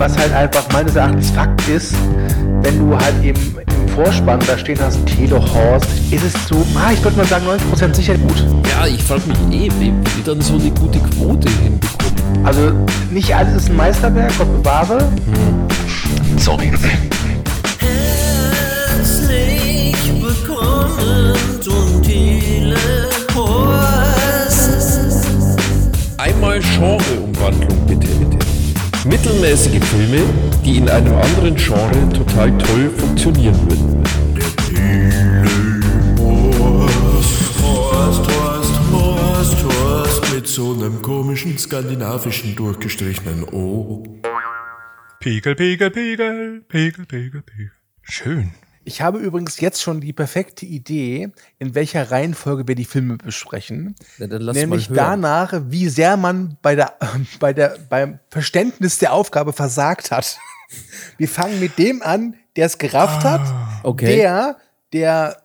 Was halt einfach meines Erachtens Fakt ist, wenn du halt eben im Vorspann da stehen hast, Telehorst, ist es so, ah, ich würde mal sagen, 90% sicher gut. Ja, ich frage mich eh, wie die dann so eine gute Quote hinbekommen. Also nicht alles ist ein Meisterwerk, Gott bewahre. Sorry. Herzlich willkommen zum Telehorst. Einmal Genreumwandlung, bitte. Mittelmäßige Filme, die in einem anderen Genre total toll funktionieren würden. Mit so einem komischen skandinavischen durchgestrichenen O. Pegel, Pegel, Pegel, Pegel, Pegel, Pegel. Schön. Ich habe übrigens jetzt schon die perfekte Idee, in welcher Reihenfolge wir die Filme besprechen. Ja, Nämlich danach, wie sehr man bei der, bei der, beim Verständnis der Aufgabe versagt hat. Wir fangen mit dem an, der es gerafft hat, Okay. der, der,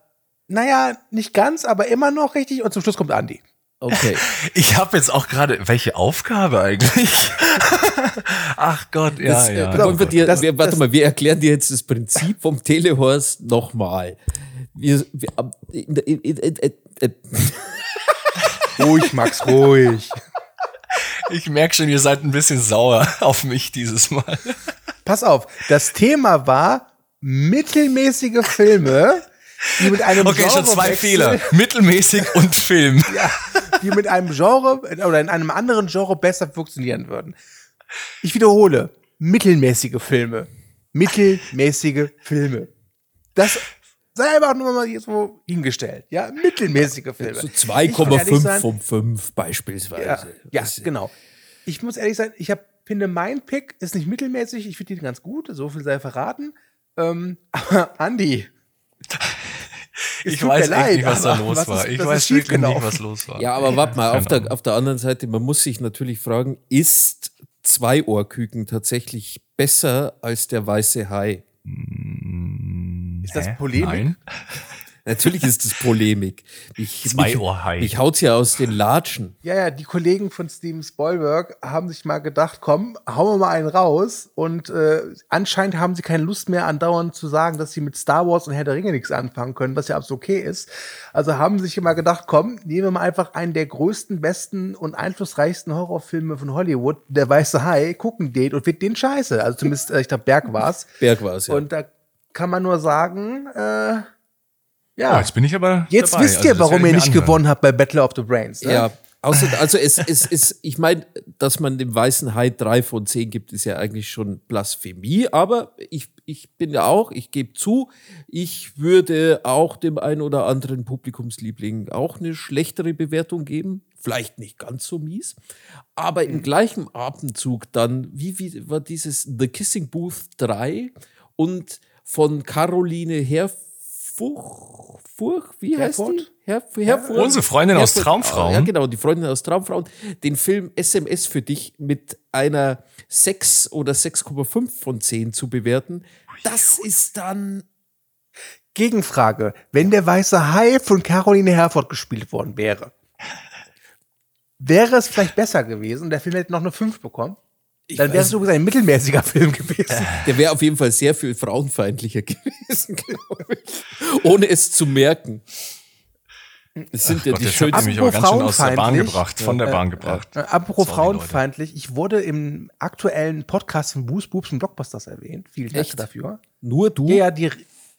naja, nicht ganz, aber immer noch richtig und zum Schluss kommt Andi. Okay. Ich habe jetzt auch gerade, welche Aufgabe eigentlich? Ach Gott, ja, Das, ja. äh, wollen wir dir, Das- wir, warte das- mal, wir erklären dir jetzt das Prinzip vom Telehorst nochmal. Wir, wir, in, in, in, Ruhig, Max, ruhig. Ich merke schon, ihr seid ein bisschen sauer auf mich dieses Mal. Pass auf, das Thema war mittelmäßige Filme, die mit einem Okay, schon zwei Genrewechsel- Fehler. Mittelmäßig und Film. Ja, die mit einem Genre oder in einem anderen Genre besser funktionieren würden. Ich wiederhole, mittelmäßige Filme. Mittelmäßige Filme. Das sei einfach nur mal hier so hingestellt. Ja, mittelmäßige Filme. so Ich will ehrlich 2,5 sein- von 5 beispielsweise. Ja, ja genau. Ich muss ehrlich sein, ich hab, finde, mein Pick ist nicht mittelmäßig. Ich finde ihn ganz gut. So viel sei verraten. Ähm, aber Andi. Es Ich weiß echt nicht, was da los was war. ist- Ich weiß wirklich nicht, schiefgelaufen. was los war. Ja, aber warte mal, auf der, auf der anderen Seite, man muss sich natürlich fragen, ist Zweiohrküken tatsächlich besser als der weiße Hai? Ist das? Polemik? Nein. Natürlich ist es Polemik. Ich, Zweiohrhai. Mich, mich haut's ja aus den Latschen. Ja, ja, die Kollegen von Steven Spielberg haben sich mal gedacht, komm, hauen wir mal einen raus. Und äh, anscheinend haben sie keine Lust mehr, andauernd zu sagen, dass sie mit Star Wars und Herr der Ringe nichts anfangen können, was ja absolut okay ist. Also haben sie sich mal gedacht, komm, nehmen wir mal einfach einen der größten, besten und einflussreichsten Horrorfilme von Hollywood, Der Weiße Hai, gucken den und wird den scheiße. Also zumindest, äh, ich glaube, Berg war's. Berg war's, ja. Und da kann man nur sagen, äh, Oh, ja, jetzt bin ich aber jetzt dabei. wisst Also ihr, das warum ihr nicht anhören. gewonnen habt bei Battle of the Brains. Ne? Ja, außer, also es, es ist, ich meine, dass man dem weißen Hai drei von zehn gibt, ist ja eigentlich schon Blasphemie, aber ich, ich bin ja auch, ich gebe zu, ich würde auch dem einen oder anderen Publikumsliebling auch eine schlechtere Bewertung geben. Vielleicht nicht ganz so mies, aber im gleichen Atemzug dann, wie, wie war dieses The Kissing Booth 3 und von Caroline Herfurch, Furch, wie heißt Herfurth? die? Herf, Herfurth? Unsere Freundin aus Herfurth- Traumfrauen. Ja, genau, die Freundin aus Traumfrauen. Den Film SMS für dich mit einer 6 oder 6,5 von 10 zu bewerten, das ist dann. Gegenfrage. Wenn der weiße Hai von Caroline Herford gespielt worden wäre, wäre es vielleicht besser gewesen und der Film hätte noch eine 5 bekommen? Dann wäre es übrigens ein mittelmäßiger Film gewesen. Der wäre auf jeden Fall sehr viel frauenfeindlicher gewesen, glaube ich. Ohne es zu merken. Es sind ja Gott, die schönsten. mich aber ganz schön aus der Bahn gebracht, von der Bahn gebracht. Äh, apropos Sorry, Leute. frauenfeindlich, ich wurde im aktuellen Podcast von Boos Boobs und Blockbusters erwähnt. Vielen Dank dafür. Nur du? Ja, ja, die,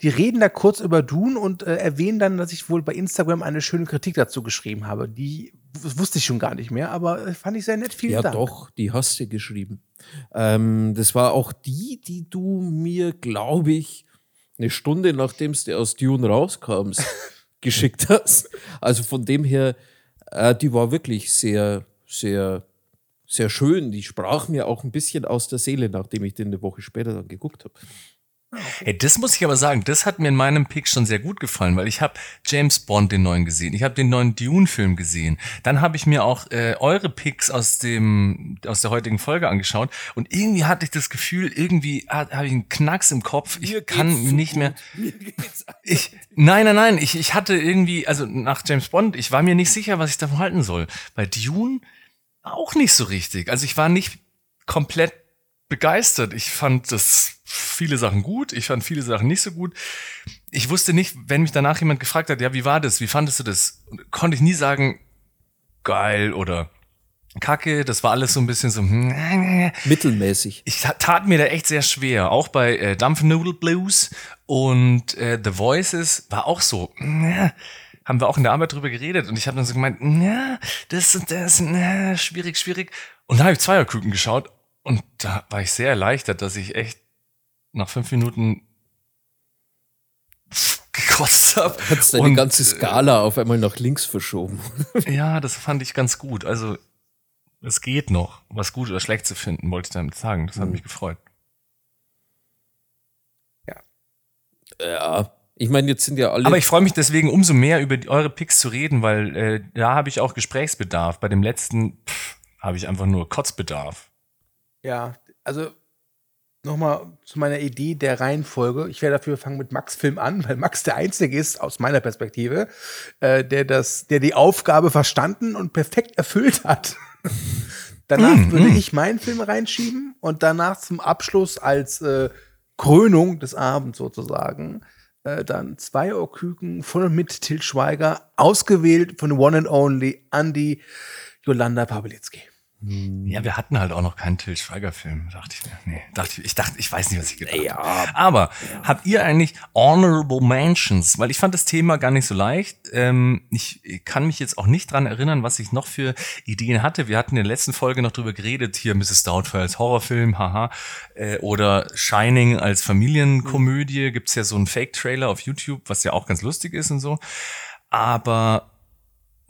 die reden da kurz über Dune und äh, erwähnen dann, dass ich wohl bei Instagram eine schöne Kritik dazu geschrieben habe. Die wusste ich schon gar nicht mehr, aber äh, fand ich sehr nett. Vielen Ja, Dank. doch, die hast du geschrieben. Ähm, das war auch die, die du mir, glaube ich, eine Stunde nachdem du aus Dune rauskamst, geschickt hast. Also von dem her, äh, die war wirklich sehr, sehr, sehr schön. Die sprach mir auch ein bisschen aus der Seele, nachdem ich den eine Woche später dann geguckt habe. Hey, das muss ich aber sagen, das hat mir in meinem Pick schon sehr gut gefallen, weil ich habe James Bond den neuen gesehen, ich habe den neuen Dune-Film gesehen, dann habe ich mir auch äh, eure Picks aus dem aus der heutigen Folge angeschaut und irgendwie hatte ich das Gefühl, irgendwie habe ich einen Knacks im Kopf, ich kann nicht mehr. Ich, nein, nein, nein, ich, ich hatte irgendwie, also nach James Bond, ich war mir nicht sicher, was ich davon halten soll. Bei Dune auch nicht so richtig. Also ich war nicht komplett begeistert. Ich fand das viele Sachen gut, ich fand viele Sachen nicht so gut. Ich wusste nicht, wenn mich danach jemand gefragt hat, ja, wie war das? Wie fandest du das? Konnte ich nie sagen, geil oder Kacke, das war alles so ein bisschen so hm, Mittelmäßig. ich ta- tat mir da echt sehr schwer. Auch bei äh, Dampf Noodle Blues und äh, The Voices war auch so. Ja, haben wir auch in der Arbeit drüber geredet und ich habe dann so gemeint, ja, das und das, na, schwierig, schwierig. Und dann habe ich Zweierküken geschaut und da war ich sehr erleichtert, dass ich echt nach fünf Minuten gekotzt habe. Hat's deine Und, ganze äh, Skala auf einmal nach links verschoben. Ja, das fand ich ganz gut. Also es geht noch, was gut oder schlecht zu finden, wollte ich damit sagen. Das hat mich gefreut. Ja. Ich meine, jetzt sind ja alle. Aber ich freue mich deswegen umso mehr über die, eure Picks zu reden, weil äh, da habe ich auch Gesprächsbedarf. Bei dem letzten pff, habe ich einfach nur Kotzbedarf. Ja, also nochmal zu meiner Idee der Reihenfolge. Ich werde dafür fangen mit Max Film an, weil Max der Einzige ist, aus meiner Perspektive, äh, der das, der die Aufgabe verstanden und perfekt erfüllt hat. danach Mm, würde mm. ich meinen Film reinschieben und danach zum Abschluss als äh, Krönung des Abends sozusagen äh, dann zwei Ohrküken von und mit Til Schweiger, ausgewählt von One and Only Andy Jolanda Pawlitzki. Ja, wir hatten halt auch noch keinen Till Schweiger-Film, dachte ich mir. Nee, dachte ich, ich dachte, ich weiß nicht, was ich gedacht Ja. habe. Aber habt ihr eigentlich Honorable Mentions? Weil ich fand das Thema gar nicht so leicht. Ähm, ich kann mich jetzt auch nicht dran erinnern, was ich noch für Ideen hatte. Wir hatten in der letzten Folge noch drüber geredet, hier Mrs. Doubtfire als Horrorfilm, haha. Äh, oder Shining als Familienkomödie. Gibt's ja so einen Fake-Trailer auf YouTube, was ja auch ganz lustig ist und so. Aber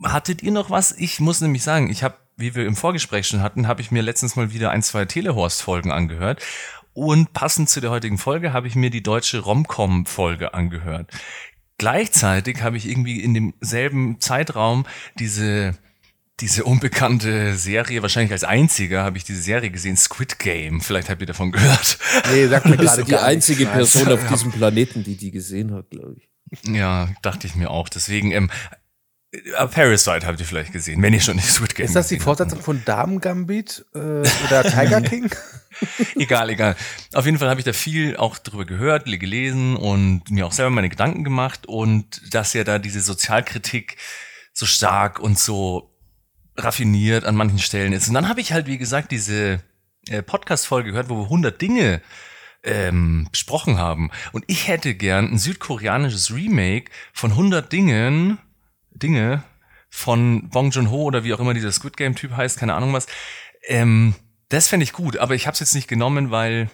Hattet ihr noch was? Ich muss nämlich sagen, ich habe, wie wir im Vorgespräch schon hatten, habe ich mir letztens mal wieder ein, zwei Telehorst-Folgen angehört. Und passend zu der heutigen Folge habe ich mir die deutsche Romcom-Folge angehört. Gleichzeitig habe ich irgendwie in demselben Zeitraum diese, diese unbekannte Serie, wahrscheinlich als einziger habe ich diese Serie gesehen, Squid Game. Vielleicht habt ihr davon gehört. Nee, sagt mir gerade die einzige. Person auf diesem Planeten, die die gesehen hat, glaube ich. Ja, dachte ich mir auch. Deswegen, ähm, äh, Parasite habt ihr vielleicht gesehen, wenn ihr schon nicht Squid Game Ist das die habt. Fortsetzung von Damen Gambit äh, oder Tiger King? egal, egal. Auf jeden Fall habe ich da viel auch drüber gehört, gelesen und mir auch selber meine Gedanken gemacht und dass ja da diese Sozialkritik so stark und so raffiniert an manchen Stellen ist. Und dann habe ich halt, wie gesagt, diese äh, Podcast-Folge gehört, wo wir 100 Dinge ähm, besprochen haben. Und ich hätte gern ein südkoreanisches Remake von 100 Dingen, Dinge von Bong Joon-ho oder wie auch immer dieser Squid Game-Typ heißt, keine Ahnung was. Ähm, das fände ich gut, aber ich habe es jetzt nicht genommen, weil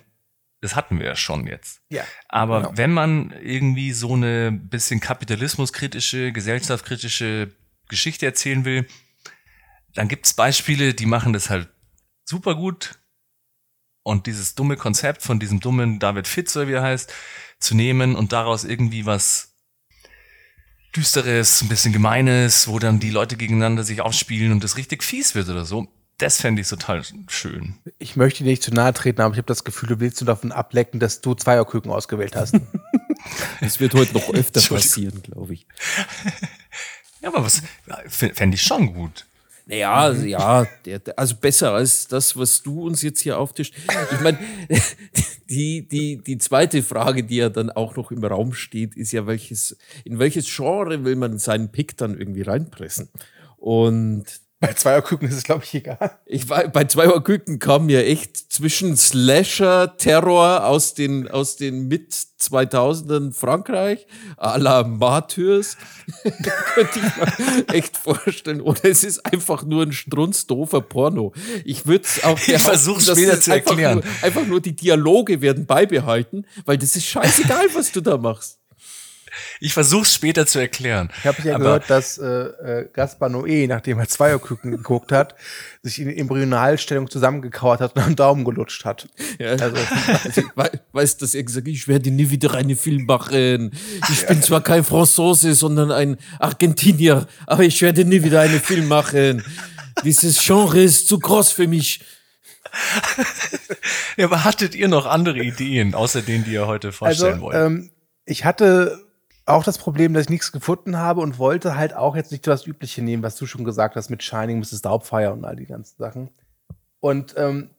das hatten wir ja schon jetzt. Ja. Aber Genau. wenn man irgendwie so eine bisschen kapitalismuskritische, gesellschaftskritische Geschichte erzählen will, dann gibt's Beispiele, die machen das halt super gut. Und dieses dumme Konzept von diesem dummen David Fitz, wie er heißt, zu nehmen und daraus irgendwie was Düsteres, ein bisschen Gemeines, wo dann die Leute gegeneinander sich aufspielen und das richtig fies wird oder so, das fände ich total schön. Ich möchte dir nicht zu nahe treten, aber ich habe das Gefühl, du willst nur davon ablecken, dass du Zweierküken ausgewählt hast. Das wird heute noch öfter passieren, glaube ich. Ja, aber was fände ich schon gut. Naja, also, ja, der, also besser als das, was du uns jetzt hier auftischt. Ich meine, die, die, die zweite Frage, die ja dann auch noch im Raum steht, ist ja, welches, in welches Genre will man seinen Pick dann irgendwie reinpressen? Und Bei Zweierküken ist es, glaube ich, egal. ich war, bei zwei Uhr Küken kam mir echt zwischen Slasher, Terror aus den, aus den mit 2000ern Frankreich, à la Martyrs, könnte ich mir echt vorstellen. Oder es ist einfach nur ein strunzdoofer Porno. Ich würde es auch versuch's dass später zu einfach erklären. Nur, einfach nur die Dialoge werden beibehalten, weil das ist scheißegal, was du da machst. Ich versuche es später zu erklären. Ich habe ja Aber- gehört, dass äh, äh, Gaspar Noé, nachdem er Zweierküken geguckt hat, sich in Embryonalstellung zusammengekauert hat und am Daumen gelutscht hat. Ja. Also, we weißt du, dass er gesagt hat, ich werde nie wieder einen Film machen. Ich bin zwar kein Franzose, sondern ein Argentinier, aber ich werde nie wieder einen Film machen. Dieses Genre ist zu groß für mich. Ja, aber hattet ihr noch andere Ideen, außer denen, die ihr heute vorstellen Also, wollt? ähm, ich hatte auch das Problem, dass ich nichts gefunden habe und wollte halt auch jetzt nicht das Übliche nehmen, was du schon gesagt hast mit Shining, Mrs. Doubtfire und all die ganzen Sachen. Und ähm,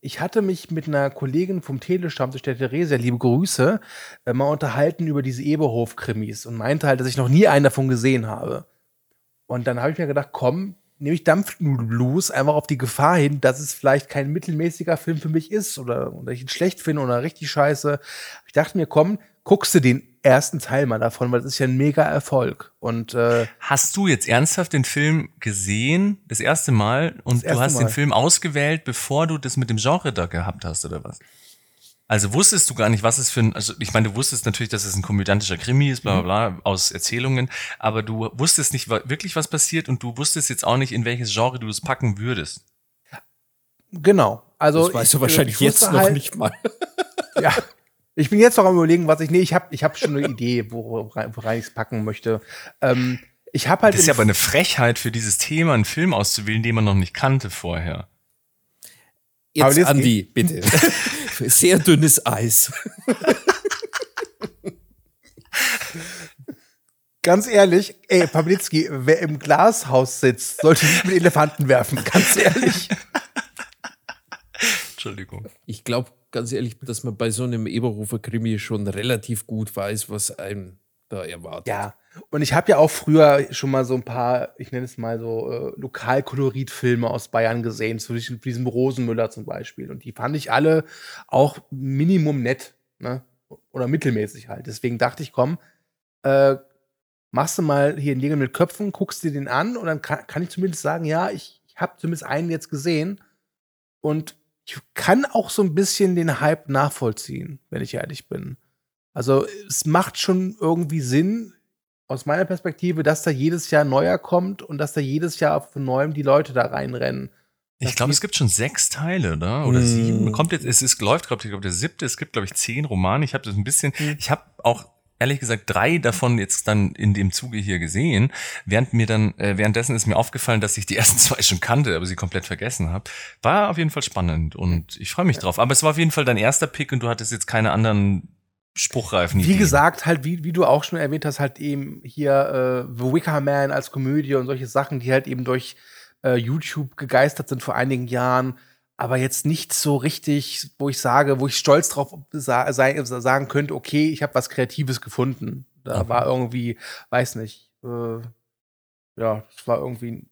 ich hatte mich mit einer Kollegin vom Telestammtisch, der Theresa, liebe Grüße, äh, mal unterhalten über diese Eberhof-Krimis und meinte halt, dass ich noch nie einen davon gesehen habe. Und dann habe ich mir gedacht, komm, nehme ich Dampfnudelblues einfach auf die Gefahr hin, dass es vielleicht kein mittelmäßiger Film für mich ist oder, oder ich ihn schlecht finde oder richtig scheiße. Ich dachte mir, komm, guckst du den ersten Teil mal davon, weil das ist ja ein mega Erfolg. Und äh, Hast du jetzt ernsthaft den Film gesehen, das erste Mal, und erste du hast den Mal. Film ausgewählt, bevor du das mit dem Genre da gehabt hast, oder was? Also wusstest du gar nicht, was es für ein, also ich meine, du wusstest natürlich, dass es ein komödiantischer Krimi ist, bla bla bla, aus Erzählungen, aber du wusstest nicht wirklich, was passiert und du wusstest jetzt auch nicht, in welches Genre du es packen würdest. genau. Also das weißt ich- du wahrscheinlich ich wusste jetzt noch halt- nicht mal. Ja. Ich bin jetzt noch am überlegen, was ich. Nee, ich habe ich hab schon eine Idee, worein, worein ich es packen möchte. Ähm, ich habe halt. Das ist ja aber eine Frechheit für dieses Thema, einen Film auszuwählen, den man noch nicht kannte vorher. Jetzt, jetzt Andi, bitte. Sehr dünnes Eis. Ganz ehrlich, ey, Pawlitzki, wer im Glashaus sitzt, sollte nicht mit Elefanten werfen. Ganz ehrlich. Entschuldigung. Ich glaube, ganz ehrlich, dass man bei so einem Eberhofer-Krimi schon relativ gut weiß, was einem da erwartet. Ja. Und ich habe ja auch früher schon mal so ein paar, ich nenne es mal so, äh, Lokalkoloritfilme aus Bayern gesehen, zu diesem, diesem Rosenmüller zum Beispiel. Und die fand ich alle auch Minimum nett, ne? Oder mittelmäßig halt. Deswegen dachte ich, komm, äh, machst du mal hier einen Nägel mit Köpfen, guckst dir den an und dann kann, kann ich zumindest sagen, ja, ich, ich habe zumindest einen jetzt gesehen und ich kann auch so ein bisschen den Hype nachvollziehen, wenn ich ehrlich bin. Also es macht schon irgendwie Sinn aus meiner Perspektive, dass da jedes Jahr neuer kommt und dass da jedes Jahr von neuem die Leute da reinrennen. Ich glaube, es gibt schon sechs Teile, oder? Oder Mm. sieben. Kommt jetzt, es ist, läuft, glaube ich, glaub, der siebte. Es gibt, glaube ich, zehn Romane. Ich habe das ein bisschen, Mhm. ich habe auch ehrlich gesagt drei davon jetzt dann in dem Zuge hier gesehen. Während mir dann, äh, währenddessen ist mir aufgefallen, dass ich die ersten zwei schon kannte, aber sie komplett vergessen habe. War auf jeden Fall spannend und ich freue mich drauf. Aber es war auf jeden Fall dein erster Pick und du hattest jetzt keine anderen spruchreifen Wie Ideen. gesagt, halt, wie, wie du auch schon erwähnt hast, halt eben hier äh, The Wicker Man als Komödie und solche Sachen, die halt eben durch äh, YouTube gegeistert sind vor einigen Jahren, aber jetzt nicht so richtig, wo ich sage, wo ich stolz drauf sa sei, sagen könnte, okay, ich habe was Kreatives gefunden. Da Okay. war irgendwie, weiß nicht, äh, ja, es war irgendwie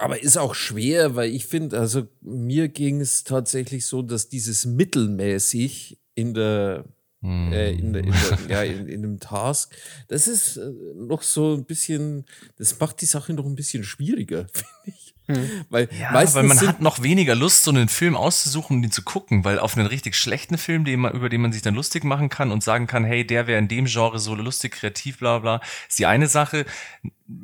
Aber ist auch schwer, weil ich finde, also mir ging es tatsächlich so, dass dieses mittelmäßig in der Hm. äh, in, der, in, der, ja, in, in dem Task. Das ist äh, noch so ein bisschen, das macht die Sache noch ein bisschen schwieriger, finde ich. Weil, Ja, meistens weil man hat noch weniger Lust, so einen Film auszusuchen und ihn zu gucken, weil auf einen richtig schlechten Film, den man, über den man sich dann lustig machen kann und sagen kann, hey, der wäre in dem Genre so lustig, kreativ, bla bla, ist die eine Sache.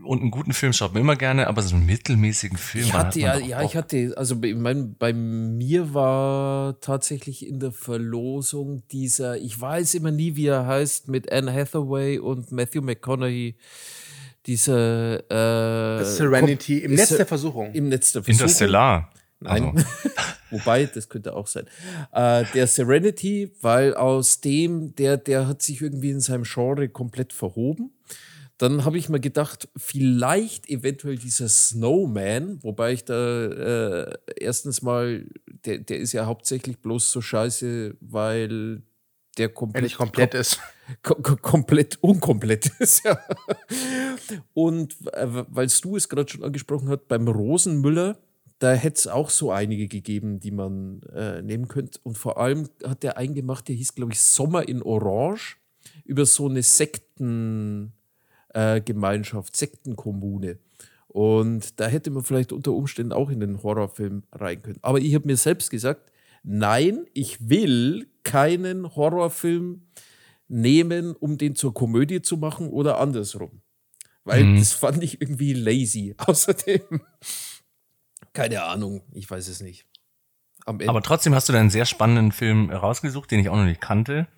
Und einen guten Film schaut man immer gerne, aber so einen mittelmäßigen Film. ich hatte hat man ja, ja, ich hatte, also bei, mein, bei mir war tatsächlich in der Verlosung dieser, ich weiß immer nie, wie er heißt, mit Anne Hathaway und Matthew McConaughey, dieser äh, Serenity im Netz er- der Versuchung. im Netz der Versuchung. Interstellar. Nein. Also, Wobei, das könnte auch sein. Äh, der Serenity, weil aus dem, der, der hat sich irgendwie in seinem Genre komplett verhoben. Dann habe ich mir gedacht, vielleicht eventuell dieser Snowman, wobei ich da äh, erstens mal, der, der ist ja hauptsächlich bloß so scheiße, weil der komplett, nicht komplett ist. ko ko komplett unkomplett ist. Ja. Und äh, weil du es gerade schon angesprochen hast, beim Rosenmüller, da hätte es auch so einige gegeben, die man äh, nehmen könnte. Und vor allem hat der einen gemacht, der hieß, glaube ich, Sommer in Orange, über so eine Sektengemeinschaft, äh, Sektenkommune. Und da hätte man vielleicht unter Umständen auch in den Horrorfilm rein können. Aber ich habe mir selbst gesagt, nein, ich will keinen Horrorfilm nehmen, um den zur Komödie zu machen oder andersrum. Weil Mhm. das fand ich irgendwie lazy. Außerdem, keine Ahnung, ich weiß es nicht. Am Ende, aber trotzdem hast du da einen sehr spannenden Film rausgesucht, den ich auch noch nicht kannte.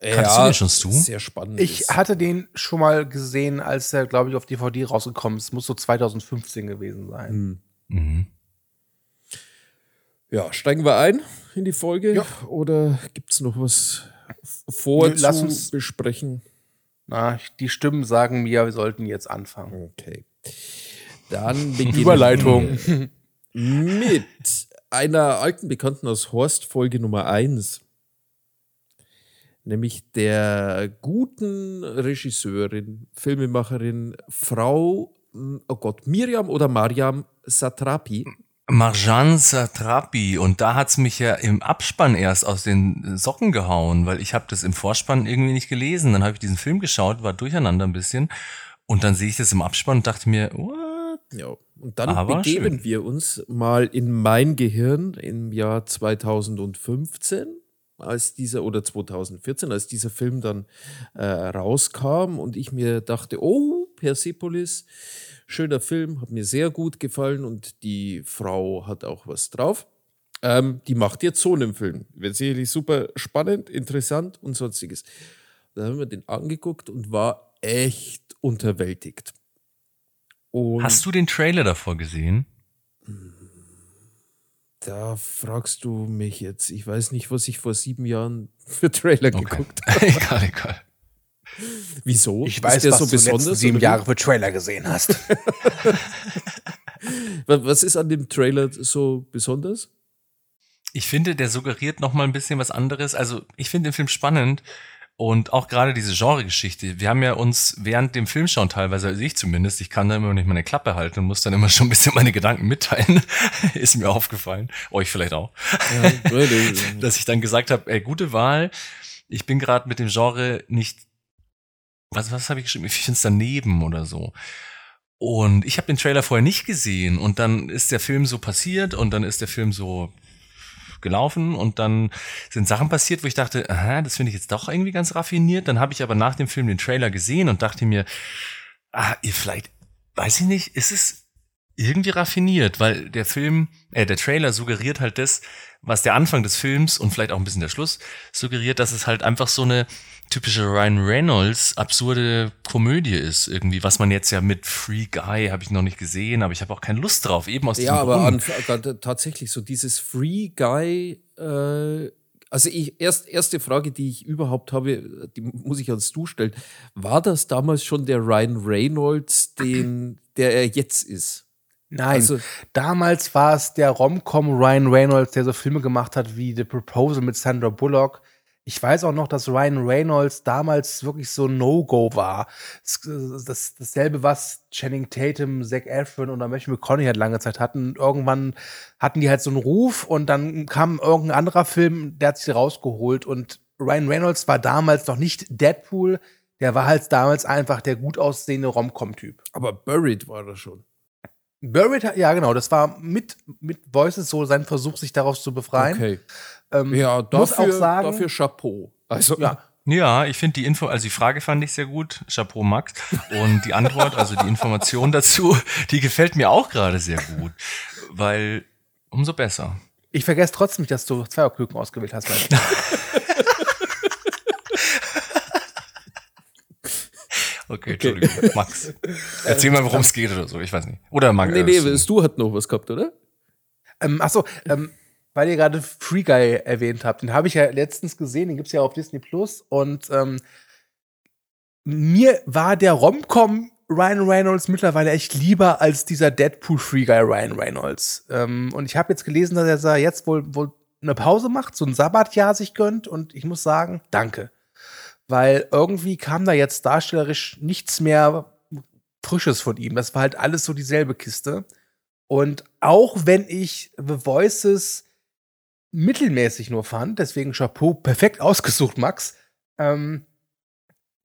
kannst du den schon zu? Sehr spannend. Ich ist. hatte den schon mal gesehen, als er, glaube ich, auf DVD rausgekommen ist. Muss so 2015 gewesen sein. Hm. Mhm. Ja, steigen wir ein in die Folge Ja. oder gibt es noch was vor lass uns- besprechen? Na, die Stimmen sagen mir, wir sollten jetzt anfangen. Okay. Dann beginnen Überleitung. wir mit einer alten Bekannten aus Horst, Folge Nummer 1. Nämlich der guten Regisseurin, Filmemacherin, Frau, oh Gott, Miriam oder Mariam Satrapi. Marjan Satrapi und da hat's mich ja im Abspann erst aus den Socken gehauen, weil ich habe das im Vorspann irgendwie nicht gelesen. Dann habe ich diesen Film geschaut, war durcheinander ein bisschen und dann sehe ich das im Abspann und dachte mir, what? Ja, und dann Aber begeben schön. wir uns mal in mein Gehirn im Jahr 2015, als dieser oder 2014, als dieser Film dann äh, rauskam und ich mir dachte, oh, Persepolis, schöner Film, hat mir sehr gut gefallen und die Frau hat auch was drauf. Ähm, die macht jetzt so einen Film. Wird sicherlich super spannend, interessant und sonstiges. Da haben wir den angeguckt und war echt unterwältigt. Und Hast du den Trailer davor gesehen? Da fragst du mich jetzt. Ich weiß nicht, was ich vor sieben Jahren für Trailer Okay. geguckt habe. egal, egal. Wieso? Ich weiß, Ist was so du die letzten besonders? sieben? Jahre für Trailer gesehen hast. Wa- Was ist an dem Trailer so besonders? Ich finde, der suggeriert noch mal ein bisschen was anderes. Also ich finde den Film spannend und auch gerade diese Genregeschichte. Wir haben ja uns während dem Filmschauen teilweise, also ich zumindest, ich kann da immer nicht meine Klappe halten und muss dann immer schon ein bisschen meine Gedanken mitteilen. ist mir aufgefallen. Euch vielleicht auch. dass ich dann gesagt habe, ey, gute Wahl. Ich bin gerade mit dem Genre nicht. Was, was habe ich geschrieben? Ich finde es daneben oder so. Und ich habe den Trailer vorher nicht gesehen und dann ist der Film so passiert und dann ist der Film so gelaufen und dann sind Sachen passiert, wo ich dachte, aha, das finde ich jetzt doch irgendwie ganz raffiniert. Dann habe ich aber nach dem Film den Trailer gesehen und dachte mir, ah, ihr vielleicht, weiß ich nicht, ist es irgendwie raffiniert, weil der Film, äh, der Trailer suggeriert halt das, was der Anfang des Films und vielleicht auch ein bisschen der Schluss suggeriert, dass es halt einfach so eine typische Ryan Reynolds absurde Komödie ist irgendwie, was man jetzt ja mit Free Guy habe ich noch nicht gesehen, aber ich habe auch keine Lust drauf, eben aus diesem Ja, aber an, da- tatsächlich so dieses Free Guy. Äh, also ich erst erste Frage, die ich überhaupt habe, die muss ich ans Du stellen. War das damals schon der Ryan Reynolds, den der er jetzt ist? Nein, Also- damals war es der Rom-Com Ryan Reynolds, der so Filme gemacht hat wie The Proposal mit Sandra Bullock. Ich weiß auch noch, dass Ryan Reynolds damals wirklich so ein No-Go war. Das, das, dasselbe, was Channing Tatum, Zac Efron oder Matthew McConaughey halt lange Zeit hatten. Irgendwann hatten die halt so einen Ruf und dann kam irgendein anderer Film, der hat sich rausgeholt. Und Ryan Reynolds war damals noch nicht Deadpool, der war halt damals einfach der gut aussehende Rom-Com-Typ. Aber Buried war das schon. Buried, hat- ja genau, das war mit, mit Voices so sein Versuch, sich daraus zu befreien. Okay. Ähm, Ja, muss dafür, auch sagen, dafür Chapeau. Also, ja, Ja, ich finde die Info, also die Frage fand ich sehr gut, Chapeau Max. Und die Antwort, also die Information dazu, die gefällt mir auch gerade sehr gut, weil umso besser. ich vergesse trotzdem nicht, dass du Zweierküken ausgewählt hast. Okay, Entschuldigung, Max. Erzähl mal, worum es geht oder so, ich weiß nicht. Oder Max. nee, nee, Stu hat noch was gehabt, oder? ähm, achso, ähm, weil ihr gerade Free Guy erwähnt habt, den habe ich ja letztens gesehen, den gibt's ja auf Disney Plus und ähm, mir war der Romcom Ryan Reynolds mittlerweile echt lieber als dieser Deadpool Free Guy Ryan Reynolds. Ähm, und ich habe jetzt gelesen, dass er jetzt wohl, wohl eine Pause macht, so ein Sabbatjahr sich gönnt und ich muss sagen, danke. Weil irgendwie kam da jetzt darstellerisch nichts mehr Frisches von ihm. Das war halt alles so dieselbe Kiste. Und auch wenn ich The Voices mittelmäßig nur fand, deswegen Chapeau, perfekt ausgesucht, Max, ähm,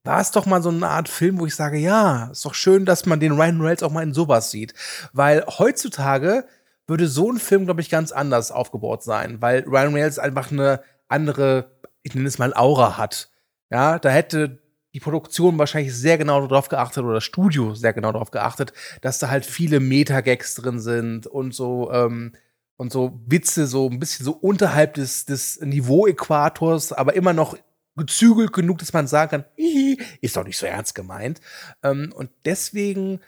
war es doch mal so eine Art Film, wo ich sage, ja, ist doch schön, dass man den Ryan Reynolds auch mal in sowas sieht. Weil heutzutage würde so ein Film, glaube ich, ganz anders aufgebaut sein, weil Ryan Reynolds einfach eine andere, ich nenne es mal Aura hat. Ja, da hätte die Produktion wahrscheinlich sehr genau darauf geachtet oder das Studio sehr genau darauf geachtet, dass da halt viele Meta-Gags drin sind und so ähm, und so Witze so ein bisschen so unterhalb des, des Niveau-Äquators, aber immer noch gezügelt genug, dass man sagen kann, "Hihi, ist doch nicht so ernst gemeint. Ähm, und deswegen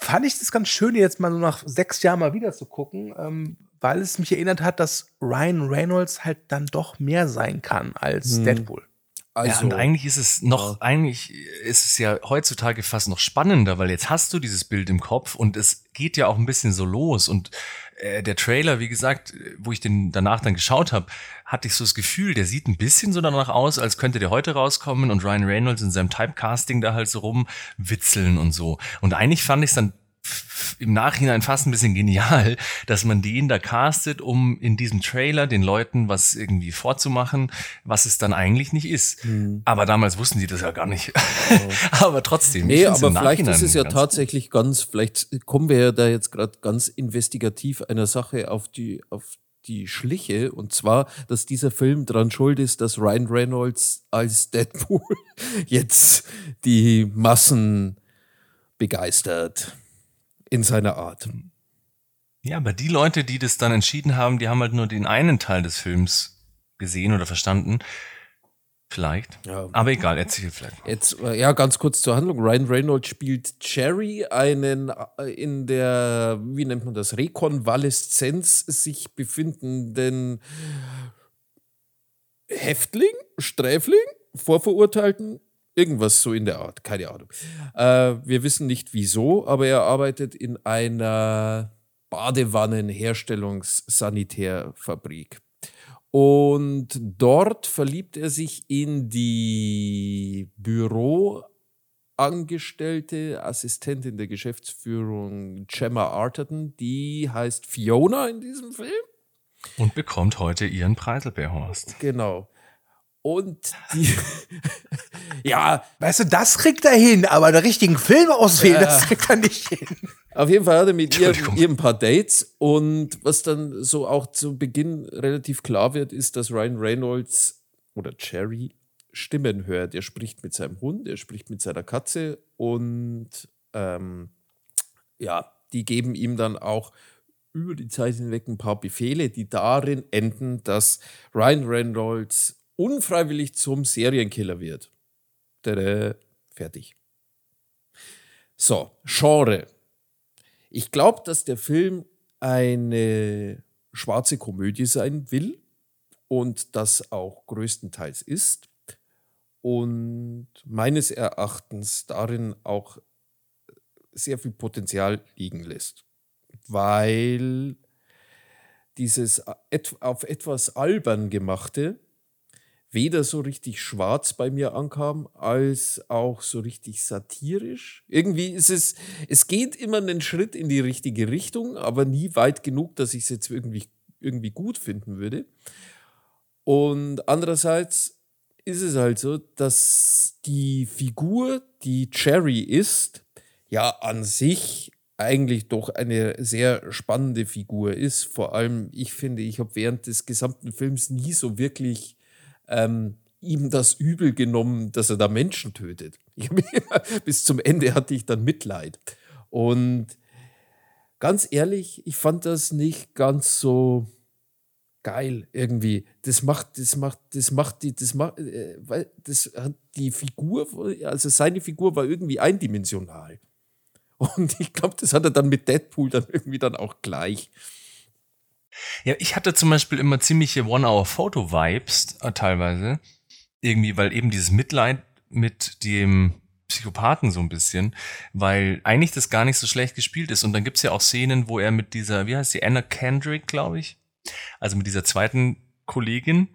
fand ich das ganz schön, jetzt mal so nach sechs Jahren mal wieder zu gucken, ähm, weil es mich erinnert hat, dass Ryan Reynolds halt dann doch mehr sein kann als Hm. Deadpool. Also, ja, und eigentlich ist es noch, ja. eigentlich ist es ja heutzutage fast noch spannender, weil jetzt hast du dieses Bild im Kopf und es geht ja auch ein bisschen so los und äh, der Trailer, wie gesagt, wo ich den danach dann geschaut habe, hatte ich so das Gefühl, der sieht ein bisschen so danach aus, als könnte der heute rauskommen und Ryan Reynolds in seinem Typecasting da halt so rumwitzeln und so. Und eigentlich fand ich es dann im Nachhinein fast ein bisschen genial, dass man den da castet, um in diesem Trailer den Leuten was irgendwie vorzumachen, was es dann eigentlich nicht ist. Mhm. Aber damals wussten die das ja gar nicht. Oh. aber trotzdem. Nee, aber vielleicht ist es ja tatsächlich ganz, vielleicht kommen wir ja da jetzt gerade ganz investigativ einer Sache auf die, auf die Schliche. Und zwar, dass dieser Film dran schuld ist, dass Ryan Reynolds als Deadpool jetzt die Massen begeistert in seiner Art. Ja, aber die Leute, die das dann entschieden haben, die haben halt nur den einen Teil des Films gesehen oder verstanden. Vielleicht. Ja. Aber egal, erzähl vielleicht. Jetzt, äh, ja, ganz kurz zur Handlung. Ryan Reynolds spielt Cherry, einen äh, in der, wie nennt man das, Rekonvaleszenz sich befindenden Häftling, Sträfling, Vorverurteilten, Irgendwas so in der Art, keine Ahnung. Äh, wir wissen nicht wieso, aber er arbeitet in einer Badewannenherstellungssanitärfabrik. Und dort verliebt er sich in die Büroangestellte, Assistentin der Geschäftsführung Gemma Arterton. Die heißt Fiona in diesem Film. Und bekommt heute ihren Preiselbeerhorst. Genau. Und die. ja. Weißt du, das kriegt er hin, aber den richtigen Film auswählen, äh, das kriegt er nicht hin. Auf jeden Fall hat er mit ihr, ihr ein paar Dates und was dann so auch zu Beginn relativ klar wird, ist, dass Ryan Reynolds oder Cherry Stimmen hört. Er spricht mit seinem Hund, er spricht mit seiner Katze und ähm, ja, die geben ihm dann auch über die Zeit hinweg ein paar Befehle, die darin enden, dass Ryan Reynolds unfreiwillig zum Serienkiller wird. Tada, fertig. So, Genre. Ich glaube, dass der Film eine schwarze Komödie sein will und das auch größtenteils ist und meines Erachtens darin auch sehr viel Potenzial liegen lässt, weil dieses auf etwas albern gemachte weder so richtig schwarz bei mir ankam, als auch so richtig satirisch. Irgendwie ist es, es geht immer einen Schritt in die richtige Richtung, aber nie weit genug, dass ich es jetzt irgendwie, irgendwie gut finden würde. Und andererseits ist es halt so, dass die Figur, die Cherry ist, ja an sich eigentlich doch eine sehr spannende Figur ist. Vor allem, ich finde, ich habe während des gesamten Films nie so wirklich ähm, ihm das übel genommen, dass er da Menschen tötet. bis zum Ende hatte ich dann Mitleid. Und ganz ehrlich, ich fand das nicht ganz so geil irgendwie. Das macht, das macht, das macht die, das macht, äh, weil das hat die Figur, also seine Figur war irgendwie eindimensional. Und ich glaube, das hat er dann mit Deadpool dann irgendwie dann auch gleich. Ja, ich hatte zum Beispiel immer ziemliche One-Hour-Photo-Vibes äh, teilweise. Irgendwie, weil eben dieses Mitleid mit dem Psychopathen so ein bisschen, weil eigentlich das gar nicht so schlecht gespielt ist. Und dann gibt's ja auch Szenen, wo er mit dieser, wie heißt die, Anna Kendrick, glaube ich, also mit dieser zweiten Kollegin,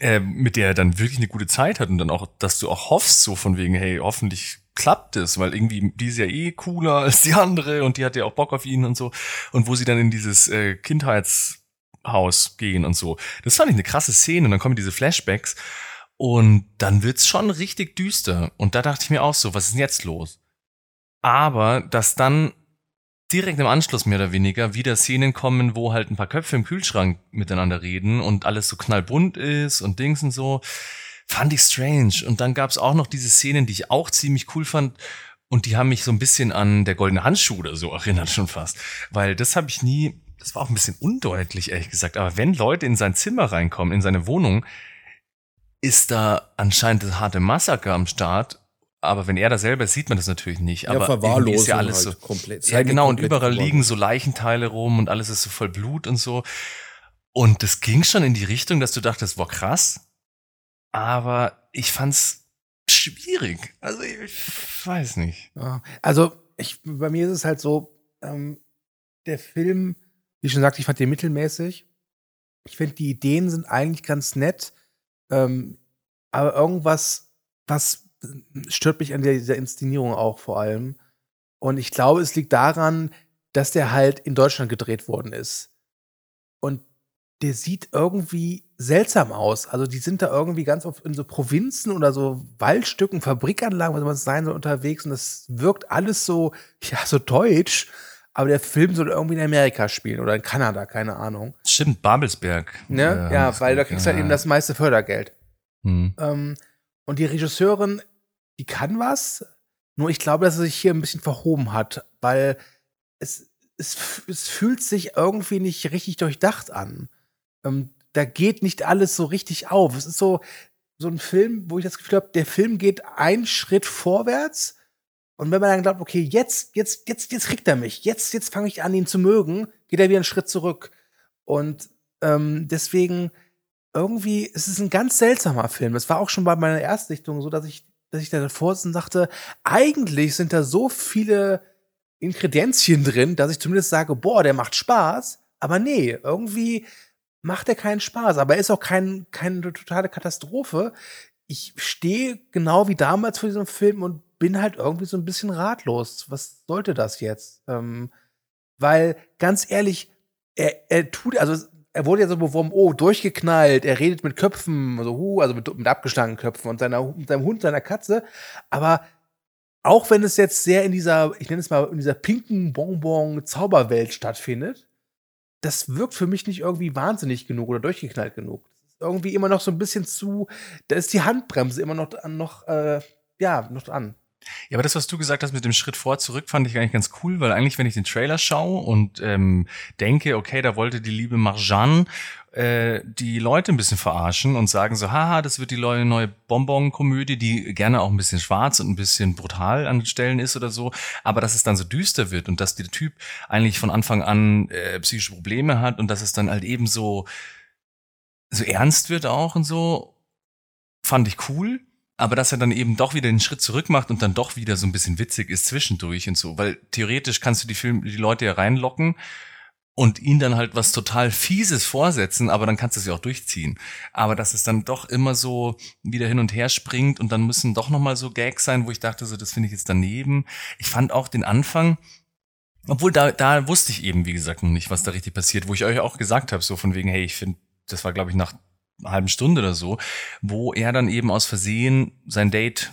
äh, mit der er dann wirklich eine gute Zeit hat und dann auch, dass du auch hoffst, so von wegen, hey, hoffentlich klappt es, weil irgendwie die ist ja eh cooler als die andere und die hat ja auch Bock auf ihn und so. Und wo sie dann in dieses äh, Kindheitshaus gehen und so. Das fand ich eine krasse Szene und dann kommen diese Flashbacks und dann wird's schon richtig düster. Und da dachte ich mir auch so, was ist denn jetzt los? Aber dass dann direkt im Anschluss mehr oder weniger wieder Szenen kommen, wo halt ein paar Köpfe im Kühlschrank miteinander reden und alles so knallbunt ist und Dings und so fand ich strange. Und dann gab es auch noch diese Szenen, die ich auch ziemlich cool fand. Und die haben mich so ein bisschen an der goldene Handschuh oder so erinnert schon fast. Weil das habe ich nie, das war auch ein bisschen undeutlich, ehrlich gesagt. Aber wenn Leute in sein Zimmer reinkommen, in seine Wohnung, ist da anscheinend das harte Massaker am Start. Aber wenn er da selber ist, sieht man das natürlich nicht. Aber ja, ist ja alles halt so komplett. Ja, genau. Und überall liegen so Leichenteile rum und alles ist so voll Blut und so. Und das ging schon in die Richtung, dass du dachtest, boah, krass aber ich fand's schwierig. Also ich weiß nicht. Also ich, bei mir ist es halt so, ähm, der Film, wie schon gesagt, ich fand den mittelmäßig. Ich finde, die Ideen sind eigentlich ganz nett, ähm, aber irgendwas, was stört mich an dieser Inszenierung auch vor allem. Und ich glaube, es liegt daran, dass der halt in Deutschland gedreht worden ist. Und der sieht irgendwie seltsam aus. Also die sind da irgendwie ganz oft in so Provinzen oder so Waldstücken, Fabrikanlagen, was man sein soll, unterwegs. Und das wirkt alles so, ja, so deutsch. Aber der Film soll irgendwie in Amerika spielen oder in Kanada, keine Ahnung. Stimmt, Babelsberg. Ne? Äh, ja, weil da kriegst du halt ja. eben das meiste Fördergeld. Hm. Ähm, und die Regisseurin, die kann was, nur ich glaube, dass sie sich hier ein bisschen verhoben hat, weil es, es, es fühlt sich irgendwie nicht richtig durchdacht an. Ähm, da geht nicht alles so richtig auf. Es ist so, so ein Film, wo ich das Gefühl habe, der Film geht einen Schritt vorwärts. Und wenn man dann glaubt, okay, jetzt, jetzt, jetzt, jetzt kriegt er mich, jetzt, jetzt fange ich an, ihn zu mögen, geht er wieder einen Schritt zurück. Und ähm, deswegen irgendwie, es ist ein ganz seltsamer Film. Es war auch schon bei meiner Erstsichtung so, dass ich, dass ich da davor und dachte, eigentlich sind da so viele Ingredienzien drin, dass ich zumindest sage, boah, der macht Spaß. Aber nee, irgendwie macht er keinen Spaß. Aber er ist auch kein, keine totale Katastrophe. Ich stehe genau wie damals vor diesem Film und bin halt irgendwie so ein bisschen ratlos. Was sollte das jetzt? Ähm, weil, ganz ehrlich, er, er tut, also er wurde ja so beworben, oh, durchgeknallt, er redet mit Köpfen, also, hu, also mit, mit abgeschlagenen Köpfen und seiner, seinem Hund, seiner Katze. Aber auch wenn es jetzt sehr in dieser, ich nenne es mal, in dieser pinken Bonbon-Zauberwelt stattfindet, das wirkt für mich nicht irgendwie wahnsinnig genug oder durchgeknallt genug. Irgendwie immer noch so ein bisschen zu, da ist die Handbremse immer noch, noch äh, ja, noch an. Ja, aber das, was du gesagt hast mit dem Schritt vor, zurück, fand ich eigentlich ganz cool, weil eigentlich, wenn ich den Trailer schaue und ähm, denke, okay, da wollte die liebe Marjan äh, die Leute ein bisschen verarschen und sagen so, haha, das wird die neue, Bonbon-Komödie, die gerne auch ein bisschen schwarz und ein bisschen brutal an den Stellen ist oder so, aber dass es dann so düster wird und dass der Typ eigentlich von Anfang an äh, psychische Probleme hat und dass es dann halt eben so, so ernst wird auch und so, fand ich cool. Aber dass er dann eben doch wieder den Schritt zurück macht und dann doch wieder so ein bisschen witzig ist zwischendurch und so, weil theoretisch kannst du die Film, die Leute ja reinlocken und ihnen dann halt was total fieses vorsetzen, aber dann kannst du es ja auch durchziehen. Aber dass es dann doch immer so wieder hin und her springt und dann müssen doch noch mal so Gags sein, wo ich dachte so, das finde ich jetzt daneben. Ich fand auch den Anfang obwohl da, da wusste ich eben, wie gesagt, noch nicht, was da richtig passiert, wo ich euch auch gesagt habe, so von wegen, hey, ich finde, das war, glaube ich, nach halben Stunde oder so, wo er dann eben aus Versehen sein Date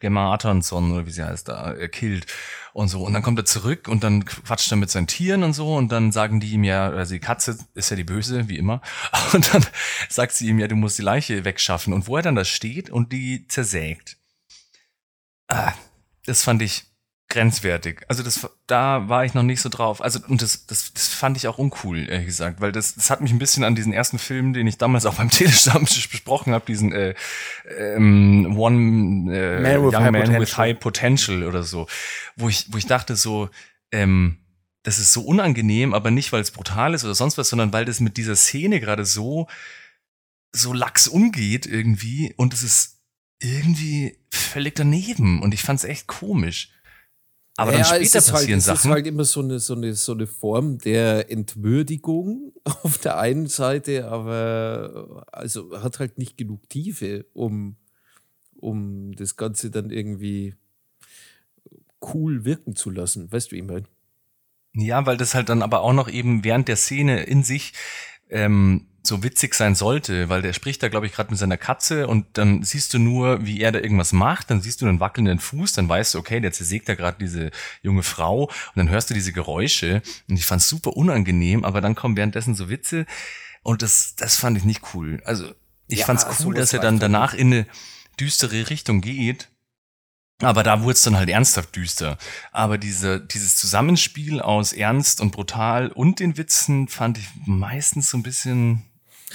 Gemma Atterson oder wie sie heißt da, äh, killt und so. Und dann kommt er zurück und dann quatscht er mit seinen Tieren und so und dann sagen die ihm ja, also die Katze ist ja die Böse, wie immer. Und dann sagt sie ihm ja, du musst die Leiche wegschaffen. Und wo er dann da steht und die zersägt. Ah, das fand ich grenzwertig. Also das, da war ich noch nicht so drauf. Also und das, das, das fand ich auch uncool, ehrlich gesagt, weil das, das hat mich ein bisschen an diesen ersten Film, den ich damals auch beim Telestammtisch besprochen habe, diesen äh, ähm, One äh, Man with Young Man with Potential. High Potential oder so, wo ich, wo ich dachte so, ähm, das ist so unangenehm, aber nicht, weil es brutal ist oder sonst was, sondern weil das mit dieser Szene gerade so so lax umgeht irgendwie und es ist irgendwie völlig daneben und ich fand es echt komisch. Aber dann Ja, später es ist passieren halt, Es Sachen. ist halt immer so eine, so, eine, so eine Form der Entwürdigung auf der einen Seite, aber also hat halt nicht genug Tiefe, um, um das Ganze dann irgendwie cool wirken zu lassen. Weißt du, wie ich meine? Ja, weil das halt dann aber auch noch eben während der Szene in sich ähm, so witzig sein sollte, weil der spricht da, glaube ich, gerade mit seiner Katze und dann siehst du nur, wie er da irgendwas macht, dann siehst du einen wackelnden Fuß, dann weißt du, okay, der zersägt da gerade diese junge Frau und dann hörst du diese Geräusche und ich fand's super unangenehm, aber dann kommen währenddessen so Witze und das, das fand ich nicht cool. Also ich Ja, fand's cool, dass er dann danach in eine düstere Richtung geht. Aber da wurde es dann halt ernsthaft düster. Aber diese, dieses Zusammenspiel aus ernst und brutal und den Witzen fand ich meistens so ein bisschen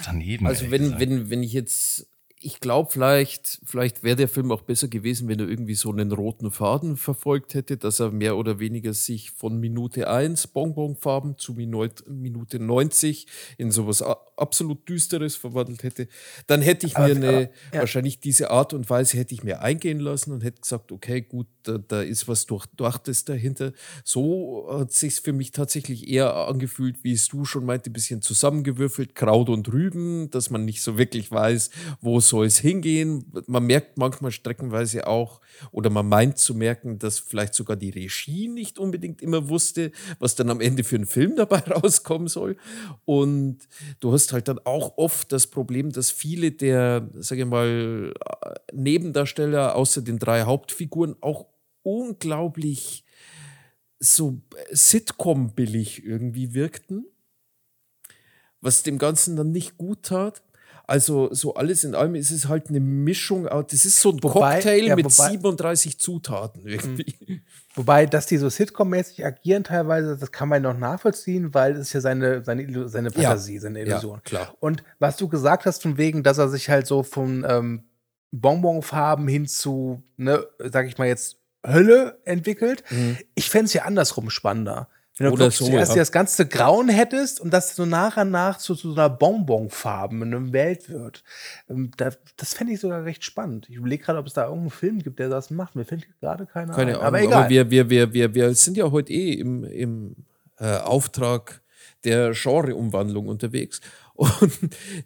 daneben. Also wenn, gesagt. wenn, wenn ich jetzt ich glaube, vielleicht, vielleicht wäre der Film auch besser gewesen, wenn er irgendwie so einen roten Faden verfolgt hätte, dass er mehr oder weniger sich von Minute 1 Bonbonfarben zu Minute 90 in sowas absolut Düsteres verwandelt hätte. Dann hätte ich mir aber, eine, aber, ja. wahrscheinlich diese Art und Weise hätte ich mir eingehen lassen und hätte gesagt, okay, gut, da, da ist was Durchdachtes dahinter. So hat sich für mich tatsächlich eher angefühlt, wie es du schon meinte, ein bisschen zusammengewürfelt, Kraut und Rüben, dass man nicht so wirklich weiß, wo soll es hingehen. Man merkt manchmal streckenweise auch, oder man meint zu merken, dass vielleicht sogar die Regie nicht unbedingt immer wusste, was dann am Ende für einen Film dabei rauskommen soll. Und du hast halt dann auch oft das Problem, dass viele der, sage ich mal, Nebendarsteller außer den drei Hauptfiguren auch unglaublich so Sitcom-billig irgendwie wirkten, was dem Ganzen dann nicht gut tat. Also so alles in allem ist es halt eine Mischung. Das ist so ein wobei, Cocktail ja, mit wobei, 37 Zutaten irgendwie. Mhm. Wobei, dass die so Sitcom-mäßig agieren teilweise, das kann man noch nachvollziehen, weil es ist ja seine, seine, seine Fantasie, ja, seine Illusion. Ja, klar. Und was du gesagt hast, von wegen, dass er sich halt so von ähm, Bonbonfarben hin zu, ne, sag ich mal jetzt, Hölle entwickelt. Mhm. Ich fände es ja andersrum spannender. Wenn du Oder so, zuerst ja. das ganze Grauen hättest und das so nach und nach zu, so einer Bonbonfarben Welt wird. Ähm, das, das fände ich sogar recht spannend. Ich überlege gerade, ob es da irgendeinen Film gibt, der das macht. Mir fällt gerade keiner Keine ein. Ahnung, aber egal. Aber wir, wir, wir, wir, wir sind ja heute eh im, im äh, Auftrag der Genreumwandlung unterwegs. Und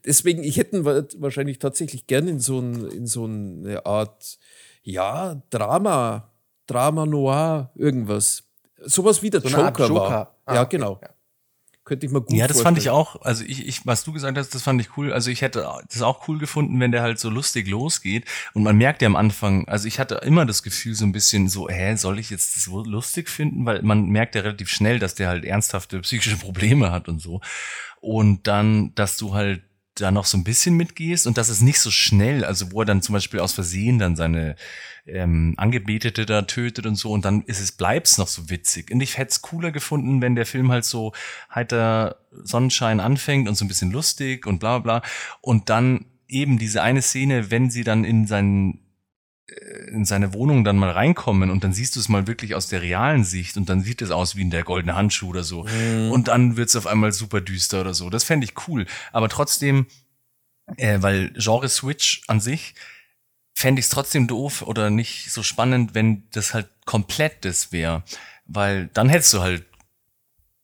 deswegen, ich hätte wahrscheinlich tatsächlich gerne in so, ein, in so eine Art, ja, Drama, Drama Noir, irgendwas sowas wie der so Joker, Joker, war. Ah, ja, genau. Ja. Könnte ich mal gut Ja, das vorstellen. fand ich auch, also ich, ich, was du gesagt hast, das fand ich cool. Also ich hätte das auch cool gefunden, wenn der halt so lustig losgeht. Und man merkt ja am Anfang, also ich hatte immer das Gefühl so ein bisschen so, hä, soll ich jetzt das lustig finden? Weil man merkt ja relativ schnell, dass der halt ernsthafte psychische Probleme hat und so. Und dann, dass du halt da noch so ein bisschen mitgehst und das ist nicht so schnell, also wo er dann zum Beispiel aus Versehen dann seine ähm, Angebetete da tötet und so und dann ist es, bleibt's noch so witzig. Und ich hätte es cooler gefunden, wenn der Film halt so heiter Sonnenschein anfängt und so ein bisschen lustig und bla bla und dann eben diese eine Szene, wenn sie dann in seinen in seine Wohnung dann mal reinkommen und dann siehst du es mal wirklich aus der realen Sicht und dann sieht es aus wie in der goldene Handschuh oder so. Mhm. Und dann wird es auf einmal super düster oder so. Das fände ich cool. Aber trotzdem, äh, weil Genre Switch an sich fände ich es trotzdem doof oder nicht so spannend, wenn das halt komplett das wäre. Weil dann hättest du halt,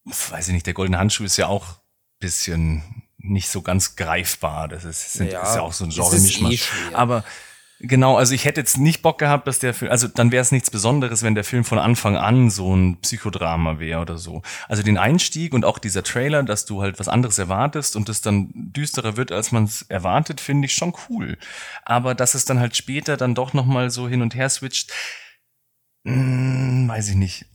weiß ich nicht, der goldene Handschuh ist ja auch bisschen nicht so ganz greifbar. Das ist, sind, ja, ist ja auch so ein Genre-Mischmasch. Eh Aber Genau, also ich hätte jetzt nicht Bock gehabt, dass der Film, also dann wäre es nichts Besonderes, wenn der Film von Anfang an so ein Psychodrama wäre oder so. Also den Einstieg und auch dieser Trailer, dass du halt was anderes erwartest und es dann düsterer wird, als man es erwartet, finde ich schon cool. Aber dass es dann halt später dann doch nochmal so hin und her switcht, mh, hm, weiß ich nicht.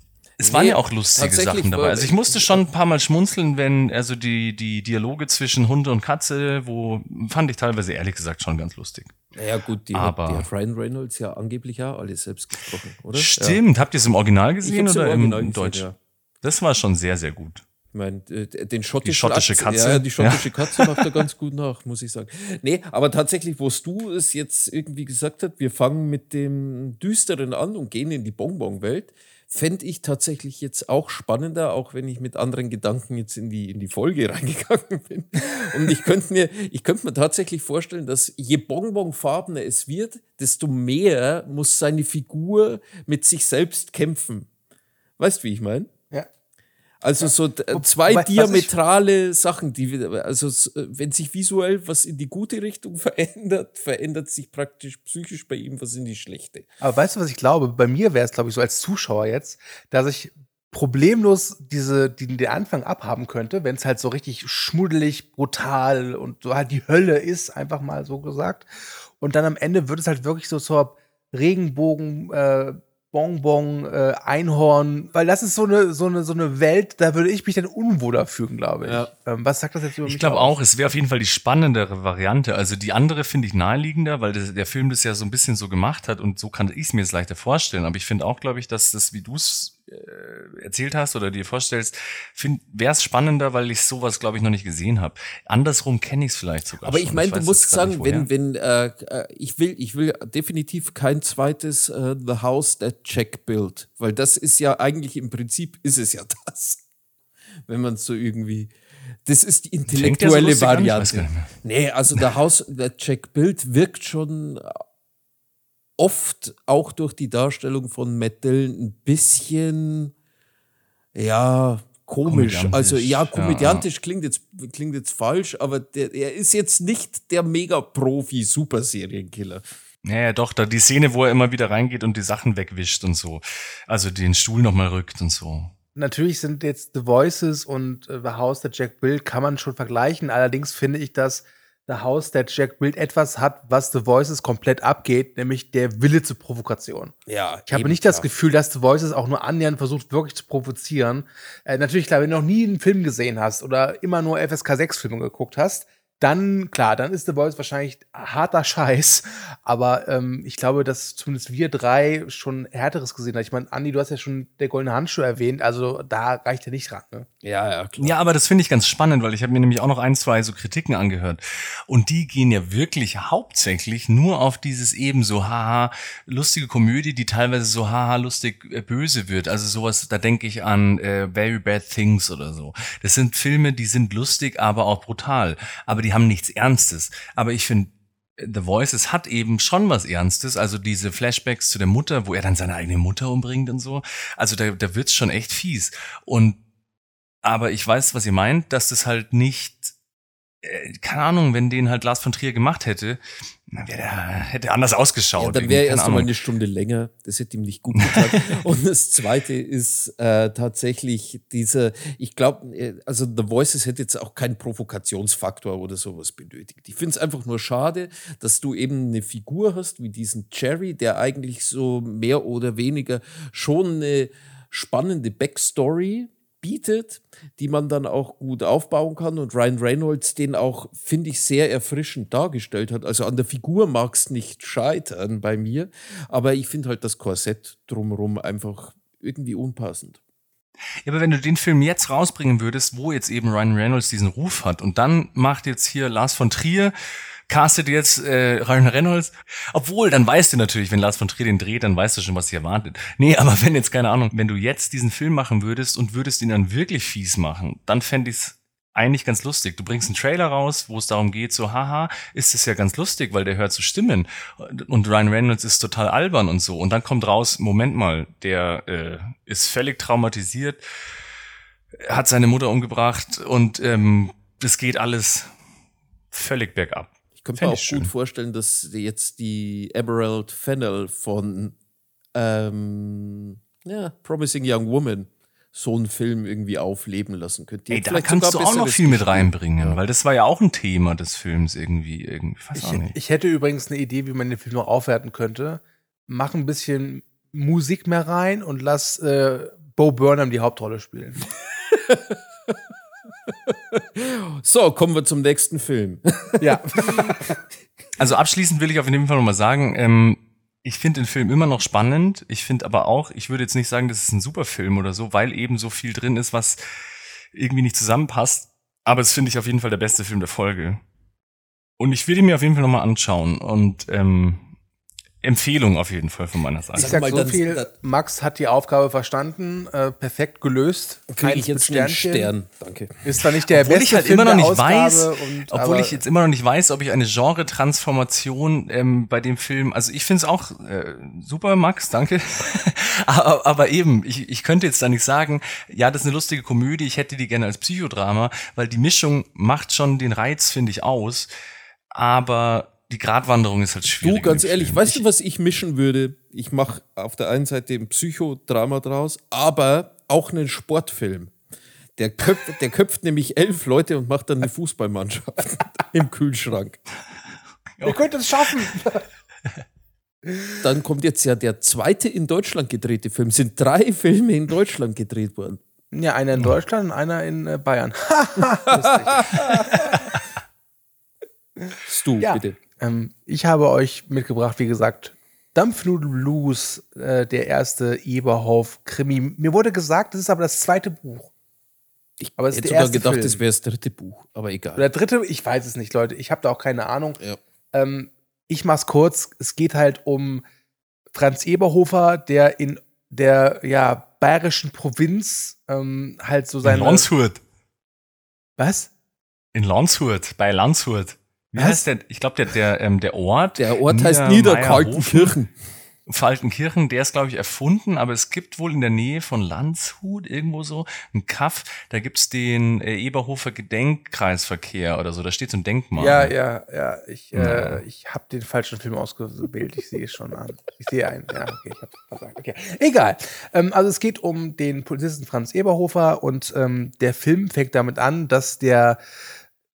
Es waren ja auch lustige Sachen dabei. Also ich musste schon ein paar Mal schmunzeln, wenn also die die Dialoge zwischen Hund und Katze, wo fand ich teilweise ehrlich gesagt schon ganz lustig. Naja gut, die, Aber hat, die Ryan Reynolds ja angeblich ja alles selbst gesprochen, oder? Stimmt. Ja. Habt ihr es im Original gesehen oder im, im Deutsch? Ja. Das war schon sehr sehr gut. Ich meine, äh, den schottischen die schottische Katze. Ja, die schottische ja. Katze macht er ganz gut nach, muss ich sagen. Nee, aber tatsächlich, wo du es jetzt irgendwie gesagt hast, wir fangen mit dem Düsteren an und gehen in die Bonbon-Welt fände ich tatsächlich jetzt auch spannender, auch wenn ich mit anderen Gedanken jetzt in die, in die Folge reingegangen bin. Und ich könnte mir, ich könnte mir tatsächlich vorstellen, dass je bonbonfarbener es wird, desto mehr muss seine Figur mit sich selbst kämpfen. Weißt du, wie ich meine? Also so zwei Wobei, diametrale Sachen, die also wenn sich visuell was in die gute Richtung verändert, verändert sich praktisch psychisch bei ihm was in die schlechte. Aber weißt du, was ich glaube? Bei mir wäre es, glaube ich, so als Zuschauer jetzt, dass ich problemlos diese, die, den Anfang abhaben könnte, wenn es halt so richtig schmuddelig, brutal und so halt die Hölle ist, einfach mal so gesagt. Und dann am Ende wird es halt wirklich so zur Regenbogen, äh, Bonbon, äh, Einhorn, weil das ist so eine, so, eine, so eine Welt, da würde ich mich dann unwohler fühlen, glaube ich. Ja. Ähm, was sagt das jetzt über mich? Ich glaube auch, es wäre auf jeden Fall die spannendere Variante. Also die andere finde ich naheliegender, weil das, der Film das ja so ein bisschen so gemacht hat und so kann ich es mir jetzt leichter vorstellen. Aber ich finde auch, glaube ich, dass das, wie du es äh, erzählt hast oder dir vorstellst, wäre es spannender, weil ich sowas, glaube ich, noch nicht gesehen habe. Andersrum kenne ich es vielleicht sogar. Aber schon. ich meine, du musst sagen, wenn, wenn, äh, äh, ich will, ich will definitiv kein zweites äh, The House That Jack Built, weil das ist ja eigentlich im Prinzip ist es ja das. Wenn man es so irgendwie. Das ist die so intellektuelle weiß Variante. Nee, also der House That Jack Built wirkt schon oft auch durch die Darstellung von Matt Dillon ein bisschen, ja, komisch. Komödiantisch, Also ja, ja, komödiantisch klingt jetzt klingt jetzt falsch, aber der, er ist jetzt nicht der Mega-Profi Superserienkiller. Naja, doch, da die Szene, wo er immer wieder reingeht und die Sachen wegwischt und so. Also den Stuhl nochmal rückt und so. Natürlich sind jetzt The Voices und äh, The House That Jack Built kann man schon vergleichen. Allerdings finde ich, dass The House That Jack Built etwas hat, was The Voices komplett abgeht, nämlich der Wille zur Provokation. Ja, Ich habe nicht das Gefühl, dass The Voices auch nur annähernd versucht, wirklich zu provozieren. Äh, natürlich, klar, wenn du noch nie einen Film gesehen hast oder immer nur FSK 6-Filme geguckt hast, dann, klar, dann ist The Voice wahrscheinlich harter Scheiß. Aber ähm, ich glaube, dass zumindest wir drei schon Härteres gesehen haben. Ich meine, Andi, du hast ja schon der goldene Handschuh erwähnt, also da reicht er nicht ran. Ne? Ja, ja, klar. Ja, aber das finde ich ganz spannend, weil ich habe mir nämlich auch noch ein, zwei so Kritiken angehört. Und die gehen ja wirklich hauptsächlich nur auf dieses eben so haha lustige Komödie, die teilweise so haha lustig äh, böse wird. Also sowas, da denke ich an äh, Very Bad Things oder so. Das sind Filme, die sind lustig, aber auch brutal. Aber die haben nichts Ernstes. Aber ich finde, The Voices hat eben schon was Ernstes, also diese Flashbacks zu der Mutter, wo er dann seine eigene Mutter umbringt und so. Also da, da wird's schon echt fies. Und aber ich weiß, was ihr meint, dass das halt nicht, äh, keine Ahnung, wenn den halt Lars von Trier gemacht hätte, dann wäre der, hätte anders ausgeschaut. Ja, dann wäre erst noch mal Ahnung. eine Stunde länger. Das hätte ihm nicht gut getan. und das Zweite ist äh, tatsächlich dieser, ich glaube, äh, also The Voices hätte jetzt auch keinen Provokationsfaktor oder sowas benötigt. Ich finde es einfach nur schade, dass du eben eine Figur hast wie diesen Jerry, der eigentlich so mehr oder weniger schon eine spannende Backstory bietet, die man dann auch gut aufbauen kann und Ryan Reynolds den auch, finde ich, sehr erfrischend dargestellt hat. Also an der Figur mag es nicht scheitern bei mir, aber ich finde halt das Korsett drumherum einfach irgendwie unpassend. Ja, aber wenn du den Film jetzt rausbringen würdest, wo jetzt eben Ryan Reynolds diesen Ruf hat und dann macht jetzt hier Lars von Trier, castet jetzt äh, Ryan Reynolds, obwohl, dann weißt du natürlich, wenn Lars von Trier den dreht, dann weißt du schon, was dich erwartet. Nee, aber wenn jetzt, keine Ahnung, wenn du jetzt diesen Film machen würdest und würdest ihn dann wirklich fies machen, dann fände ich's eigentlich ganz lustig. Du bringst einen Trailer raus, wo es darum geht, so, haha, ist es ja ganz lustig, weil der hört so Stimmen. Und Ryan Reynolds ist total albern und so. Und dann kommt raus, Moment mal, der äh, ist völlig traumatisiert, hat seine Mutter umgebracht und ähm, das geht alles völlig bergab. Ich könnte mir ich auch schön. gut vorstellen, dass jetzt die Emerald Fennel von ähm, ja, Promising Young Woman so einen Film irgendwie aufleben lassen könnte. Ey, da kannst du auch noch viel mit reinbringen, Ja. weil das war ja auch ein Thema des Films irgendwie. irgendwie weiß Ich, auch nicht. ich hätte übrigens eine Idee, wie man den Film noch aufwerten könnte. Mach ein bisschen Musik mehr rein und lass äh, Bo Burnham die Hauptrolle spielen. So, kommen wir zum nächsten Film. ja. Also abschließend will ich auf jeden Fall nochmal sagen, ähm, ich finde den Film immer noch spannend. Ich finde aber auch, ich würde jetzt nicht sagen, das ist ein super Film oder so, weil eben so viel drin ist, was irgendwie nicht zusammenpasst. Aber es finde ich auf jeden Fall der beste Film der Folge. Und ich will ihn mir auf jeden Fall nochmal anschauen. Und ähm, Empfehlung auf jeden Fall von meiner Ich Seite. Sag sag mal, so viel, Max hat die Aufgabe verstanden, äh, perfekt gelöst. Kriege ich jetzt einen Sternchen. Stern. Danke. Ist zwar nicht der Obwohl beste ich halt Film immer noch nicht Ausgabe weiß, und, obwohl ich jetzt immer noch nicht weiß, ob ich eine Genre-Transformation ähm, bei dem Film, also ich finde es auch äh, super, Max, danke. aber, aber eben, ich, ich könnte jetzt da nicht sagen, ja, das ist eine lustige Komödie, ich hätte die gerne als Psychodrama, weil die Mischung macht schon den Reiz, finde ich, aus. Aber die Gratwanderung ist halt schwierig. Du, ganz ehrlich, Film. weißt du, was ich mischen würde? Ich mache auf der einen Seite ein Psychodrama draus, aber auch einen Sportfilm. Der köpft, der köpft nämlich elf Leute und macht dann eine Fußballmannschaft im Kühlschrank. ihr könnt es schaffen. Dann kommt jetzt ja der zweite in Deutschland gedrehte Film. Sind drei Filme in Deutschland gedreht worden. ja, einer in Deutschland und einer in äh, Bayern. Stu, Ja. bitte. Ähm, ich habe euch mitgebracht, wie gesagt, Dampfnudel-Blues, äh, der erste Eberhoff-Krimi. Mir wurde gesagt, das ist aber das zweite Buch. Ich Aber hätte sogar gedacht, Film. das wäre das dritte Buch, aber egal. Oder dritte, ich weiß es nicht, Leute. Ich habe da auch keine Ahnung. Ja. Ähm, ich mach's kurz. Es geht halt um Franz Eberhofer, der in der ja bayerischen Provinz ähm, halt so In seine. Landshut. Was? In Landshut, bei Landshut. Wie Was? heißt der? Ich glaube, der, der, ähm, der Ort. Der Ort heißt Niedermeierhofen. Niederkaltenkirchen. Faltenkirchen, der ist, glaube ich, erfunden, aber es gibt wohl in der Nähe von Landshut irgendwo so ein Kaff, da gibt's den äh, Eberhofer Gedenkkreisverkehr oder so, da steht so ein Denkmal. Ja, ja, ja. Ich, Ja. äh, ich habe den falschen Film ausgewählt. Ich sehe es schon an. Ich sehe einen. Ja, okay, ich habe versagt. Okay. Egal. Ähm, also es geht um den Polizisten Franz Eberhofer und ähm, der Film fängt damit an, dass der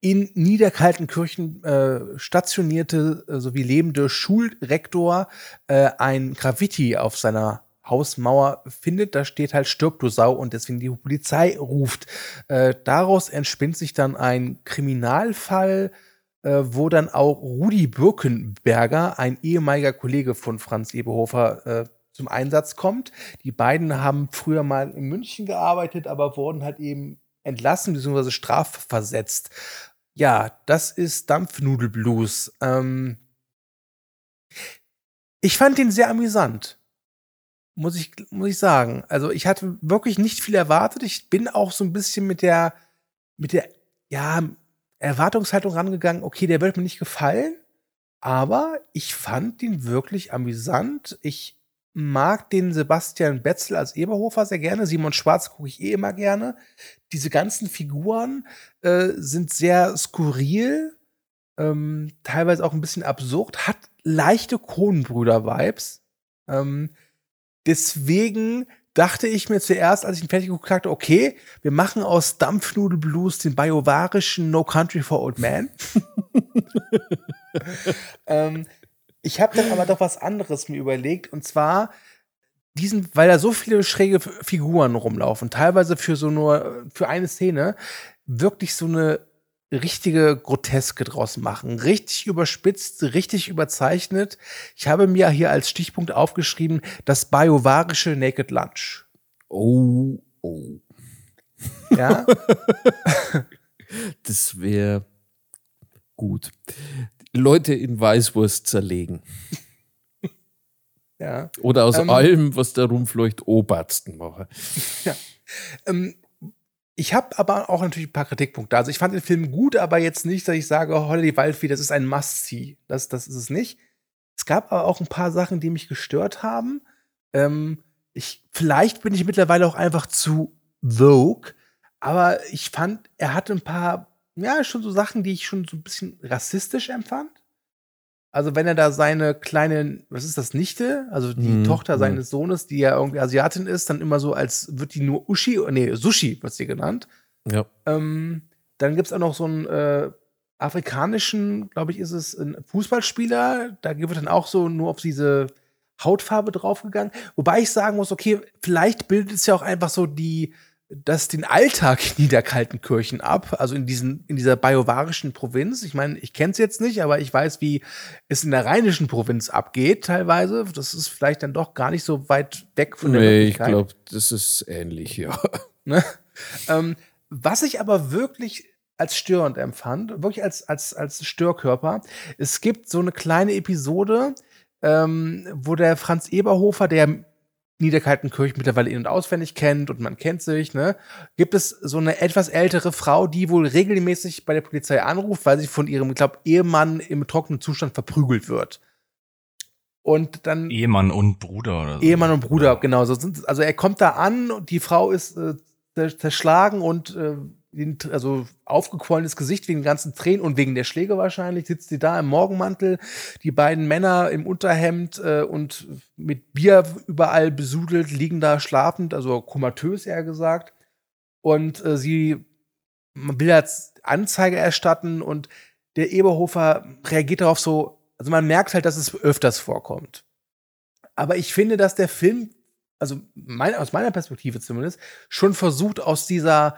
in Niederkaltenkirchen äh, stationierte äh, sowie lebende Schulrektor äh, ein Graffiti auf seiner Hausmauer findet. Da steht halt stirb du Sau und deswegen die Polizei ruft. Äh, daraus entspinnt sich dann ein Kriminalfall, äh, wo dann auch Rudi Birkenberger, ein ehemaliger Kollege von Franz Eberhofer, äh, zum Einsatz kommt. Die beiden haben früher mal in München gearbeitet, aber wurden halt eben entlassen bzw. strafversetzt. Ja, das ist Dampfnudelblues. Ähm ich fand den sehr amüsant. Muss ich, muss ich sagen. Also ich hatte wirklich nicht viel erwartet. Ich bin auch so ein bisschen mit der, mit der, ja, Erwartungshaltung rangegangen. Okay, der wird mir nicht gefallen. Aber ich fand den wirklich amüsant. Ich mag den Sebastian Betzel als Eberhofer sehr gerne. Simon Schwarz gucke ich eh immer gerne. Diese ganzen Figuren äh, sind sehr skurril, ähm, teilweise auch ein bisschen absurd, hat leichte Kronenbrüder-Vibes. Ähm, deswegen dachte ich mir zuerst, als ich ihn fertig geguckt hatte, okay, wir machen aus Dampfnudelblues den biovarischen No Country for Old Man. ähm, ich habe dann aber doch was anderes mir überlegt und zwar diesen, weil da so viele schräge Figuren rumlaufen, teilweise für so nur für eine Szene, wirklich so eine richtige Groteske draus machen. Richtig überspitzt, richtig überzeichnet. Ich habe mir hier als Stichpunkt aufgeschrieben, das biovarische Naked Lunch. Oh, oh. Ja, Das wäre gut. Leute in Weißwurst zerlegen. ja. Oder aus Ähm. allem, was da rumfleucht, Obersten machen. Ähm, ich habe aber auch natürlich ein paar Kritikpunkte. Also ich fand den Film gut, aber jetzt nicht, dass ich sage, Holly Waldfee, das ist ein Must-See. Das, das ist es nicht. Es gab aber auch ein paar Sachen, die mich gestört haben. Ähm, ich, vielleicht bin ich mittlerweile auch einfach zu Vogue, aber ich fand, er hatte ein paar, ja, schon so Sachen, die ich schon so ein bisschen rassistisch empfand. Also wenn er da seine kleine, was ist das, Nichte, also die Mhm, Tochter mhm. seines Sohnes, die ja irgendwie Asiatin ist, dann immer so als, wird die nur Uschi, nee, Sushi wird sie genannt. Ja. Ähm, dann gibt's auch noch so einen äh, afrikanischen, glaube ich, ist es ein Fußballspieler. Da wird dann auch so nur auf diese Hautfarbe draufgegangen. Wobei ich sagen muss, okay, vielleicht bildet es ja auch einfach so die, das den Alltag in Niederkaltenkirchen ab, also in diesen, in dieser biovarischen Provinz. Ich meine, ich kenne es jetzt nicht, aber ich weiß, wie es in der rheinischen Provinz abgeht, teilweise. Das ist vielleicht dann doch gar nicht so weit weg von der Nee, ich glaube, das ist ähnlich, ja. Ne? Ähm, was ich aber wirklich als störend empfand, wirklich als, als, als Störkörper, es gibt so eine kleine Episode, ähm, wo der Franz Eberhofer, der Niederkaltenkirchen mittlerweile in- und auswendig kennt und man kennt sich, ne, gibt es so eine etwas ältere Frau, die wohl regelmäßig bei der Polizei anruft, weil sie von ihrem, ich glaube, Ehemann im trockenen Zustand verprügelt wird. Und dann Ehemann und Bruder oder so. Ehemann und Bruder, genau. So sind, also er kommt da an und die Frau ist äh, zer- zerschlagen und äh, also aufgequollenes Gesicht wegen den ganzen Tränen und wegen der Schläge wahrscheinlich, sitzt sie da im Morgenmantel, die beiden Männer im Unterhemd äh, und mit Bier überall besudelt, liegen da schlafend, also komatös eher gesagt. Und äh, sie will jetzt Anzeige erstatten und der Eberhofer reagiert darauf so, also man merkt halt, dass es öfters vorkommt. Aber ich finde, dass der Film, also mein, aus meiner Perspektive zumindest, schon versucht, aus dieser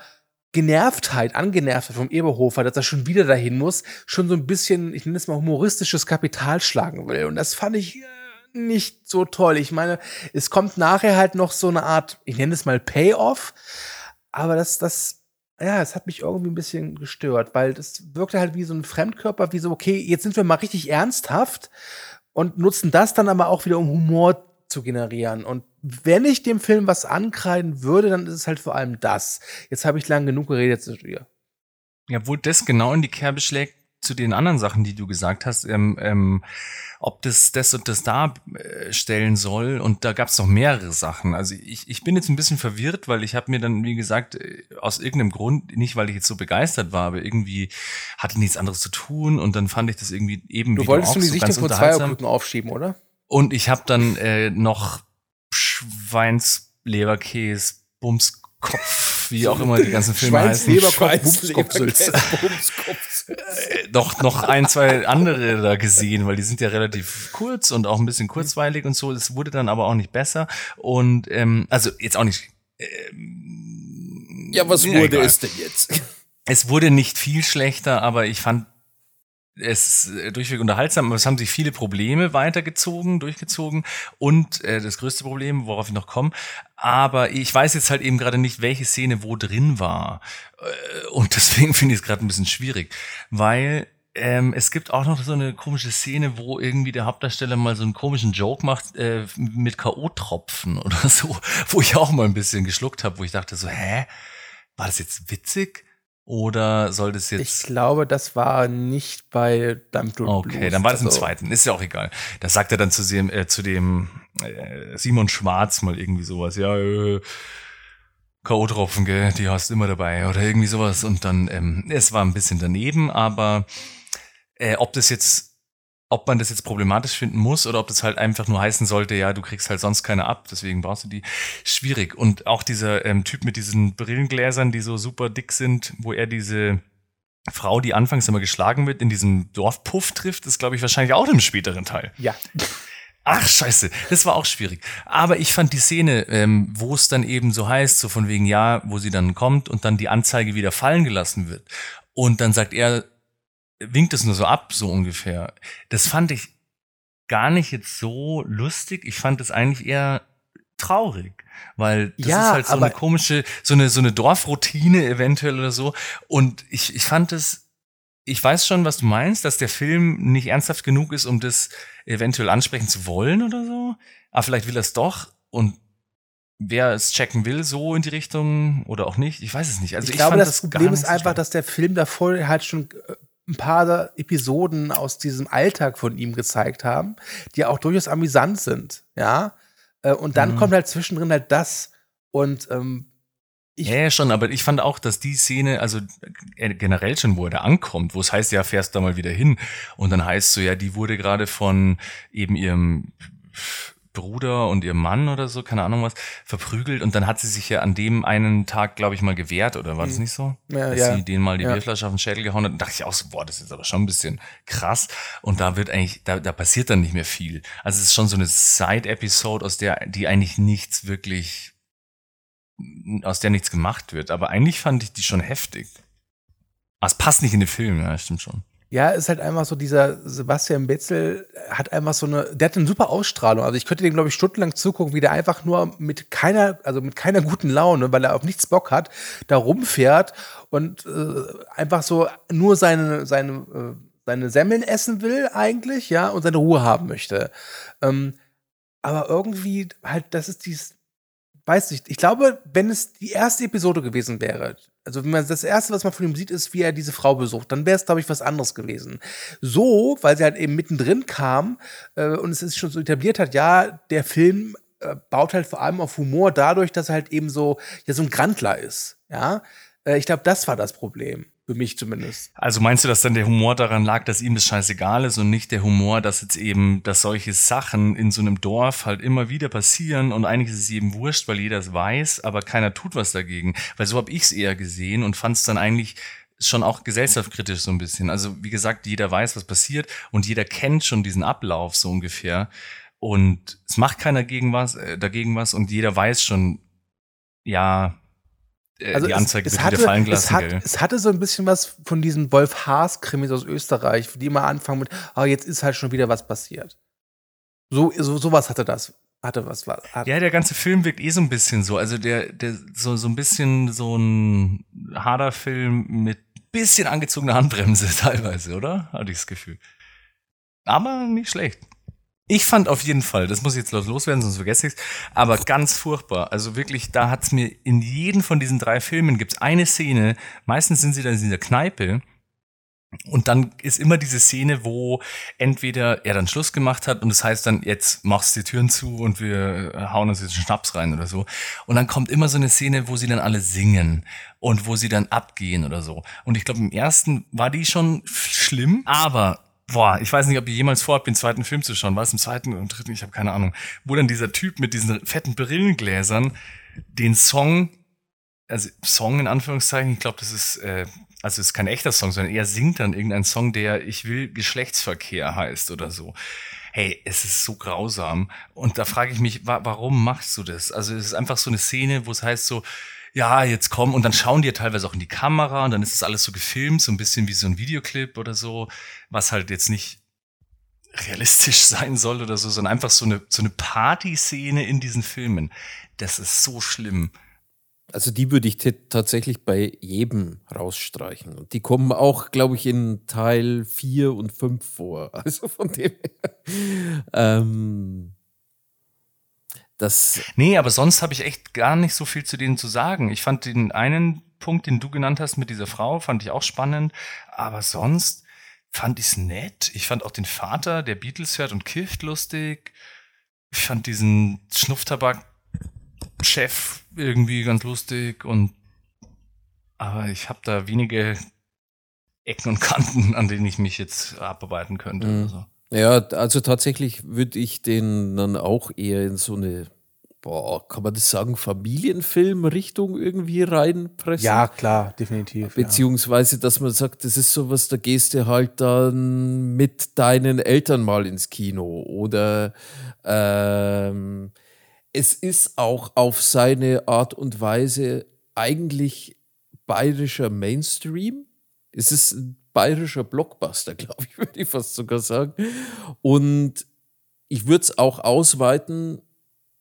Genervtheit, Angenervtheit vom Eberhofer, dass er schon wieder dahin muss, schon so ein bisschen, ich nenne es mal humoristisches Kapital schlagen will. Und das fand ich äh, nicht so toll. Ich meine, es kommt nachher halt noch so eine Art, ich nenne es mal Payoff, aber das, das, ja, es hat mich irgendwie ein bisschen gestört, weil das wirkte halt wie so ein Fremdkörper, wie so, okay, jetzt sind wir mal richtig ernsthaft und nutzen das dann aber auch wieder, um Humor zu generieren. Und wenn ich dem Film was ankreiden würde, dann ist es halt vor allem das. Jetzt habe ich lang genug geredet zu dir. Ja, wo das genau in die Kerbe schlägt zu den anderen Sachen, die du gesagt hast, ähm, ähm, ob das das und das darstellen soll. Und da gab es noch mehrere Sachen. Also ich, ich bin jetzt ein bisschen verwirrt, weil ich habe mir dann, wie gesagt, äh, aus irgendeinem Grund, nicht weil ich jetzt so begeistert war, aber irgendwie hatte nichts anderes zu tun und dann fand ich das irgendwie eben Du wolltest du die Sichtung von Zweierbrücken aufschieben, oder? Und ich habe dann äh, noch Schweinsleberkäse, Bumskopf, wie auch immer die ganzen Filme heißen. Bumskopfsülze. Äh, noch, noch ein, zwei andere da gesehen, weil die sind ja relativ kurz und auch ein bisschen kurzweilig und so. Es wurde dann aber auch nicht besser. Und ähm, also jetzt auch nicht. Ähm, ja, was wurde es denn jetzt? Es wurde nicht viel schlechter, aber ich fand es ist äh, durchweg unterhaltsam, aber es haben sich viele Probleme weitergezogen, durchgezogen und äh, das größte Problem, worauf ich noch komme, aber ich weiß jetzt halt eben gerade nicht, welche Szene wo drin war äh, und deswegen finde ich es gerade ein bisschen schwierig, weil ähm, es gibt auch noch so eine komische Szene, wo irgendwie der Hauptdarsteller mal so einen komischen Joke macht äh, mit K.O.-Tropfen oder so, wo ich auch mal ein bisschen geschluckt habe, wo ich dachte so, hä, war das jetzt witzig? Oder soll das jetzt. Ich glaube, das war nicht bei Dump Okay, Blues. dann war das im also zweiten. Ist ja auch egal. Das sagt er dann zu dem, äh, zu dem äh, Simon Schwarz mal irgendwie sowas. Ja, äh, K.O.-Tropfen, gell, die hast du immer dabei. Oder irgendwie sowas. Und dann, ähm, es war ein bisschen daneben, aber äh, ob das jetzt ob man das jetzt problematisch finden muss oder ob das halt einfach nur heißen sollte, ja, du kriegst halt sonst keine ab, deswegen brauchst du die. Schwierig. Und auch dieser ähm, Typ mit diesen Brillengläsern, die so super dick sind, wo er diese Frau, die anfangs immer geschlagen wird, in diesem Dorfpuff trifft, ist, glaube ich, wahrscheinlich auch im späteren Teil. Ja. Ach, scheiße, das war auch schwierig. Aber ich fand die Szene, ähm, wo es dann eben so heißt, so von wegen, ja, wo sie dann kommt und dann die Anzeige wieder fallen gelassen wird. Und dann sagt er, winkt es nur so ab, so ungefähr. Das fand ich gar nicht jetzt so lustig. Ich fand es eigentlich eher traurig, weil das ja, ist halt so eine komische, so eine, so eine Dorfroutine eventuell oder so. Und ich, ich fand es, ich weiß schon, was du meinst, dass der Film nicht ernsthaft genug ist, um das eventuell ansprechen zu wollen oder so. Aber vielleicht will er es doch und wer es checken will, so in die Richtung oder auch nicht, ich weiß es nicht. Also ich, ich glaube, das, das Problem ist einfach, dass der Film davor halt schon äh, ein paar Episoden aus diesem Alltag von ihm gezeigt haben, die auch durchaus amüsant sind, ja. Äh, und dann mhm. kommt halt zwischendrin halt das und ähm, ich ja, ja, schon, aber ich fand auch, dass die Szene, also äh, generell schon, wo er da ankommt, wo es heißt, ja, fährst da mal wieder hin. Und dann heißt so, ja, die wurde gerade von eben ihrem Bruder und ihr Mann oder so, keine Ahnung was, verprügelt und dann hat sie sich ja an dem einen Tag, glaube ich, mal gewehrt, oder war das hm. nicht so? Ja, Dass ja. sie denen mal die ja. Bierflasche auf den Schädel gehauen hat und dachte ich auch so, boah, das ist aber schon ein bisschen krass. Und da wird eigentlich, da, da passiert dann nicht mehr viel. Also es ist schon so eine Side-Episode, aus der, die eigentlich nichts wirklich, aus der nichts gemacht wird. Aber eigentlich fand ich die schon heftig. Aber es passt nicht in den Film, ja, stimmt schon. Ja, ist halt einfach so, dieser Sebastian Betzel hat einfach so eine, der hat eine super Ausstrahlung. Also ich könnte dem, glaube ich, stundenlang zugucken, wie der einfach nur mit keiner, also mit keiner guten Laune, weil er auf nichts Bock hat, da rumfährt und äh, einfach so nur seine, seine, äh, seine Semmeln essen will eigentlich, ja, und seine Ruhe haben möchte. Ähm, aber irgendwie halt, das ist dieses, weiß nicht, ich glaube, wenn es die erste Episode gewesen wäre, also wenn man das erste, was man von ihm sieht, ist, wie er diese Frau besucht, dann wäre es, glaube ich, was anderes gewesen. So, weil sie halt eben mittendrin kam äh, und es ist schon so etabliert hat, ja, der Film äh, baut halt vor allem auf Humor dadurch, dass er halt eben so, ja, so ein Grandler ist. Ja, äh, ich glaube, das war das Problem. Für mich zumindest. Also meinst du, dass dann der Humor daran lag, dass ihm das scheißegal ist und nicht der Humor, dass jetzt eben, dass solche Sachen in so einem Dorf halt immer wieder passieren und eigentlich ist es eben wurscht, weil jeder es weiß, aber keiner tut was dagegen. Weil so habe ich es eher gesehen und fand es dann eigentlich schon auch gesellschaftskritisch so ein bisschen. Also wie gesagt, jeder weiß, was passiert und jeder kennt schon diesen Ablauf so ungefähr. Und es macht keiner gegen was, äh, dagegen was und jeder weiß schon, ja, äh, also die Anzeige es, es hatte, fallen gelassen. Es, hat, es, hatte so ein bisschen was von diesen Wolf Haas-Krimis aus Österreich, die immer anfangen mit, oh, jetzt ist halt schon wieder was passiert. So, so sowas hatte das. Hatte was war. Ja, der ganze Film wirkt eh so ein bisschen so. Also der, der so, so ein bisschen so ein harter Film mit bisschen angezogener Handbremse teilweise, oder? Hatte ich das Gefühl. Aber nicht schlecht. Ich fand auf jeden Fall, das muss ich jetzt loswerden, sonst vergesse ich's, aber ganz furchtbar. Also wirklich, da hat's mir in jedem von diesen drei Filmen gibt's eine Szene, meistens sind sie dann in dieser Kneipe, und dann ist immer diese Szene, wo entweder er dann Schluss gemacht hat und das heißt dann, jetzt machst du die Türen zu und wir hauen uns jetzt einen Schnaps rein oder so. Und dann kommt immer so eine Szene, wo sie dann alle singen und wo sie dann abgehen oder so. Und ich glaube, im ersten war die schon schlimm, aber boah, ich weiß nicht, ob ihr jemals vorhabt, den zweiten Film zu schauen. War es im zweiten und dritten? Ich habe keine Ahnung. Wo dann dieser Typ mit diesen fetten Brillengläsern den Song, also Song in Anführungszeichen, ich glaube, das ist, äh, also es ist kein echter Song, sondern er singt dann irgendeinen Song, der Ich will Geschlechtsverkehr heißt oder so. Hey, es ist so grausam. Und da frage ich mich, wa warum machst du das? Also es ist einfach so eine Szene, wo es heißt so, ja, jetzt komm, und dann schauen die ja teilweise auch in die Kamera und dann ist das alles so gefilmt, so ein bisschen wie so ein Videoclip oder so, was halt jetzt nicht realistisch sein soll oder so, sondern einfach so eine, so eine Partyszene in diesen Filmen. Das ist so schlimm. Also die würde ich tatsächlich bei jedem rausstreichen. Und die kommen auch, glaube ich, in Teil 4 und 5 vor. Also von dem her. Ähm, das nee, aber sonst habe ich echt gar nicht so viel zu denen zu sagen. Ich fand den einen Punkt, den du genannt hast mit dieser Frau, fand ich auch spannend. Aber sonst fand ich es nett. Ich fand auch den Vater, der Beatles hört und kifft, lustig. Ich fand diesen Schnupftabak-Chef irgendwie ganz lustig und aber ich habe da wenige Ecken und Kanten, an denen ich mich jetzt abarbeiten könnte. Mhm. So. Ja, also tatsächlich würde ich den dann auch eher in so eine, boah, kann man das sagen, Familienfilm-Richtung irgendwie reinpressen. Ja, klar, definitiv. Beziehungsweise, dass man sagt, das ist sowas, da gehst du halt dann mit deinen Eltern mal ins Kino. Oder ähm, es ist auch auf seine Art und Weise eigentlich bayerischer Mainstream. Es ist ein bayerischer Blockbuster, glaube ich, würde ich fast sogar sagen. Und ich würde es auch ausweiten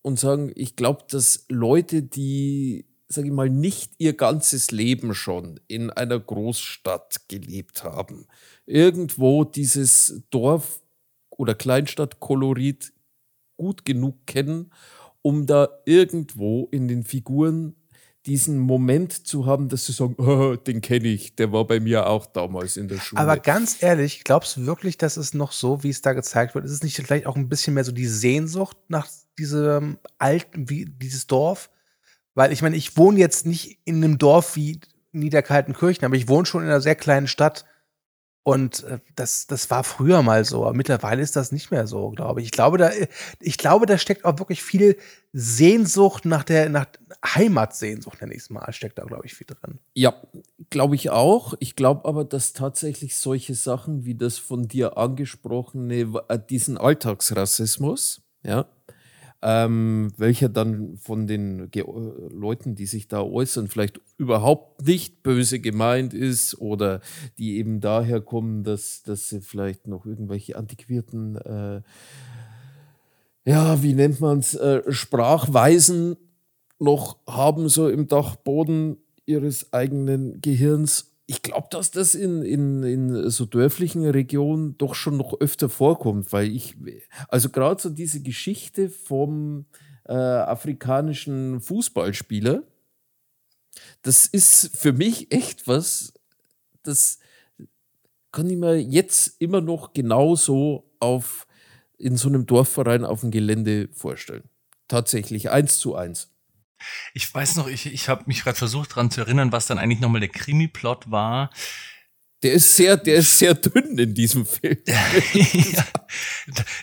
und sagen, ich glaube, dass Leute, die, sage ich mal, nicht ihr ganzes Leben schon in einer Großstadt gelebt haben, irgendwo dieses Dorf oder Kleinstadtkolorit gut genug kennen, um da irgendwo in den Figuren diesen Moment zu haben, dass sie sagen, oh, den kenne ich, der war bei mir auch damals in der Schule. Aber ganz ehrlich, glaubst du wirklich, dass es noch so, wie es da gezeigt wird? Ist es nicht vielleicht auch ein bisschen mehr so die Sehnsucht nach diesem alten, wie dieses Dorf? Weil ich meine, ich wohne jetzt nicht in einem Dorf wie Niederkaltenkirchen, aber ich wohne schon in einer sehr kleinen Stadt und äh, das, das war früher mal so, aber mittlerweile ist das nicht mehr so, glaube ich. Ich glaube, da, ich glaube, da steckt auch wirklich viel Sehnsucht nach der, nach Heimatsehnsucht, nenne ich es mal, steckt da, glaube ich, viel drin. Ja, glaube ich auch. Ich glaube aber, dass tatsächlich solche Sachen wie das von dir angesprochene, äh, diesen Alltagsrassismus, ja, ähm, welcher dann von den Ge Leuten, die sich da äußern, vielleicht überhaupt nicht böse gemeint ist oder die eben daher kommen, dass, dass sie vielleicht noch irgendwelche antiquierten, äh, ja, wie nennt man es, äh, Sprachweisen noch haben, so im Dachboden ihres eigenen Gehirns ich glaube, dass das in, in, in so dörflichen Regionen doch schon noch öfter vorkommt, weil ich, also gerade so diese Geschichte vom äh, afrikanischen Fußballspieler, das ist für mich echt was, das kann ich mir jetzt immer noch genauso auf in so einem Dorfverein auf dem Gelände vorstellen. Tatsächlich, eins zu eins. Ich weiß noch, ich, ich habe mich gerade versucht daran zu erinnern, was dann eigentlich nochmal der Krimi-Plot war. Der ist sehr, der ist sehr dünn in diesem Film. ja,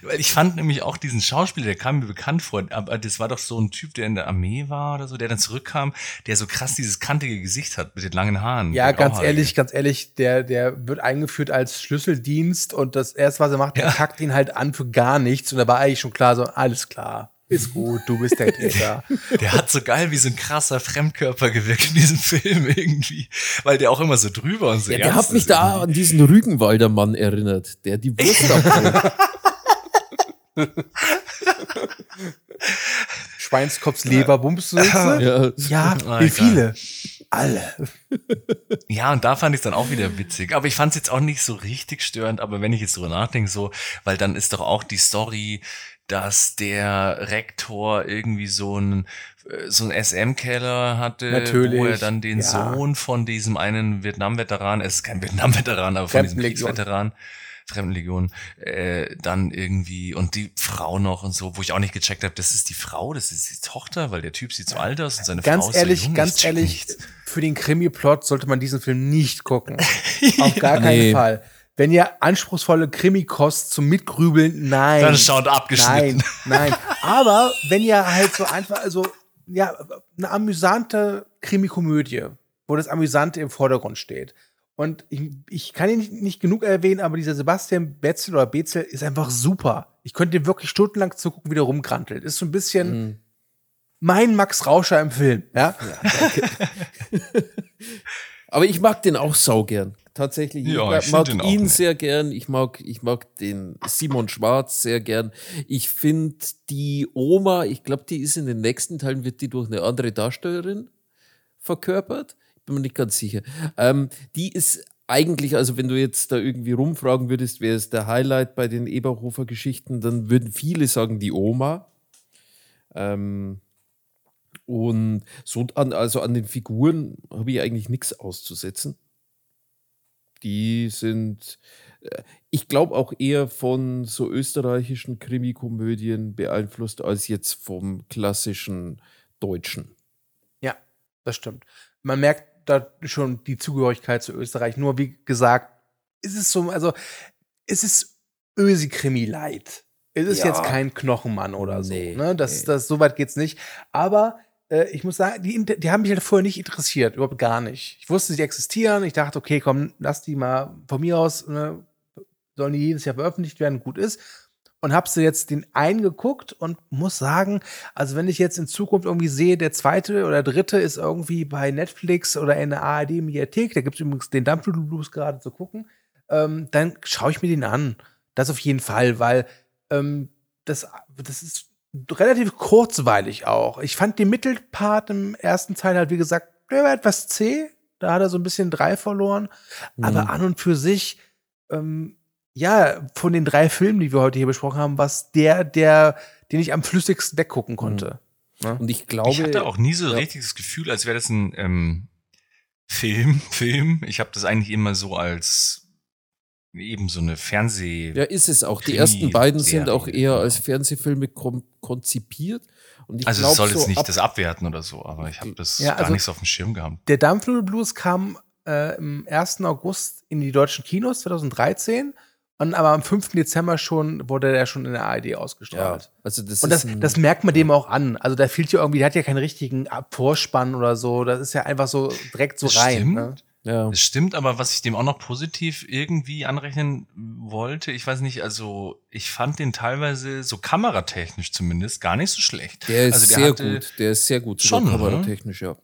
weil ich fand nämlich auch diesen Schauspieler, der kam mir bekannt vor, aber das war doch so ein Typ, der in der Armee war oder so, der dann zurückkam, der so krass dieses kantige Gesicht hat mit den langen Haaren. Ja, ganz ehrlich, ganz ehrlich, der, der wird eingeführt als Schlüsseldienst und das erste, was er macht, ja. er kackt ihn halt an für gar nichts und da war eigentlich schon klar, so, alles klar. Ist gut, du bist der Täter. der hat so geil wie so ein krasser Fremdkörper gewirkt in diesem Film irgendwie, weil der auch immer so drüber und so. Ja, der hat mich da irgendwie. an diesen Rügenwalder Mann erinnert, der die Wurst abholt. Schweinskopfs Leber, jetzt? Ja. Ja, wie egal. viele? Alle. Ja, und da fand ich es dann auch wieder witzig. Aber ich fand es jetzt auch nicht so richtig störend. Aber wenn ich jetzt drüber nachdenke, so, weil dann ist doch auch die Story, dass der Rektor irgendwie so ein äh, so ein SM-Keller hatte, Natürlich, wo er dann den ja. Sohn von diesem einen Vietnam-Veteran, es ist kein Vietnam-Veteran, aber von diesem. Kriegsveteran, Fremdenlegion, äh, dann irgendwie und die Frau noch und so, wo ich auch nicht gecheckt habe, das ist die Frau, das ist die Tochter, weil der Typ sieht so alt aus und seine Frau Ganz ist ehrlich, so jung. ganz ich check ehrlich, nichts. für den Krimi-Plot sollte man diesen Film nicht gucken. Auf gar keinen Nee. Fall. Wenn ihr anspruchsvolle Krimi-Kost zum Mitgrübeln, nein. Dann schaut abgeschnitten. Nein, nein. Aber wenn ihr halt so einfach, also, ja, eine amüsante Krimi-Komödie, wo das Amüsante im Vordergrund steht. Und ich, ich kann ihn nicht, nicht genug erwähnen, aber dieser Sebastian Betzel oder Betzel ist einfach super. Ich könnte ihm wirklich stundenlang zugucken, wie der rumkrantelt. Ist so ein bisschen mein Max Rauscher im Film, ja? Aber ich mag den auch saugern. Tatsächlich. Ja, mag, ich mag ihn nett. sehr gern. Ich mag, ich mag den Simon Schwarz sehr gern. Ich finde die Oma, ich glaube, die ist in den nächsten Teilen, wird die durch eine andere Darstellerin verkörpert. Ich bin mir nicht ganz sicher. Ähm, die ist eigentlich, also wenn du jetzt da irgendwie rumfragen würdest, wer ist der Highlight bei den Eberhofer-Geschichten, dann würden viele sagen, die Oma. Ähm, und so an, also an den Figuren habe ich eigentlich nichts auszusetzen. Die sind, äh, ich glaube, auch eher von so österreichischen Krimikomödien beeinflusst als jetzt vom klassischen Deutschen. Ja, das stimmt. Man merkt da schon die Zugehörigkeit zu Österreich. Nur wie gesagt, es ist so, also es ist Ösi-Krimi-Light. Es ist Ja. jetzt kein Knochenmann oder so. Nee, ne? das, nee. das, so weit geht's nicht. Aber äh, ich muss sagen, die, die haben mich halt vorher nicht interessiert, überhaupt gar nicht. Ich wusste, sie existieren. Ich dachte, okay, komm, lass die mal von mir aus, ne, sollen die jedes Jahr veröffentlicht werden, gut ist. Und hab sie jetzt den einen geguckt und muss sagen, also wenn ich jetzt in Zukunft irgendwie sehe, der zweite oder dritte ist irgendwie bei Netflix oder in der ARD-Mediathek, da gibt es übrigens den Dumpflute Blues gerade zu gucken, ähm, dann schaue ich mir den an. Das auf jeden Fall, weil ähm, das, das ist relativ kurzweilig auch. Ich fand den Mittelpart im ersten Teil halt, wie gesagt, der war etwas zäh. Da hat er so ein bisschen drei verloren. Aber an und für sich, ähm, ja, von den drei Filmen, die wir heute hier besprochen haben, was der, der, den ich am flüssigsten weggucken konnte. Und ich glaube, ich hatte auch nie so ja. richtig das Gefühl, als wäre das ein ähm, Film, Film. Ich habe das eigentlich immer so als eben so eine Fernseh. ja, ist es auch. Die ersten beiden sind auch eher als Fernsehfilme konzipiert. Und ich also glaub, es soll jetzt so nicht ab- das abwerten oder so, aber ich habe das Ja, gar also- nicht so auf dem Schirm gehabt. Der Dampfludel Blues kam äh, im 1. August in die deutschen Kinos 2013 und aber am 5. Dezember schon wurde der schon in der ARD Ja, ausgestrahlt. also das Und das, ist ein, das merkt man dem auch an. Also da fehlt ja irgendwie, der hat ja keinen richtigen Vorspann oder so. Das ist ja einfach so direkt so Das rein. stimmt. Ne? Ja. Das stimmt, aber was ich dem auch noch positiv irgendwie anrechnen wollte, ich weiß nicht, also ich fand den teilweise so kameratechnisch zumindest gar nicht so schlecht. Der ist also sehr hatte- gut. Der ist sehr gut, Schon, oder? kameratechnisch, ja.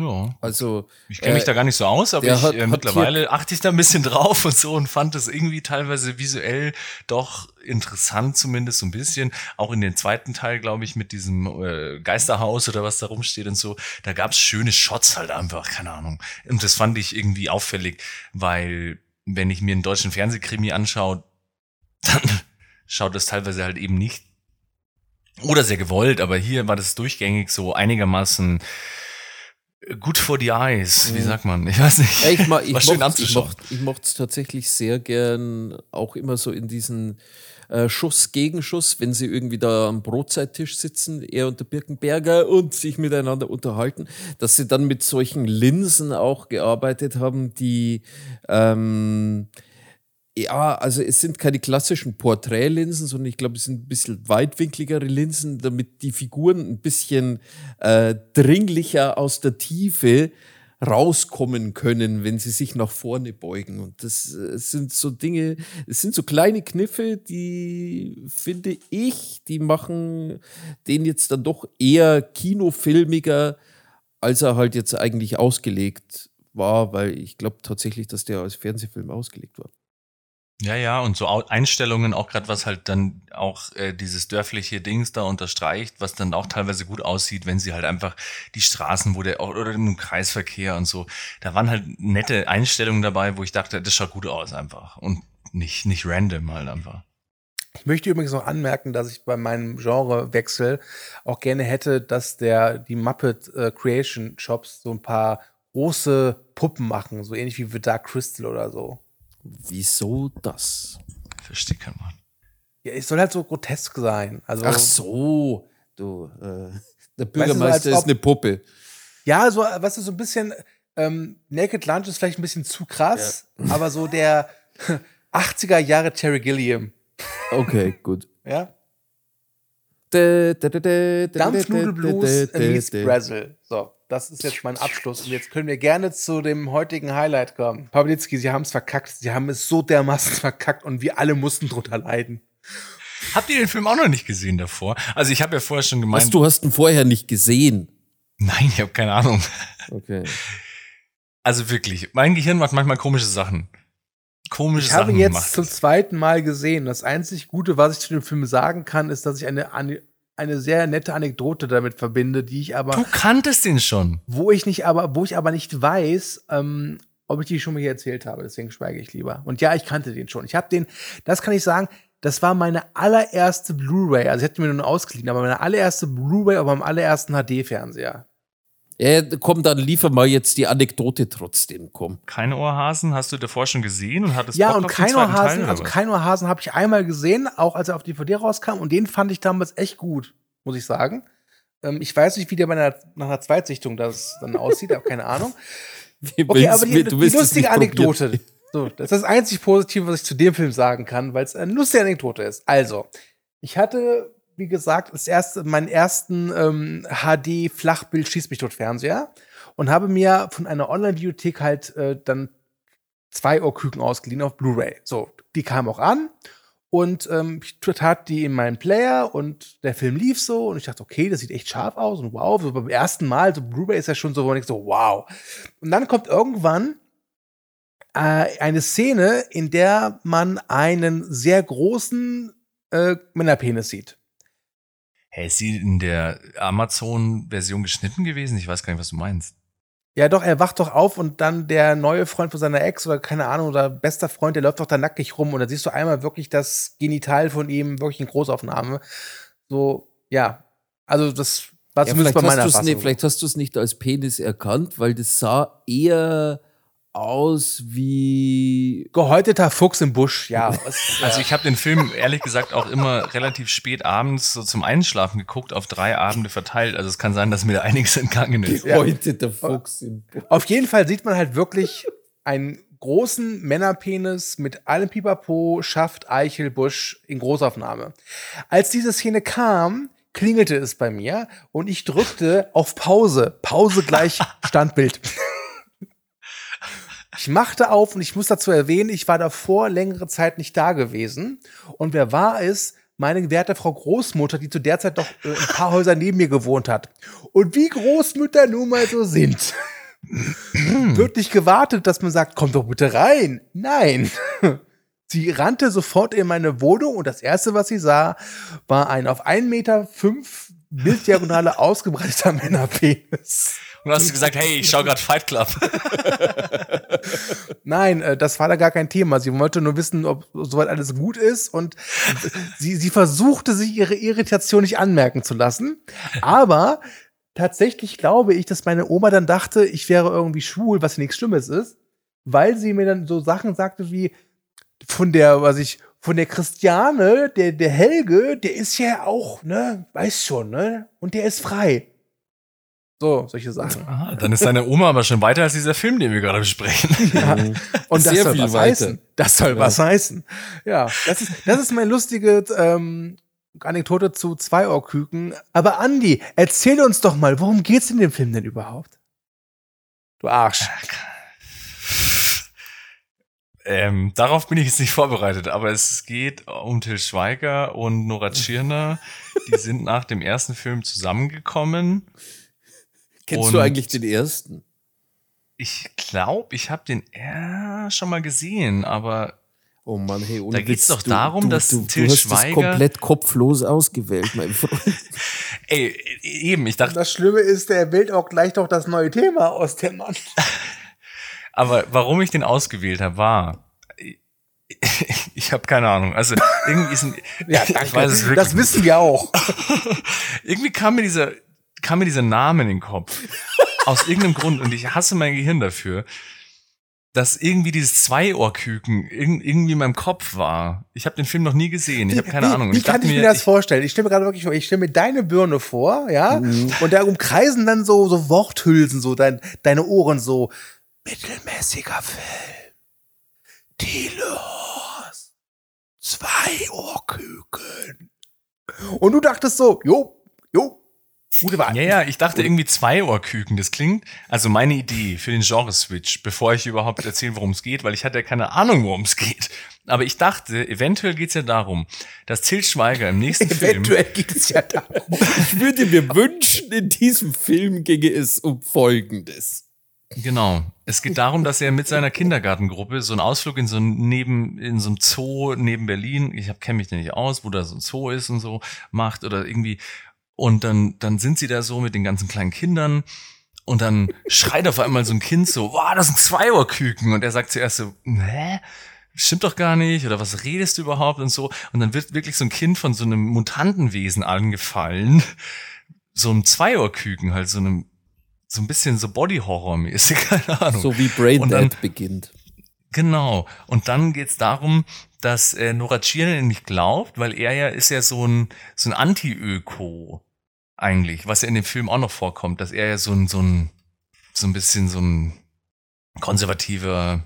Ja. Also, Ich kenne mich äh, da gar nicht so aus, aber ich, hat- äh, mittlerweile achte ich da ein bisschen drauf und so und fand das irgendwie teilweise visuell doch interessant, zumindest so ein bisschen. Auch in den zweiten Teil, glaube ich, mit diesem äh, Geisterhaus oder was da rumsteht und so. Da gab's schöne Shots halt einfach, keine Ahnung. Und das fand ich irgendwie auffällig, weil wenn ich mir einen deutschen Fernsehkrimi anschaue, dann schaut das teilweise halt eben nicht oder sehr gewollt, aber hier war das durchgängig so einigermaßen Good for the eyes, wie Mhm. sagt man? Ich weiß nicht. Ja, ich, mag, ich, mochte, ich, es tatsächlich sehr gern, auch immer so in diesen äh, Schuss Gegenschuss, wenn sie irgendwie da am Brotzeittisch sitzen, er und der Birkenberger und sich miteinander unterhalten, dass sie dann mit solchen Linsen auch gearbeitet haben, die ähm, ja, also es sind keine klassischen Porträtlinsen, sondern ich glaube, es sind ein bisschen weitwinkligere Linsen, damit die Figuren ein bisschen äh, dringlicher aus der Tiefe rauskommen können, wenn sie sich nach vorne beugen. Und das äh, sind so Dinge, es sind so kleine Kniffe, die finde ich, die machen den jetzt dann doch eher kinofilmiger, als er halt jetzt eigentlich ausgelegt war, weil ich glaube tatsächlich, dass der als Fernsehfilm ausgelegt war. Ja, ja, und so Einstellungen, auch gerade was halt dann auch äh, dieses dörfliche Dings da unterstreicht, was dann auch teilweise gut aussieht, wenn sie halt einfach die Straßen, wo der, oder im Kreisverkehr und so, da waren halt nette Einstellungen dabei, wo ich dachte, das schaut gut aus einfach und nicht, nicht random halt einfach. Ich möchte übrigens noch anmerken, dass ich bei meinem Genrewechsel auch gerne hätte, dass der die Muppet äh, Creation Shops so ein paar große Puppen machen, so ähnlich wie The Dark Crystal oder so. Wieso das? Verstehe kein Wort. Ja, es soll halt so grotesk sein. Also Ach so, du, äh, der Weißt du, Bürgermeister ob- ist eine Puppe. Ja, so, was ist so ein bisschen, ähm, Naked Lunch ist vielleicht ein bisschen zu krass, aber so der 80er Jahre Terry Gilliam. Okay, gut. Ja? Dampfnudelblues meets Brazil. So, das ist jetzt mein Abschluss. Und jetzt können wir gerne zu dem heutigen Highlight kommen. Pawlitzki, Sie haben es verkackt. Sie haben es so dermaßen verkackt und wir alle mussten drunter leiden. Habt ihr den Film auch noch nicht gesehen davor? Also ich habe ja vorher schon Was, gemeint, du hast ihn vorher nicht gesehen. nein, ich habe keine Ahnung. Okay. Also wirklich, mein Gehirn macht manchmal komische Sachen. Komische Ich habe Sachen ihn jetzt zum zweiten Mal gesehen. Das einzig Gute, was ich zu dem Film sagen kann, ist, dass ich eine, eine, sehr nette Anekdote damit verbinde, die ich aber, Du kanntest den schon. wo ich nicht aber, wo ich aber nicht weiß, ähm, ob ich die schon mal hier erzählt habe. Deswegen schweige ich lieber. Und ja, ich kannte den schon. Ich habe den, das kann ich sagen, das war meine allererste Blu-ray. Also ich hätte mir nur ausgeliehen, aber meine allererste Blu-ray auf meinem allerersten HD-Fernseher. Ja, komm, dann liefer mal jetzt die Anekdote trotzdem, komm. Keine Ohrhasen hast du davor schon gesehen und hattest Ja, Bock und auf den zweiten Teil, also was? Keinohasen habe ich einmal gesehen, auch als er auf DVD rauskam. Und den fand ich damals echt gut, muss ich sagen. Ähm, ich weiß nicht, wie der bei einer, nach einer Zweitsichtung das dann aussieht, aber keine Ahnung. Okay, aber die, die lustige Anekdote. So, das ist das einzig Positive, was ich zu dem Film sagen kann, weil es eine lustige Anekdote ist. Also, ich hatte, wie gesagt, das erste, meinen ersten ähm, HD Flachbild schieß mich tot Fernseher und habe mir von einer Online-Bibliothek halt äh, dann zwei Ohrküken ausgeliehen auf Blu-ray. So, die kamen auch an und ähm, ich tat die in meinen Player und der Film lief so und ich dachte, okay, das sieht echt scharf aus und wow, so beim ersten Mal, so Blu-ray ist ja schon so, wo ich so, wow. Und dann kommt irgendwann äh, eine Szene, in der man einen sehr großen äh, Männerpenis sieht. Hey, ist sie in der Amazon-Version geschnitten gewesen? Ich weiß gar nicht, was du meinst. Ja, doch, er wacht doch auf und dann der neue Freund von seiner Ex oder keine Ahnung, oder bester Freund, der läuft doch da nackig rum und da siehst du einmal wirklich das Genital von ihm, wirklich in Großaufnahme. So, ja. Also, das war Ja, zumindest vielleicht, bei meiner hast Fassung. nicht, vielleicht hast du es nicht als Penis erkannt, weil das sah eher aus wie. Gehäuteter Fuchs im Busch, ja. Es- Also ich habe den Film ehrlich gesagt auch immer relativ spät abends so zum Einschlafen geguckt, auf drei Abende verteilt. Also es kann sein, dass mir da einiges entgangen ist. Der Fuchs im Auf jeden Fall sieht man halt wirklich einen großen Männerpenis mit allem Pipapo, Schaft, Eichel, Busch in Großaufnahme. Als diese Szene kam, klingelte es bei mir und ich drückte auf Pause. Pause gleich Standbild. Ich machte auf und ich muss dazu erwähnen, ich war davor längere Zeit nicht da gewesen. Und wer war es? Meine werte Frau Großmutter, die zu der Zeit doch äh, ein paar Häuser neben mir gewohnt hat. Und wie Großmütter nun mal so sind. Wird nicht gewartet, dass man sagt, komm doch bitte rein. Nein. Sie rannte sofort in meine Wohnung und das erste, was sie sah, war ein auf 1,5 Meter fünf Bilddiagonale ausgebreiteter Männerpenis. Und hast gesagt, hey, ich schau gerade Fight Club. Nein, äh, das war da gar kein Thema. Sie wollte nur wissen, ob soweit alles gut ist und sie, sie versuchte, sich ihre Irritation nicht anmerken zu lassen. Aber tatsächlich glaube ich, dass meine Oma dann dachte, ich wäre irgendwie schwul, was nichts Schlimmes ist, weil sie mir dann so Sachen sagte wie von der, was ich, von der Christiane, der, der Helge, der ist ja auch, ne, weiß schon, ne, und der ist frei. So, solche Sachen. Ah, dann ist deine Oma aber schon weiter als dieser Film, den wir gerade besprechen. Ja. Und das Sehr soll viel was weiter. heißen. Das soll Ja. was heißen. Ja, das ist, das ist meine lustige ähm, Anekdote zu Zweiohrküken. Aber Andi, erzähl uns doch mal, worum geht's in dem Film denn überhaupt? Du Arsch. Ähm, darauf bin ich jetzt nicht vorbereitet, aber es geht um Till Schweiger und Nora Tschirner. Die sind nach dem ersten Film zusammengekommen. Kennst Und- du eigentlich den ersten? Ich glaube, ich habe den eher schon mal gesehen, aber Oh Mann, hey, ohne Da geht's Witz, doch darum, dass du, Til du hast Schweiger- das komplett kopflos ausgewählt, mein Freund. Ey, eben, ich dachte, Das Schlimme ist, der wählt auch gleich noch das neue Thema aus dem Mann. aber warum ich den ausgewählt habe, war, ich habe keine Ahnung. Also irgendwie ist ein, Ja, ich danke. weiß es wirklich das wissen wir auch. irgendwie kam mir dieser, kam mir dieser Name in den Kopf. Aus irgendeinem Grund. Und ich hasse mein Gehirn dafür, dass irgendwie dieses Zweiohrküken irg- irgendwie in meinem Kopf war. Ich habe den Film noch nie gesehen. Ich habe keine wie, Ahnung. Und Wie ich kann ich mir das vorstellen? Ich stelle mir gerade wirklich vor, ich stelle mir deine Birne vor, ja, Mhm. und da umkreisen dann so, so Worthülsen, so dein, deine Ohren so. Mittelmäßiger Film. Tilos. Zwei Ohrküken. Und du dachtest so, jo, jo, gute Wahl. Ja, ja, ich dachte irgendwie Zweiohrküken. Das klingt, also meine Idee für den Genre-Switch, bevor ich überhaupt erzähle, worum es geht, weil ich hatte ja keine Ahnung, worum es geht. Aber ich dachte, eventuell geht's ja darum, dass Til Schweiger im nächsten Film Eventuell geht es ja darum. Ich würde mir wünschen, in diesem Film ginge es um Folgendes. Genau. Es geht darum, dass er mit seiner Kindergartengruppe so einen Ausflug in so ein neben in so einem Zoo neben Berlin, ich kenne mich da nicht aus, wo da so ein Zoo ist und so macht oder irgendwie und dann dann sind sie da so mit den ganzen kleinen Kindern und dann schreit auf einmal so ein Kind so, wow, das sind Zweiohrküken und er sagt zuerst so, hä? Stimmt doch gar nicht, oder was redest du überhaupt und so. Und dann wird wirklich so ein Kind von so einem Mutantenwesen angefallen. So einem Zweiohrküken, halt so einem so ein bisschen so Body-Horror-mäßig, keine Ahnung. So wie Brain Dead beginnt. Genau. Und dann geht's darum, dass äh, Nora Tschirner nicht glaubt, weil er ja ist ja so ein, so ein Anti-Öko eigentlich, was ja in dem Film auch noch vorkommt, dass er ja so ein, so ein, so ein bisschen so ein konservativer,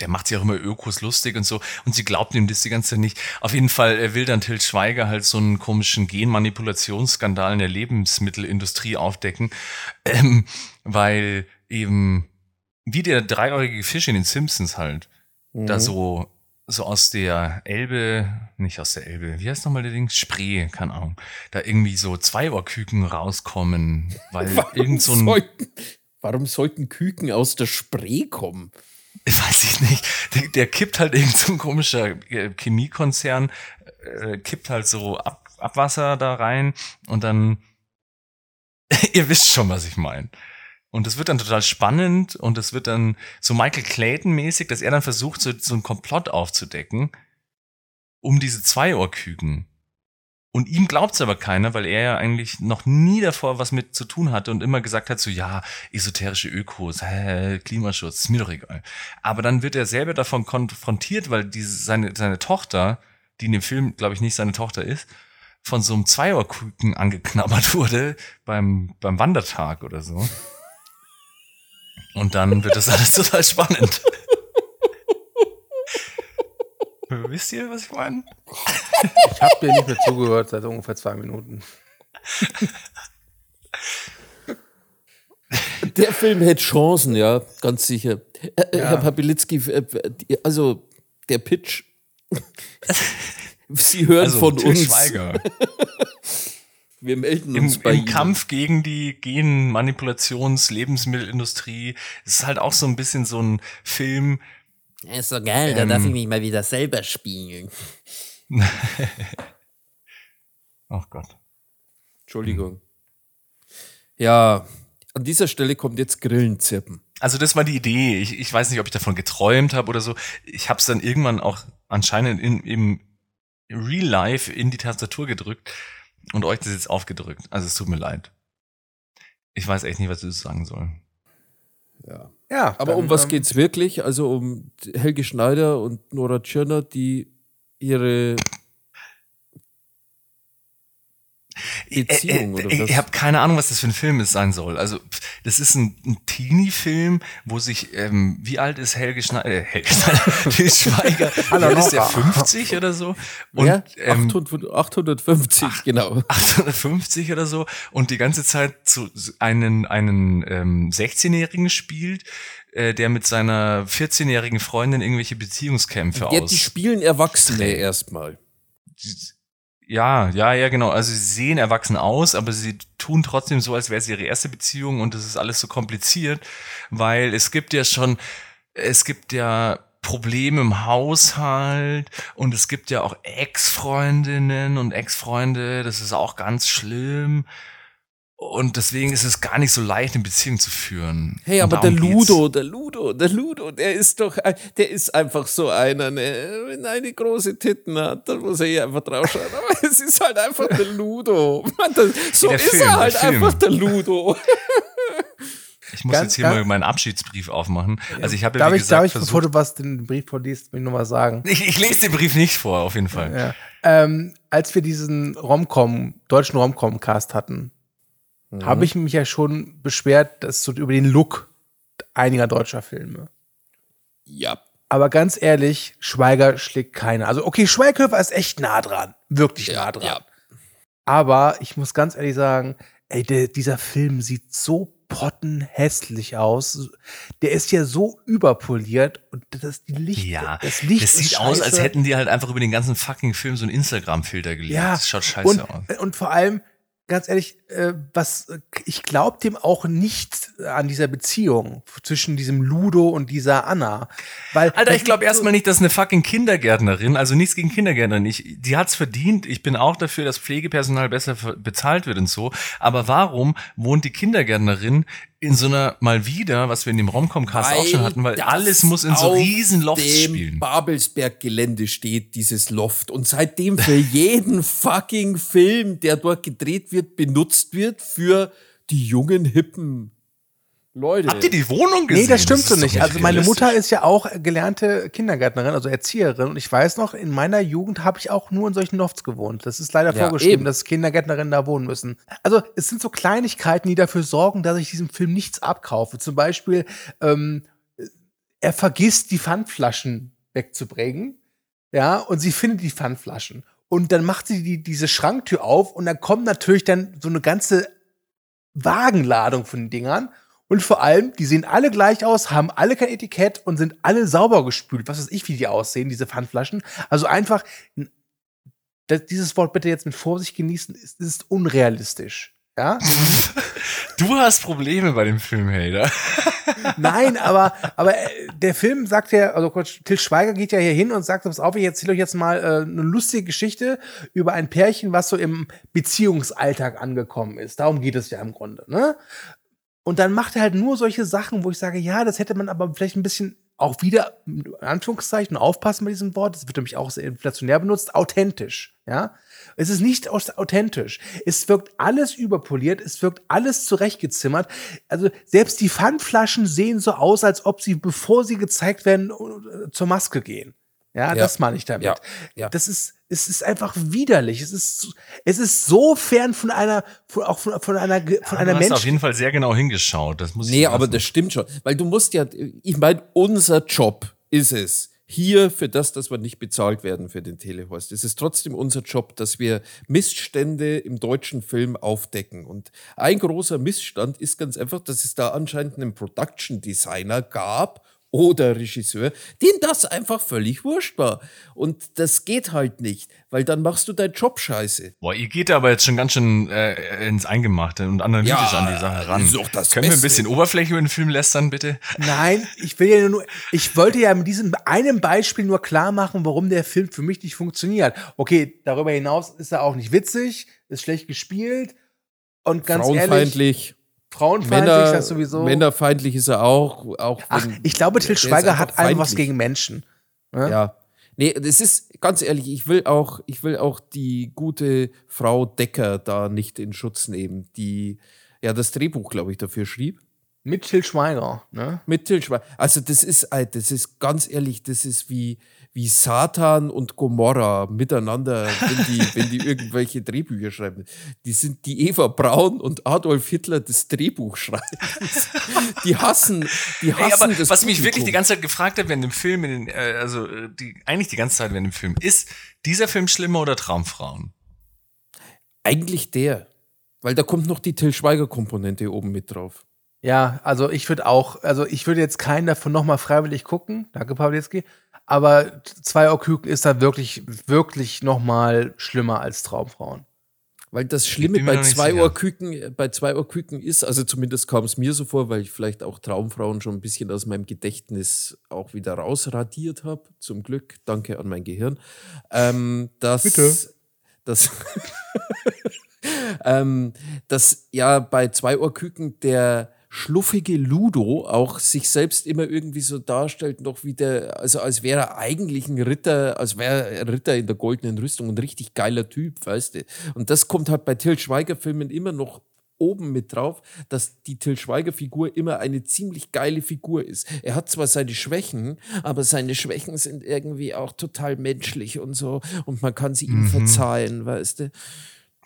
der macht sich auch immer Ökos lustig und so. Und sie glaubt ihm das die ganze Zeit nicht. Auf jeden Fall will dann Til Schweiger halt so einen komischen Genmanipulationsskandal in der Lebensmittelindustrie aufdecken, ähm, weil eben wie der dreieugige Fisch in den Simpsons halt, da so, so aus der Elbe, nicht aus der Elbe, wie heißt nochmal der Ding? Spree, keine Ahnung, da irgendwie so Zweiohrküken rauskommen, weil irgend so ein, sollten, warum sollten Küken aus der Spree kommen? weiß ich nicht, der, der kippt halt irgend so ein komischer äh, Chemiekonzern, äh, kippt halt so Ab, Abwasser da rein und dann, ihr wisst schon, was ich meine. Und es wird dann total spannend und es wird dann so Michael Clayton-mäßig, dass er dann versucht, so, so einen Komplott aufzudecken um diese Zweiohrküken. Und ihm glaubt's aber keiner, weil er ja eigentlich noch nie davor was mit zu tun hatte und immer gesagt hat, so ja, esoterische Ökos, hä, Klimaschutz, ist mir doch egal. Aber dann wird er selber davon konfrontiert, weil diese, seine, seine Tochter, die in dem Film, glaube ich, nicht seine Tochter ist, von so einem Zweiohrküken angeknabbert wurde beim, beim Wandertag oder so. Und dann wird das alles total spannend. Wisst ihr, was ich meine? Ich habe dir nicht mehr zugehört seit ungefähr zwei Minuten. Der Film hätte Chancen, ja, ganz sicher. Äh, äh, Herr Papilitzki, äh, die- also der Pitch. Sie hören Also, von Til uns. Schweiger. Wir melden Im, uns bei im Ihnen. Kampf gegen die Genmanipulations-Lebensmittelindustrie. Es ist halt auch so ein bisschen so ein Film. ist so geil, da darf ich mich mal wieder selber spielen. Oh Gott. Entschuldigung. Ja, an dieser Stelle kommt jetzt Grillenzirpen. Also das war die Idee. Ich, ich weiß nicht, ob ich davon geträumt habe oder so. Ich habe es dann irgendwann auch anscheinend in, im Real Life in die Tastatur gedrückt und euch das jetzt aufgedrückt. Also es tut mir leid. Ich weiß echt nicht, was ich sagen soll. Ja. Ja, Aber dann, um was ähm, geht's wirklich? Also um Helge Schneider und Nora Tschirner, die ihre Beziehung oder äh, was? Ich habe keine Ahnung, was das für ein Film es sein soll. Also das ist ein, ein Teenie-Film, wo sich, ähm, wie alt ist Helge Schneider? Äh, Helge Schneider, Til Schweiger. Hallo, Wie ist der Nora. 50 oder so? Und ja, ähm, 800, 850, genau. 850 oder so und die ganze Zeit zu einen einen ähm, 16-Jährigen spielt, äh, der mit seiner 14-jährigen Freundin irgendwelche Beziehungskämpfe Ja, aus. die spielen Erwachsene erstmal. Ja, ja, ja, genau. Also sie sehen erwachsen aus, aber sie tun trotzdem so, als wäre es ihre erste Beziehung und das ist alles so kompliziert, weil es gibt ja schon, es gibt ja Probleme im Haushalt und es gibt ja auch Ex-Freundinnen und Ex-Freunde, das ist auch ganz schlimm. Und deswegen ist es gar nicht so leicht, eine Beziehung zu führen. Hey, aber der. Ludo, der Ludo, der Ludo, der ist doch, der ist einfach so einer, ne? wenn er eine große Titten hat, dann muss er hier einfach draufschauen. Aber es ist halt einfach der Ludo. Mann, das, so der ist Film, er halt einfach der Ludo. Ich muss Ganz- jetzt hier ganz- mal meinen Abschiedsbrief aufmachen. Also ich habe ja, Darf wie ich, gesagt, darf ich, bevor versucht, du was den Brief vorliest, mir nur mal sagen? ich, ich lese den Brief nicht vor, auf jeden Fall. Ja. Ähm, als wir diesen Romcom, deutschen Romcom-Cast hatten, Mhm. habe ich mich ja schon beschwert, dass so über den Look einiger deutscher Filme. Ja. Aber ganz ehrlich, Schweiger schlägt keiner. Also, okay, Schweighöfer ist echt nah dran. Wirklich nah dran. ja. Aber ich muss ganz ehrlich sagen, ey, der, dieser Film sieht so pottenhässlich aus. Der ist ja so überpoliert und das die Licht, Ja, das Licht das ist sieht aus, als scheiße. hätten die halt einfach über den ganzen fucking Film so einen Instagram-Filter gelegt. Ja, das schaut scheiße und, aus. und vor allem, ganz ehrlich, äh, was ich glaube dem auch nicht an dieser Beziehung zwischen diesem Ludo und dieser Anna. Weil Alter, ich glaube erstmal nicht, dass eine fucking Kindergärtnerin, also nichts gegen Kindergärtnerin, ich, die hat's verdient. Ich bin auch dafür, dass Pflegepersonal besser bezahlt wird und so. Aber warum wohnt die Kindergärtnerin in so einer mal wieder, was wir in dem Romcom-Cast auch schon hatten, weil alles muss in so riesen Lofts spielen. Babelsberg-Gelände steht dieses Loft und seitdem für jeden fucking Film, der dort gedreht wird, benutzt wird für die jungen hippen Leute. Habt ihr die Wohnung gesehen? Nee, das stimmt ist so nicht. Also meine. Mutter ist ja auch gelernte Kindergärtnerin, also Erzieherin. Und ich weiß noch, in meiner Jugend habe ich auch nur in solchen Lofts gewohnt. Das ist leider Ja, vorgeschrieben, eben. dass Kindergärtnerinnen da wohnen müssen. Also es sind so Kleinigkeiten, die dafür sorgen, dass ich diesem Film nichts abkaufe. Zum Beispiel, ähm, er vergisst, die Pfandflaschen wegzubringen. Ja, und sie findet die Pfandflaschen. Und dann macht sie die, diese Schranktür auf und dann kommt natürlich dann so eine ganze Wagenladung von Dingern. Und vor allem, die sehen alle gleich aus, haben alle kein Etikett und sind alle sauber gespült. Was weiß ich, wie die aussehen, diese Pfandflaschen. Also einfach, das, dieses Wort bitte jetzt mit Vorsicht genießen, ist, ist unrealistisch. Ja? Du hast Probleme bei dem Film, Hater. Nein, aber, aber äh, der Film sagt ja, also Gott, Till Schweiger geht ja hier hin und sagt, pass auf, ich erzähle euch jetzt mal äh, eine lustige Geschichte über ein Pärchen, was so im Beziehungsalltag angekommen ist. Darum geht es ja im Grunde, ne? Und dann macht er halt nur solche Sachen, wo ich sage, ja, das hätte man aber vielleicht ein bisschen auch wieder, in Anführungszeichen, aufpassen bei diesem Wort, das wird nämlich auch sehr inflationär benutzt, authentisch, ja. Es ist nicht authentisch. Es wirkt alles überpoliert, es wirkt alles zurechtgezimmert. Also selbst die Pfandflaschen sehen so aus, als ob sie, bevor sie gezeigt werden, äh, zur Maske gehen. Ja, Ja. das meine ich damit. Ja. Ja. Das ist, es ist einfach widerlich. Es ist, es ist so fern von einer, von, auch von, von einer, von du einer hast auf Mensch. jeden Fall sehr genau hingeschaut. Das muss ich Nee, aber das stimmt schon. Weil du musst ja, ich meine, unser Job ist es, hier für das, dass wir nicht bezahlt werden für den Telehorst. Es ist trotzdem unser Job, dass wir Missstände im deutschen Film aufdecken. Und ein großer Missstand ist ganz einfach, dass es da anscheinend einen Production Designer gab oder Regisseur, dem das einfach völlig wurscht war. Und das geht halt nicht, weil dann machst du deinen Job scheiße. Boah, ihr geht aber jetzt schon ganz schön äh, ins Eingemachte und analytisch Ja, an die Sache ran. Können wir ein Beste. bisschen Oberfläche über den Film lästern, bitte? Nein, ich will ja nur, ich wollte ja mit diesem einem Beispiel nur klar machen, warum der Film für mich nicht funktioniert. Okay, darüber hinaus ist er auch nicht witzig, ist schlecht gespielt und ganz ehrlich, Frauenfeindlich. Männer, das sowieso. Männerfeindlich ist er auch. auch Ach, ich glaube, Till ist Schweiger hat einfach was gegen Menschen. Ne? Ja. Nee, das ist ganz ehrlich, ich will auch, ich will auch die gute Frau Decker da nicht in Schutz nehmen, die ja das Drehbuch, glaube ich, dafür schrieb. Mit Till Schweiger. Ne? Mit Til Schweiger. Also das ist, das ist ganz ehrlich, das ist wie, wie Satan und Gomorra miteinander, wenn die, wenn die irgendwelche Drehbücher schreiben. Die sind die Eva Braun und Adolf Hitler des Drehbuchschreibens. Die hassen, die hassen Ey, aber das was ich mich wirklich die Publikum. ganze Zeit gefragt habe während dem Film, in den, äh, also äh, die, eigentlich die ganze Zeit während dem Film, ist dieser Film schlimmer oder Traumfrauen? Eigentlich der. Weil da kommt noch die Till Schweiger-Komponente oben mit drauf. Ja, also ich würde auch, also ich würde jetzt keinen davon nochmal freiwillig gucken. Danke, Pawlitzki. Aber zwei Ohrküken ist da wirklich, wirklich nochmal schlimmer als Traumfrauen. Weil das Schlimme bei zwei. Ohrküken, bei zwei Ohrküken ist, also zumindest kam es mir so vor, weil ich vielleicht auch Traumfrauen schon ein bisschen aus meinem Gedächtnis auch wieder rausradiert habe. Zum Glück, danke an mein Gehirn. Ähm, dass, Bitte. Dass, ähm, dass ja bei zwei Ohrküken der schluffige Ludo auch sich selbst immer irgendwie so darstellt, noch wie der, also als wäre er eigentlich ein Ritter, als wäre er Ritter in der goldenen Rüstung, ein richtig geiler Typ, weißt du. Und das kommt halt bei Till Schweiger-Filmen immer noch oben mit drauf, dass die Till Schweiger-Figur immer eine ziemlich geile Figur ist. Er hat zwar seine Schwächen, aber seine Schwächen sind irgendwie auch total menschlich und so und man kann sie ihm verzeihen, weißt du.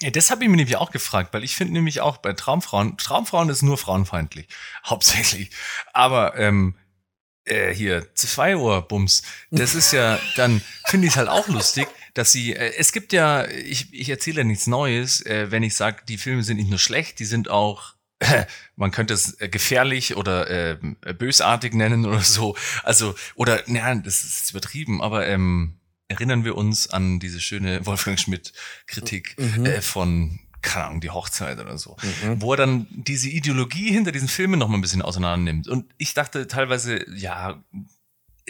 Ja, das habe ich mir nämlich auch gefragt, weil ich finde nämlich auch bei Traumfrauen, Traumfrauen ist nur frauenfeindlich, hauptsächlich. Aber ähm, äh, hier, zwei Uhr Bums, das ist ja, dann finde ich es halt auch lustig, dass sie, äh, es gibt ja, ich, ich erzähle ja nichts Neues, äh, wenn ich sage, die Filme sind nicht nur schlecht, die sind auch man könnte es äh, gefährlich oder äh, bösartig nennen oder so. Also, oder, naja, das ist übertrieben, aber ähm, erinnern wir uns an diese schöne Wolfgang Schmidt-Kritik äh, von, keine Ahnung, die Hochzeit oder so, wo er dann diese Ideologie hinter diesen Filmen noch mal ein bisschen auseinander nimmt. Und ich dachte teilweise, ja,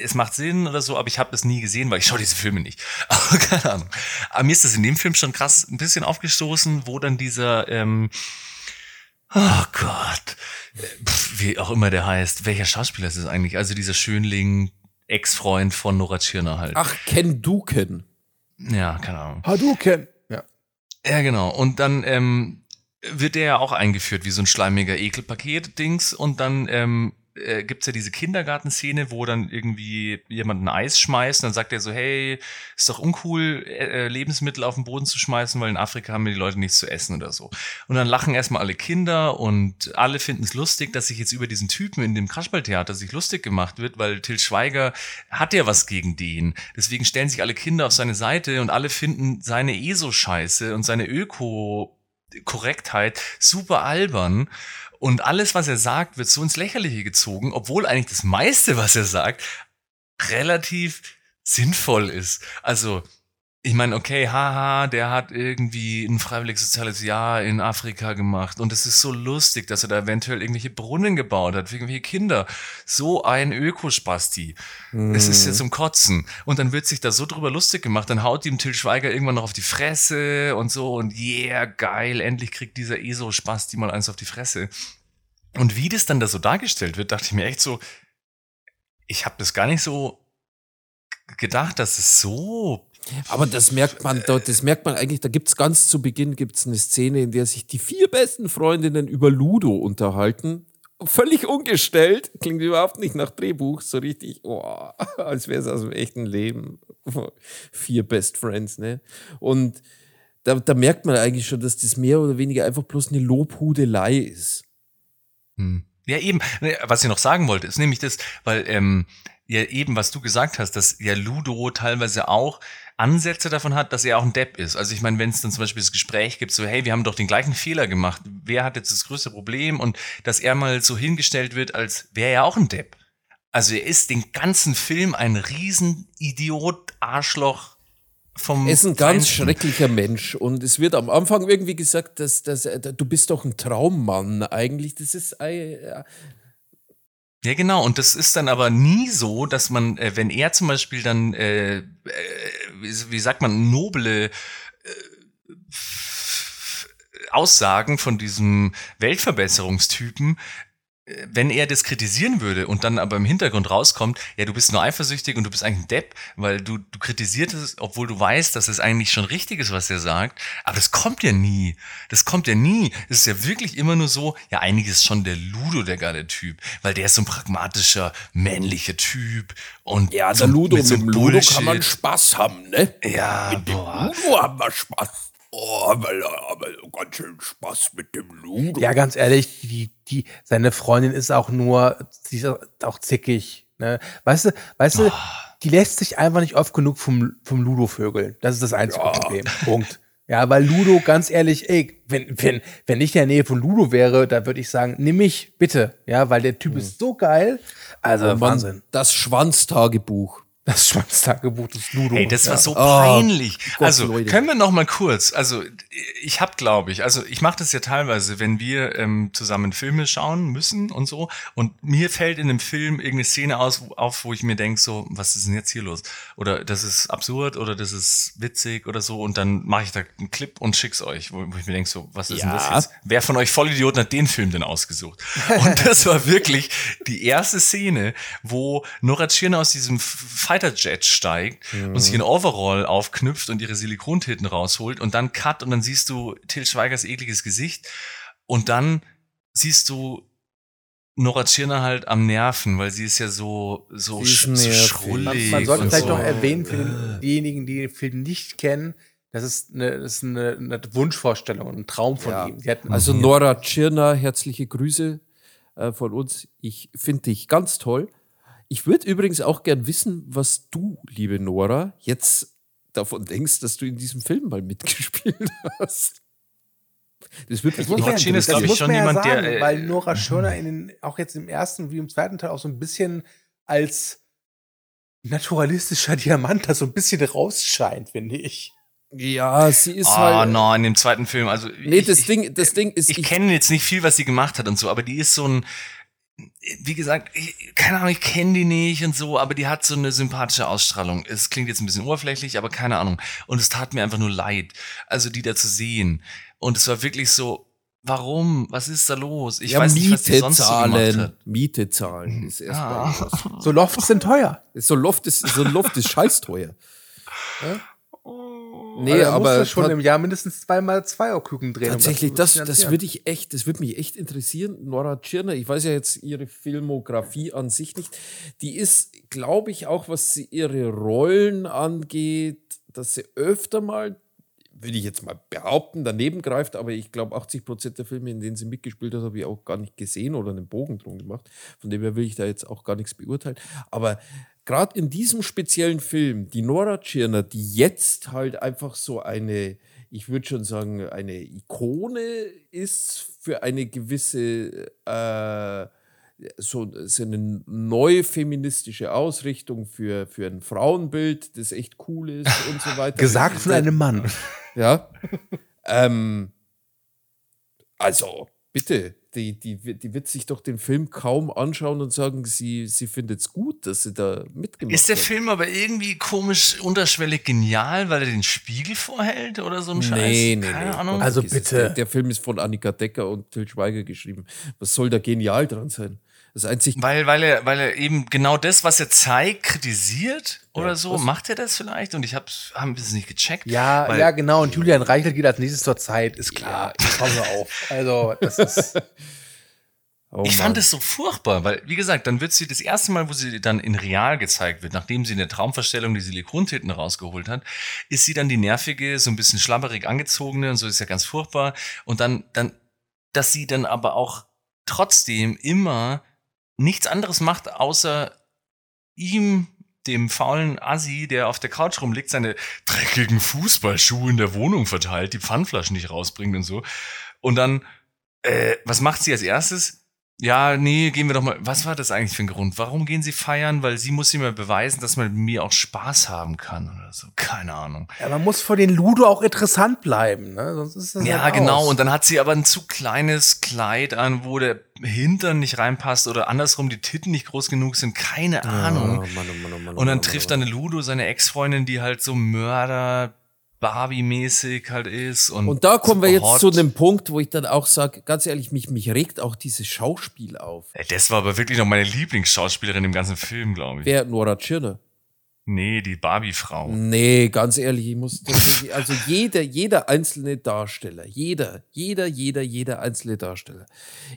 es macht Sinn oder so, aber ich habe das nie gesehen, weil ich schaue diese Filme nicht. Aber keine Ahnung. Aber mir ist das in dem Film schon krass ein bisschen aufgestoßen, wo dann dieser, ähm, oh Gott, äh, pf, wie auch immer der heißt, welcher Schauspieler ist es eigentlich? Also dieser Schönling, Ex-Freund von Nora Tschirner halt. Ach, Ken Duken. Ja, keine Ahnung. Hadouken. Ja. Ja, genau. Und dann ähm, wird der ja auch eingeführt wie so ein schleimiger Ekelpaket-Dings und dann ähm, äh, gibt's ja diese Kindergartenszene, wo dann irgendwie jemand ein Eis schmeißt und dann sagt er so, hey, ist doch uncool, äh, äh, Lebensmittel auf den Boden zu schmeißen, weil in Afrika haben die Leute nichts zu essen oder so. Und dann lachen erstmal alle Kinder und alle finden es lustig, dass sich jetzt über diesen Typen in dem Kasperltheater sich lustig gemacht wird, weil Till Schweiger hat ja was gegen den. Deswegen stellen sich alle Kinder auf seine Seite und alle finden seine ESO-Scheiße und seine Öko-Korrektheit super albern. Und alles, was er sagt, wird so ins Lächerliche gezogen, obwohl eigentlich das meiste, was er sagt, relativ sinnvoll ist. Also, ich meine, okay, haha, der hat irgendwie ein freiwilliges soziales Jahr in Afrika gemacht und es ist so lustig, dass er da eventuell irgendwelche Brunnen gebaut hat für irgendwelche Kinder. So ein Ökospasti. Es ist ja zum Kotzen. Und dann wird sich da so drüber lustig gemacht, dann haut ihm Till Schweiger irgendwann noch auf die Fresse und so und yeah, geil, endlich kriegt dieser ESO-Spasti mal eins auf die Fresse. Und wie das dann da so dargestellt wird, dachte ich mir echt so, ich habe das gar nicht so gedacht, dass es so Aber das merkt man dort, das merkt man eigentlich, da gibt's ganz zu Beginn gibt's eine Szene, in der sich die vier besten Freundinnen über Ludo unterhalten. Völlig ungestellt, klingt überhaupt nicht nach Drehbuch, so richtig, oh, als wäre es aus dem echten Leben. Vier Best Friends, ne? Und da, da merkt man eigentlich schon, dass das mehr oder weniger einfach bloß eine Lobhudelei ist. Hm. Ja, eben. Ne, Was ich noch sagen wollte, ist nämlich das, weil ähm, ja eben, was du gesagt hast, dass ja Ludo teilweise auch Ansätze davon hat, dass er auch ein Depp ist. Also ich meine, wenn es dann zum Beispiel das Gespräch gibt, so hey, wir haben doch den gleichen Fehler gemacht, wer hat jetzt das größte Problem und dass er mal so hingestellt wird, als wäre er auch ein Depp. Also er ist den ganzen Film ein Riesenidiot, Arschloch vom Er ist ein ganz Feinsten. schrecklicher Mensch und es wird am Anfang irgendwie gesagt, dass, dass äh, du bist doch ein Traummann eigentlich. Das ist äh, Ja, genau. Und das ist dann aber nie so, dass man, äh, wenn er zum Beispiel dann, äh, äh, wie, wie sagt man, noble äh, Aussagen von diesem Weltverbesserungstypen, wenn er das kritisieren würde und dann aber im Hintergrund rauskommt, ja, du bist nur eifersüchtig und du bist eigentlich ein Depp, weil du, du kritisierst es, obwohl du weißt, dass es eigentlich schon richtig ist, was er sagt. Aber das kommt ja nie. Das kommt ja nie. Es ist ja wirklich immer nur so, ja, eigentlich ist schon der Ludo der geile Typ, weil der ist so ein pragmatischer, männlicher Typ und ja, so, der Ludo, mit so mit dem Ludo kann man. Spaß haben, ne? Ja, Mit dem boah. Ludo haben wir Spaß. Oh, wir so ganz schön Spaß mit dem Ludo. Ja, ganz ehrlich, die, die, seine Freundin ist auch nur, sie ist auch zickig. Ne? Weißt du, weißt du, die lässt sich einfach nicht oft genug vom, vom Ludo vögeln. Das ist das einzige Problem. Punkt. Ja, weil Ludo, ganz ehrlich, ey, wenn, wenn, wenn ich in der Nähe von Ludo wäre, da würde ich sagen, nimm mich, bitte. Ja, weil der Typ ist so geil. Also, Mann, Wahnsinn. Das Schwanztagebuch. Das Schwanztagebuch des Ludo. Ey, das war ja. so Oh, peinlich. Gott, also Leute. können wir noch mal kurz. Also ich habe, glaube ich, also ich mache das ja teilweise, wenn wir ähm, zusammen Filme schauen müssen und so. Und mir fällt in einem Film irgendeine Szene aus, wo, auf, wo ich mir denk so, was ist denn jetzt hier los? Oder das ist absurd oder das ist witzig oder so. Und dann mache ich da einen Clip und schick's euch, wo, wo ich mir denk so, was ist denn das Ja. jetzt? Wer von euch Vollidioten hat den Film denn ausgesucht? Und das war wirklich die erste Szene, wo Nora Tschirner aus diesem Fighter-Jet steigt und sich in Overall aufknüpft und ihre Silikontitten rausholt und dann Cut und dann siehst du Till Schweigers ekliges Gesicht und dann siehst du Nora Tschirner halt am Nerven, weil sie ist ja so, so, sch so schrullig. Man, man sollte und vielleicht so. noch erwähnen für den, diejenigen, die den Film nicht kennen, das ist eine, das ist eine, eine Wunschvorstellung, ein Traum von Ja. ihm. Sie hat, Also Nora Tschirner, herzliche Grüße äh, von uns. Ich finde dich ganz toll. Ich würde übrigens auch gern wissen, was du, liebe Nora, jetzt davon denkst, dass du in diesem Film mal mitgespielt hast. Das würde mich Das muss Nora man, Tschirner ist, das ich, muss schon man ja jemand, der, sagen, äh, weil Nora Schörner in den, auch jetzt im ersten wie im zweiten Teil auch so ein bisschen als naturalistischer Diamant da so ein bisschen rausscheint, finde ich. Ja, sie ist Ah, halt. no, in dem zweiten Film. Also Nee, ich- das ich- Ding, das Ding ist. ich kenne jetzt nicht viel, was sie gemacht hat und so, aber die ist so ein, wie gesagt, ich, keine Ahnung, ich kenne die nicht und so, aber die hat so eine sympathische Ausstrahlung. Es klingt jetzt ein bisschen oberflächlich, aber keine Ahnung. Und es tat mir einfach nur leid, also die da zu sehen. Und es war wirklich so, warum? Was ist da los? Ich ja, weiß nicht, was die sonst so gemacht zahlen. hat. Miete zahlen ist erstmal. Ah. So Lofts sind teuer. So Loft ist, so Loft ist scheißteuer. Nee, Also aber schon im Jahr mindestens zweimal zwei Küken drehen. um Tatsächlich, zu das, das finanzieren. würde ich echt, das würde mich echt interessieren. Nora Tschirner, ich weiß ja jetzt ihre Filmografie an sich nicht. Die ist, glaube ich, auch was sie ihre Rollen angeht, dass sie öfter mal, würde ich jetzt mal behaupten, daneben greift, aber ich glaube, 80 Prozent der Filme, in denen sie mitgespielt hat, habe ich auch gar nicht gesehen oder einen Bogen drum gemacht. Von dem her will ich da jetzt auch gar nichts beurteilen. Aber gerade in diesem speziellen Film, die Nora Tschirner, die jetzt halt einfach so eine, ich würde schon sagen, eine Ikone ist für eine gewisse, äh, so, so eine neue feministische Ausrichtung für, für ein Frauenbild, das echt cool ist und so weiter. Gesagt von einem Mann. Ja. ähm, also, bitte, die, die, wird- die wird sich doch den Film kaum anschauen und sagen, sie, sie findet es gut, dass sie da mitgemacht Ist der hat. Film aber irgendwie komisch unterschwellig genial, weil er den Spiegel vorhält oder so ein Scheiß? Nee, nee, Keine nee. Ahnung. Also bitte. Der, der Film ist von Annika Decker und Till Schweiger geschrieben. Was soll da genial dran sein? Das einzig. Weil, weil, er, weil er eben genau das, was er zeigt, kritisiert oder so. was- Macht er das vielleicht? Und ich habe hab es nicht gecheckt. Ja, ja, genau. Und Julian Reichel geht als nächstes zur Zeit, ist klar. Pass auf. Also, das ist. Oh Ich fand es so furchtbar, weil, wie gesagt, dann wird sie das erste Mal, wo sie dann in real gezeigt wird, nachdem sie in der Traumverstellung die Silikontitten rausgeholt hat, ist sie dann die nervige, so ein bisschen schlabberig angezogene und so ist ja ganz furchtbar. Und dann, dann, dass sie dann aber auch trotzdem immer nichts anderes macht, außer ihm, dem faulen Assi, der auf der Couch rumliegt, seine dreckigen Fußballschuhe in der Wohnung verteilt, die Pfandflaschen nicht rausbringt und so. Und dann, äh, was macht sie als erstes? Ja, nee, gehen wir doch mal. Was war das eigentlich für ein Grund? Warum gehen sie feiern? Weil sie muss immer beweisen, dass man mit mir auch Spaß haben kann oder so. Keine Ahnung. Ja, man muss vor den Ludo auch interessant bleiben, ne? Sonst ist das Ja, halt genau. aus. Und dann hat sie aber ein zu kleines Kleid an, wo der Hintern nicht reinpasst oder andersrum die Titten nicht groß genug sind. Keine Ahnung. Oh, Mann, oh Mann, oh Mann, Und dann trifft oh Mann. dann Ludo seine Ex-Freundin, die halt so Mörder Barbie-mäßig halt ist. Und, Und da kommen wir jetzt hot. zu dem Punkt, wo ich dann auch sage, ganz ehrlich, mich, mich regt auch dieses Schauspiel auf. Ey, Das war aber wirklich noch meine Lieblingsschauspielerin im ganzen Film, glaube ich. Wer Nora Tschirner? Nee, die Barbie-Frau. Nee, ganz ehrlich, ich muss tatsächlich, also jeder, jeder einzelne Darsteller, jeder, jeder, jeder, jeder einzelne Darsteller.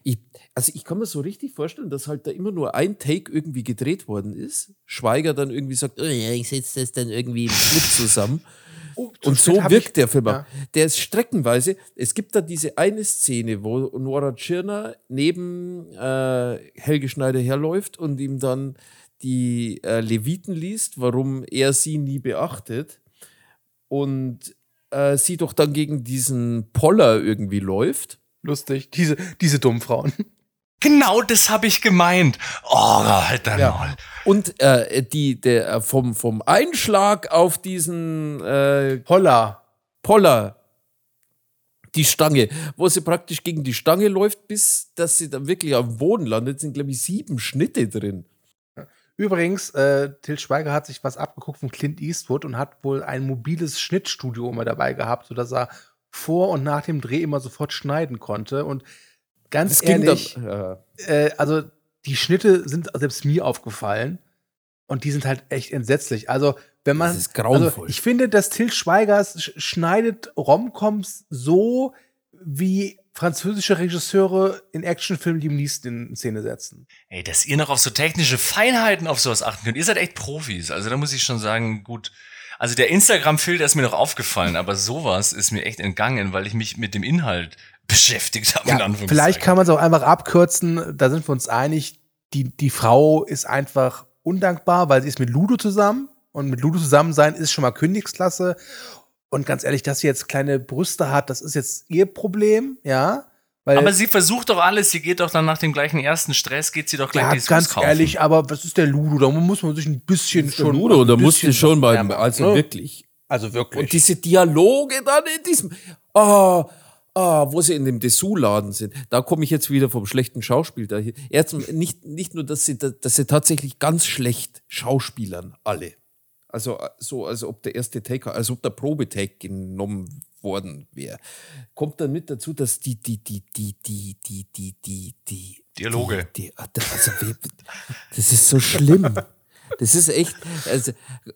Ich, also ich kann mir so richtig vorstellen, dass halt da immer nur ein Take irgendwie gedreht worden ist. Schweiger dann irgendwie sagt, oh ja, ich setze das dann irgendwie im Schnitt zusammen. Oh, Und so wirkt ich- der Film. ja. Der ist streckenweise, es gibt da diese eine Szene, wo Nora Tschirner neben äh, Helge Schneider herläuft und ihm dann die äh, Leviten liest, warum er sie nie beachtet. Und äh, sie doch dann gegen diesen Poller irgendwie läuft. Lustig. Diese, diese dummen Frauen. Genau das habe ich gemeint. Oh, halt dein Ja. Maul. Und äh, die, der, äh, vom, vom Einschlag auf diesen äh, Holla. Poller, die Stange, wo sie praktisch gegen die Stange läuft, bis dass sie dann wirklich am Boden landet, sind, glaube ich, sieben Schnitte drin. Übrigens, äh, Till Schweiger hat sich was abgeguckt von Clint Eastwood und hat wohl ein mobiles Schnittstudio immer dabei gehabt, sodass er vor und nach dem Dreh immer sofort schneiden konnte. Und ganz Das ehrlich, dann. Äh, äh, also die Schnitte sind selbst mir aufgefallen und die sind halt echt entsetzlich. Also wenn man, Das ist grauenvoll. also ich finde, dass Till Schweiger sch schneidet Romcoms so wie französische Regisseure in Actionfilmen, die ihm liest in Szene setzen. Ey, dass ihr noch auf so technische Feinheiten auf sowas achten könnt. Ihr seid echt Profis. Also da muss ich schon sagen, gut. Also der Instagram-Filter ist mir noch aufgefallen, aber sowas ist mir echt entgangen, weil ich mich mit dem Inhalt beschäftigt habe. in Ja, Anführungszeichen. vielleicht kann man es auch einfach abkürzen, da sind wir uns einig, die, die Frau ist einfach undankbar, weil sie ist mit Ludo zusammen und mit Ludo zusammen sein ist schon mal Königsklasse. Und ganz ehrlich, dass sie jetzt kleine Brüste hat, das ist jetzt ihr Problem, ja. Weil, Aber sie versucht doch alles. Sie geht doch dann nach dem gleichen ersten Stress, geht sie doch gleich ja, Dessous ganz kaufen. ehrlich, aber was ist der Ludo? Da muss man sich ein bisschen schon. Ludo, da musste bisschen schon bei, wärmen, also ne? wirklich. Also wirklich. Und diese Dialoge dann in diesem, ah, ah, wo sie in dem Dessous-Laden sind, da komme ich jetzt wieder vom schlechten Schauspiel dahin. Erstens nicht, nicht nur, dass sie, dass sie tatsächlich ganz schlecht schauspielern, alle. Also äh, so, als ob der erste Take, als ob der Probetake genommen worden wäre. Kommt dann mit dazu, dass die, die, die, die, die, die, die, die, die Dialoge. Die, die, also, wie- das ist so schlimm. Das ist echt, also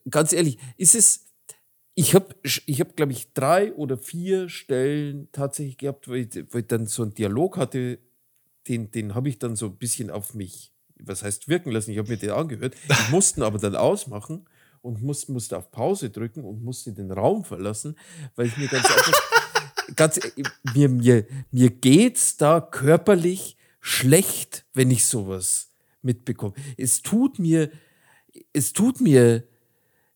ganz ehrlich, ist es, ich habe, ich hab, glaube ich, drei oder vier Stellen tatsächlich gehabt, wo ich, wo ich dann so einen Dialog hatte, den, den habe ich dann so ein bisschen auf mich, was heißt wirken lassen, ich habe mir den angehört. Ich musste ihn aber dann ausmachen und musste, musste auf Pause drücken und musste den Raum verlassen, weil ich mir ganz einfach, ganz, mir, mir, mir geht's da körperlich schlecht, wenn ich sowas mitbekomme. Es tut mir, es tut mir,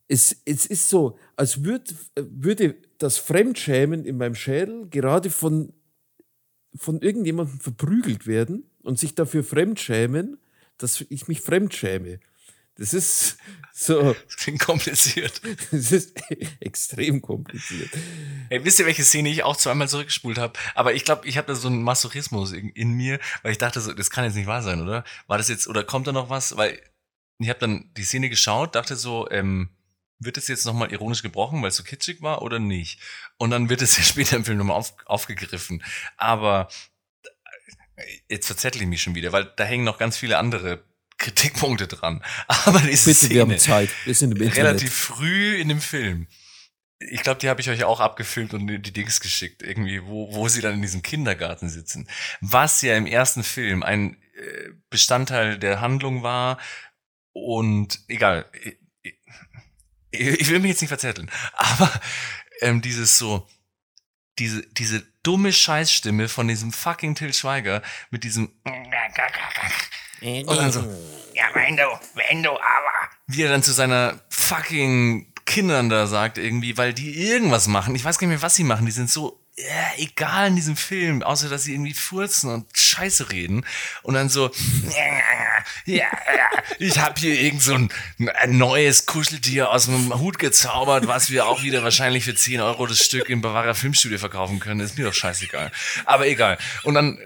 es, es ist so, als würd, würde das Fremdschämen in meinem Schädel gerade von, von irgendjemandem verprügelt werden und sich dafür fremdschämen, dass ich mich fremdschäme. Das ist so, Das klingt kompliziert. das ist extrem kompliziert. Ey, wisst ihr, welche Szene ich auch zweimal zurückgespult habe? Aber ich glaube, ich habe da so einen Masochismus in, in mir, weil ich dachte so, das kann jetzt nicht wahr sein, oder? War das jetzt, oder kommt da noch was? Weil ich habe dann die Szene geschaut, dachte so, ähm, wird es jetzt nochmal ironisch gebrochen, weil es so kitschig war oder nicht? Und dann wird es ja später im Film nochmal auf, aufgegriffen. Aber äh, jetzt verzettel ich mich schon wieder, weil da hängen noch ganz viele andere Kritikpunkte dran. Aber diese Bitte, wir haben Szene, Zeit. Wir sind im Internet. relativ früh in dem Film. Ich glaube, die habe ich euch auch abgefilmt und die Dings geschickt, irgendwie, wo, wo sie dann in diesem Kindergarten sitzen. Was ja im ersten Film ein äh, Bestandteil der Handlung war und egal, ich, will mich jetzt nicht verzetteln, aber ähm, dieses so, diese, diese dumme Scheißstimme von diesem fucking Till Schweiger mit diesem und dann so, ja, wenn du, wenn du aber. Wie er dann zu seiner fucking Kindern da sagt irgendwie, weil die irgendwas machen. Ich weiß gar nicht mehr, was sie machen. Die sind so äh, egal in diesem Film, außer dass sie irgendwie furzen und Scheiße reden. Und dann so, ja, ja, ich habe hier irgend so ein, ein neues Kuscheltier aus dem Hut gezaubert, was wir auch wieder wahrscheinlich für 10 Euro das Stück im Bavaria Filmstudio verkaufen können. Ist mir doch scheißegal. Aber egal. Und dann,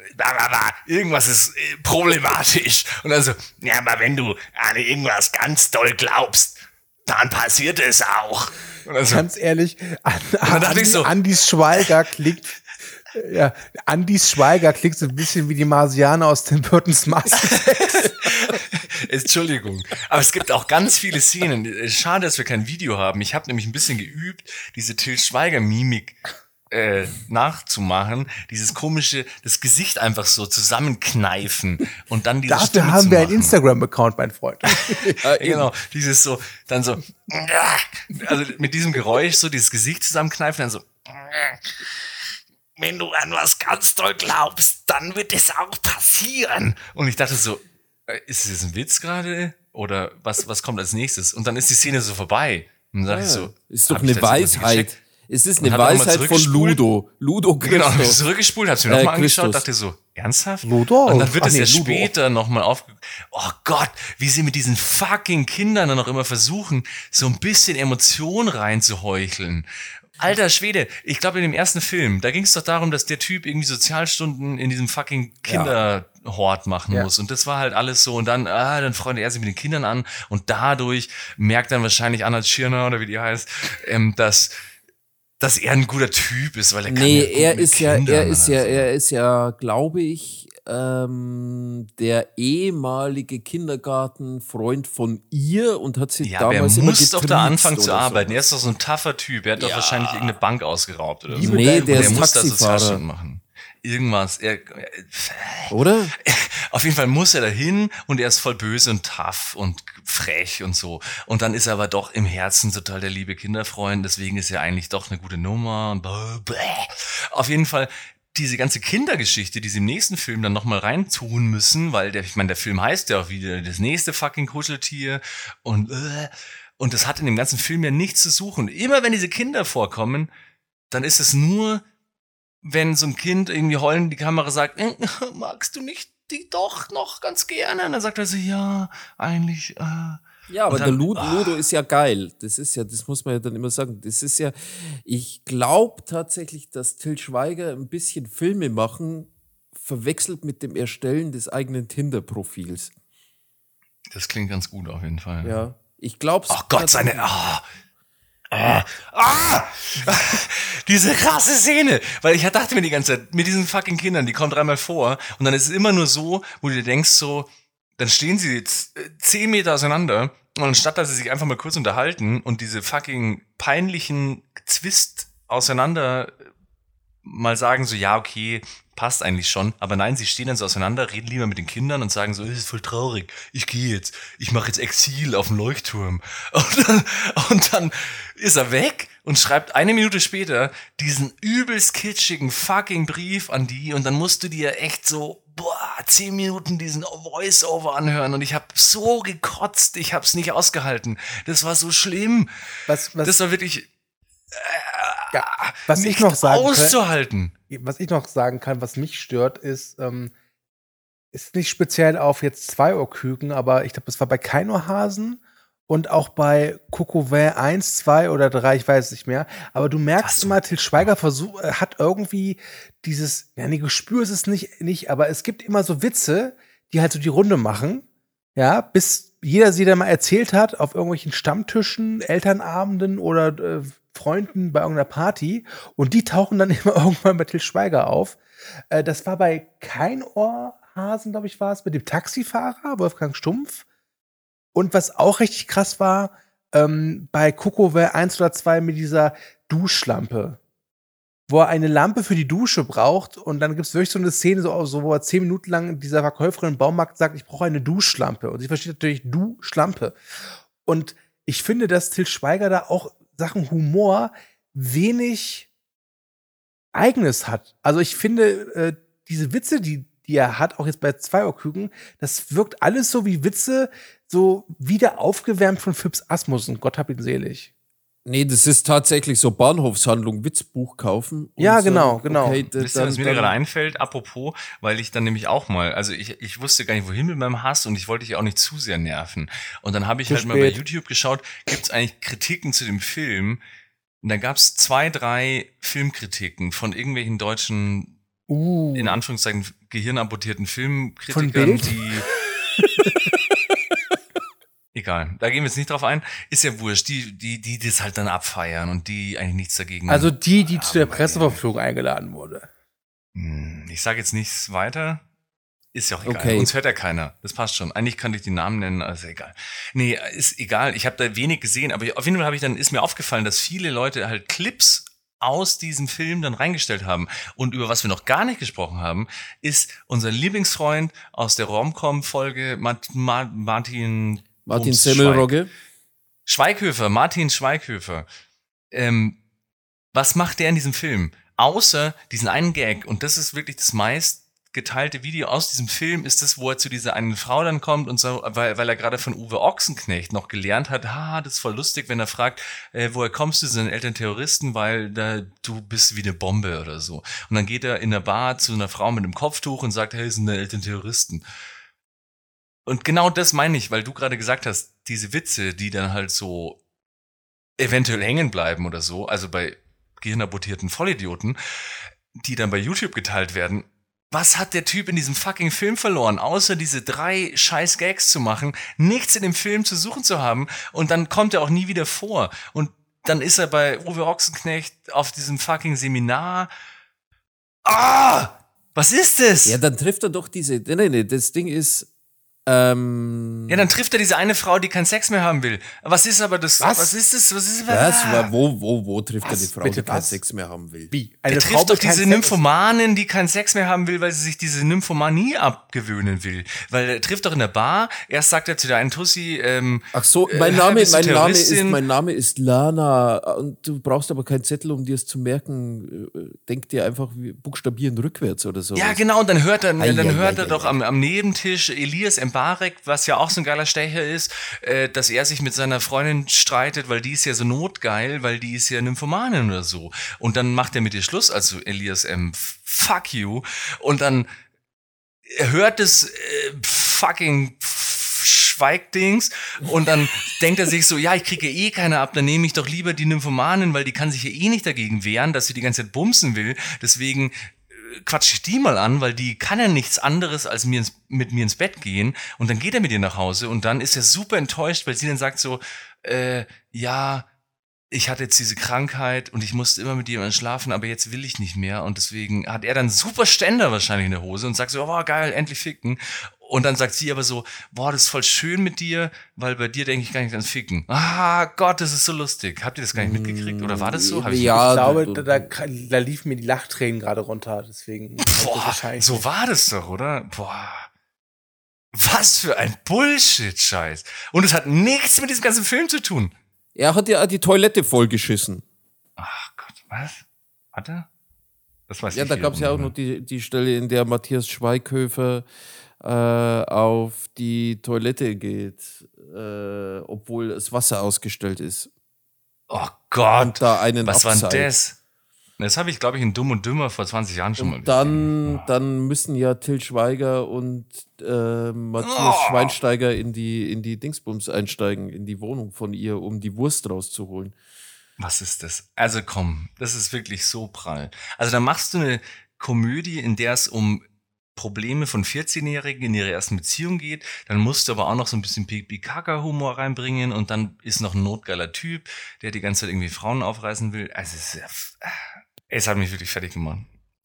irgendwas ist äh, problematisch. Und dann so, ja, aber wenn du an irgendwas ganz doll glaubst, dann passiert es auch. Und dann so, Ganz ehrlich, an, dachte Andi, so- Andis Schweiger klingt. Ja, Andis Schweiger klingt so ein bisschen wie die Marsianer aus Tim Burton's Master. Entschuldigung. Aber es gibt auch ganz viele Szenen. Schade, dass wir kein Video haben. Ich habe nämlich ein bisschen geübt, diese Till Schweiger-Mimik äh, nachzumachen. Dieses komische, das Gesicht einfach so zusammenkneifen und dann diese Dafür Stimme haben zu wir einen. Instagram-Account, mein Freund. Ja, genau, dieses so, dann so, also mit diesem Geräusch so dieses Gesicht zusammenkneifen, dann so, wenn du an was ganz doll glaubst, dann wird es auch passieren. Und ich dachte so, äh, ist es jetzt ein Witz gerade? Oder was, was kommt als nächstes? Und dann ist die Szene so vorbei. Und dann dachte ich so, ist doch eine Weisheit. Es ist eine auch Weisheit von zurückgespult. Ludo. Ludo Genau, ich Christus. zurückgespult, hab's mir Äh, nochmal angeschaut, dachte so, ernsthaft? Ludo? Und dann wird es nee, ja Ludo. später nochmal auf. Oh Gott, wie sie mit diesen fucking Kindern dann noch immer versuchen, so ein bisschen Emotion reinzuheucheln. Alter Schwede, ich glaube in dem ersten Film, da ging es doch darum, dass der Typ irgendwie Sozialstunden in diesem fucking Kinderhort machen Ja. muss. Und das war halt alles so. Und dann, ah, dann freundet er sich mit den Kindern an und dadurch merkt dann wahrscheinlich Anna Tschirner oder wie die heißt, ähm, dass dass er ein guter Typ ist, weil er kann Nee, ja gut er mit ist ja, Kindern er ist ja, so. er ist ja, glaube ich, ähm, der ehemalige Kindergartenfreund von ihr und hat sie Ja, aber er damals immer muss doch da anfangen zu arbeiten. So. Er ist doch so ein tougher Typ. Er hat doch Ja. wahrscheinlich irgendeine Bank ausgeraubt oder so. Nee, der Und er ist muss da Taxifahrer. Sozialstunden machen. Irgendwas. Er, Oder? auf jeden Fall muss er dahin und er ist voll böse und tough und frech und so. Und dann ist er aber doch im Herzen total der liebe Kinderfreund. Deswegen ist er eigentlich doch eine gute Nummer. Und. Auf jeden Fall diese ganze Kindergeschichte, die sie im nächsten Film dann nochmal reintun müssen, weil der, ich meine, der Film heißt ja auch wieder das nächste fucking Kuscheltier und äh, und das hat in dem ganzen Film ja nichts zu suchen. Immer wenn diese Kinder vorkommen, dann ist es nur, wenn so ein Kind irgendwie heulend die Kamera sagt, "Äh, magst du nicht die doch noch ganz gerne? Und dann sagt er so, ja, eigentlich, äh, Ja, aber Und der dann- Ludo, Ludo ist ja geil. Das ist ja, das muss man ja dann immer sagen. Das ist ja, ich glaube tatsächlich, dass Till Schweiger ein bisschen Filme machen verwechselt mit dem Erstellen des eigenen Tinder-Profils. das klingt ganz gut auf jeden Fall. Ja, ich glaube. Oh Gott, seine. Ah, ah, ah, diese krasse Szene. Weil ich dachte mir die ganze Zeit, mit diesen fucking Kindern, die kommen dreimal vor und dann ist es immer nur so, wo du dir denkst, so, dann stehen sie jetzt äh, zehn Meter auseinander und anstatt dass sie sich einfach mal kurz unterhalten und diese fucking peinlichen Zwist auseinander äh, mal sagen, so, ja, okay, passt eigentlich schon. Aber nein, sie stehen dann so auseinander, reden lieber mit den Kindern und sagen so, das ist voll traurig, ich gehe jetzt, ich mache jetzt Exil auf dem Leuchtturm. Und dann, und dann ist er weg und schreibt eine Minute später diesen übelst kitschigen fucking Brief an die und dann musst du dir echt so, boah, zehn Minuten diesen Voice-Over anhören und ich habe so gekotzt, ich habe es nicht ausgehalten. Das war so schlimm. Was, was, das war wirklich ja, was ich nicht noch sagen kann, auszuhalten. Was ich noch sagen kann, was mich stört, ist, ähm, ist nicht speziell auf jetzt zwei Ohrküken, aber ich glaube, das war bei Keinohasen und auch bei Kokowin 1, 2 oder 3, ich weiß nicht mehr. Aber du merkst immer, Til Schweiger versuch, äh, hat irgendwie dieses, ja, nee, Gespür ist es nicht, nicht, aber es gibt immer so Witze, die halt so die Runde machen, ja, bis jeder sie dann mal erzählt hat, auf irgendwelchen Stammtischen, Elternabenden oder äh, Freunden bei irgendeiner Party und die tauchen dann immer irgendwann bei Til Schweiger auf. Äh, das war bei Kein Ohrhasen, glaube ich, war es, mit dem Taxifahrer, Wolfgang Stumpf. Und was auch richtig krass war, ähm, bei Kokoware 1 oder 2 mit dieser Duschlampe. Wo er eine Lampe für die Dusche braucht und dann gibt es wirklich so eine Szene, so, so, wo er zehn Minuten lang dieser Verkäuferin im Baumarkt sagt, ich brauche eine Duschlampe. Und sie versteht natürlich Duschlampe. Und ich finde, dass Til Schweiger da auch Sachen Humor wenig Eigenes hat. Also ich finde, äh, diese Witze, die, die er hat, auch jetzt bei Zweierküken, das wirkt alles so wie Witze, so wieder aufgewärmt von Phipps Asmussen. Gott hab ihn selig. Nee, das ist tatsächlich so Bahnhofshandlung, Witzbuch kaufen. Ja, sagen, genau, genau. Okay, Wisst ihr, dann, was mir gerade einfällt? Apropos, weil ich dann nämlich auch mal, also ich, ich wusste gar nicht, wohin mit meinem Hass und ich wollte dich auch nicht zu sehr nerven. Und dann habe ich Zu halt mal bei spät. YouTube geschaut, gibt es eigentlich Kritiken zu dem Film? Und da gab es zwei, drei Filmkritiken von irgendwelchen deutschen, Uh. in Anführungszeichen, gehirnamputierten Von Filmkritikern, Bild? die. Egal, da gehen wir jetzt nicht drauf ein. Ist ja wurscht, die, die, die das halt dann abfeiern und die eigentlich nichts dagegen Also die, die zu der Presseverführung eingeladen wurde. Hm, Ich sage jetzt nichts weiter. Ist ja auch egal. Okay. Uns hört ja keiner. Das passt schon. Eigentlich könnte ich die Namen nennen, also egal. Nee, ist egal. Ich habe da wenig gesehen, aber auf jeden Fall habe ich dann ist mir aufgefallen, dass viele Leute halt Clips aus diesem Film dann reingestellt haben. Und über was wir noch gar nicht gesprochen haben, ist unser Lieblingsfreund aus der Romcom-Folge Mart Ma Martin Martin Semmelrogge. Schweighöfer, Martin Schweighöfer. Ähm, was macht der in diesem Film? Außer diesen einen Gag, und das ist wirklich das meist geteilte Video aus diesem Film ist das, wo er zu dieser einen Frau dann kommt und so, weil, weil er gerade von Uwe Ochsenknecht noch gelernt hat, ha, das ist voll lustig, wenn er fragt, äh, woher kommst du, sind Eltern Terroristen, weil da, du bist wie eine Bombe oder so. Und dann geht er in der Bar zu einer Frau mit einem Kopftuch und sagt, hey, sind deine Eltern Terroristen. Und genau das meine ich, weil du gerade gesagt hast, diese Witze, die dann halt so eventuell hängen bleiben oder so, also bei gehirnabortierten Vollidioten, die dann bei YouTube geteilt werden, was hat der Typ in diesem fucking Film verloren, außer diese drei scheiß Gags zu machen, nichts in dem Film zu suchen zu haben und dann kommt er auch nie wieder vor. Und dann ist er bei Uwe Ochsenknecht auf diesem fucking Seminar. Ah! Was ist das? Ja, dann trifft er doch diese. Nee, nee, das Ding ist. Ähm, Ja, dann trifft er diese eine Frau, die keinen Sex mehr haben will. Was ist aber das? Was? Was ist das? Was ist was? Ah. Wo, wo, wo trifft er Was? die Frau, Bitte die keinen was? Sex mehr haben will? Wie? Er Eine trifft doch will keinen diese Nymphomanin, die keinen Sex mehr haben will, weil sie sich diese Nymphomanie abgewöhnen will. Weil er trifft doch in der Bar, erst sagt er zu der einen Tussi, ähm, Ach so, äh, mein Name, bist du mein Name ist, mein Name ist Lana und du brauchst aber keinen Zettel, um dir es zu merken. Äh, Denk dir einfach, buchstabieren rückwärts oder so. Ja, genau, und dann hört er, Ei, dann ei, hört ei, er doch am, am Nebentisch Elias Mbarek, was ja auch so ein geiler Stecher ist, äh, dass er sich mit seiner Freundin streitet, weil die ist ja so notgeil, weil die ist ja Nymphomanin oder so. Und dann macht er mit ihr Schluss, also Elias M. Fuck you. Und dann hört das äh, fucking Schweigdings und dann denkt er sich so, ja, ich kriege eh keine ab, dann nehme ich doch lieber die Nymphomanin, weil die kann sich ja eh nicht dagegen wehren, dass sie die ganze Zeit bumsen will. Deswegen äh, quatsch ich die mal an, weil die kann ja nichts anderes als mir ins, mit mir ins Bett gehen. Und dann geht er mit ihr nach Hause und dann ist er super enttäuscht, weil sie dann sagt so, äh, ja, ich hatte jetzt diese Krankheit und ich musste immer mit jemandem schlafen, aber jetzt will ich nicht mehr. Und deswegen hat er dann super Ständer wahrscheinlich in der Hose und sagt so, oh, geil, endlich ficken. Und dann sagt sie aber so, boah, das ist voll schön mit dir, weil bei dir denke ich gar nicht ans Ficken. Ah, Gott, das ist so lustig. Habt ihr das gar nicht mitgekriegt? Oder war das so? Hab ich Ja, Ich glaube, da, da, da liefen mir die Lachtränen gerade runter, deswegen. Boah, so war das doch, oder? Boah. Was für ein Bullshit-Scheiß. Und es hat nichts mit diesem ganzen Film zu tun. Er hat ja die Toilette vollgeschissen. Ach Gott, was? Hat er? Das weiß Ja, ich da gab es ja auch noch die, die Stelle, in der Matthias Schweighöfer äh, auf die Toilette geht, äh, obwohl das Wasser ausgestellt ist. Oh Gott. Da einen Was war denn das? Das habe ich, glaube ich, in Dumm und Dümmer vor 20 Jahren schon mal Und gesehen. dann, dann müssen ja Till Schweiger und äh, Matthias Oh. Schweinsteiger in die, in die Dingsbums einsteigen, in die Wohnung von ihr, um die Wurst rauszuholen. Was ist das? Also komm, das ist wirklich so prall. Also da machst du eine Komödie, in der es um Probleme von 14-Jährigen in ihrer ersten Beziehung geht, dann musst du aber auch noch so ein bisschen Pipi-Kaka-Humor reinbringen und dann ist noch ein notgeiler Typ, der die ganze Zeit irgendwie Frauen aufreißen will. Also es, ist ja f- es hat mich wirklich fertig gemacht.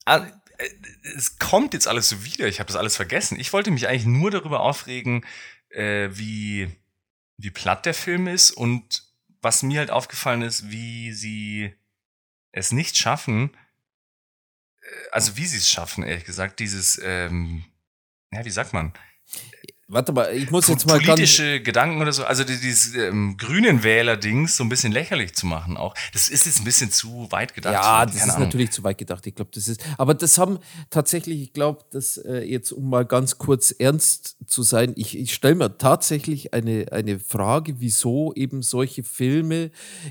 Ah, äh, Es kommt jetzt alles so wieder, ich habe das alles vergessen. Ich wollte mich eigentlich nur darüber aufregen, äh, wie, wie platt der Film ist und was mir halt aufgefallen ist, wie sie es nicht schaffen, äh, also wie sie es schaffen, ehrlich gesagt, dieses, ähm, ja, wie sagt man, Warte mal, ich muss jetzt mal politische Gedanken oder so, also die- dieses ähm, grünen Wähler-Dings so ein bisschen lächerlich zu machen auch. Das ist jetzt ein bisschen zu weit gedacht. Ja, das ist Ahnung. natürlich zu weit gedacht. Ich glaube, das ist. Aber das haben tatsächlich, ich glaube, dass äh, jetzt, um mal ganz kurz ernst zu sein, ich, ich stelle mir tatsächlich eine, eine Frage, wieso eben solche Filme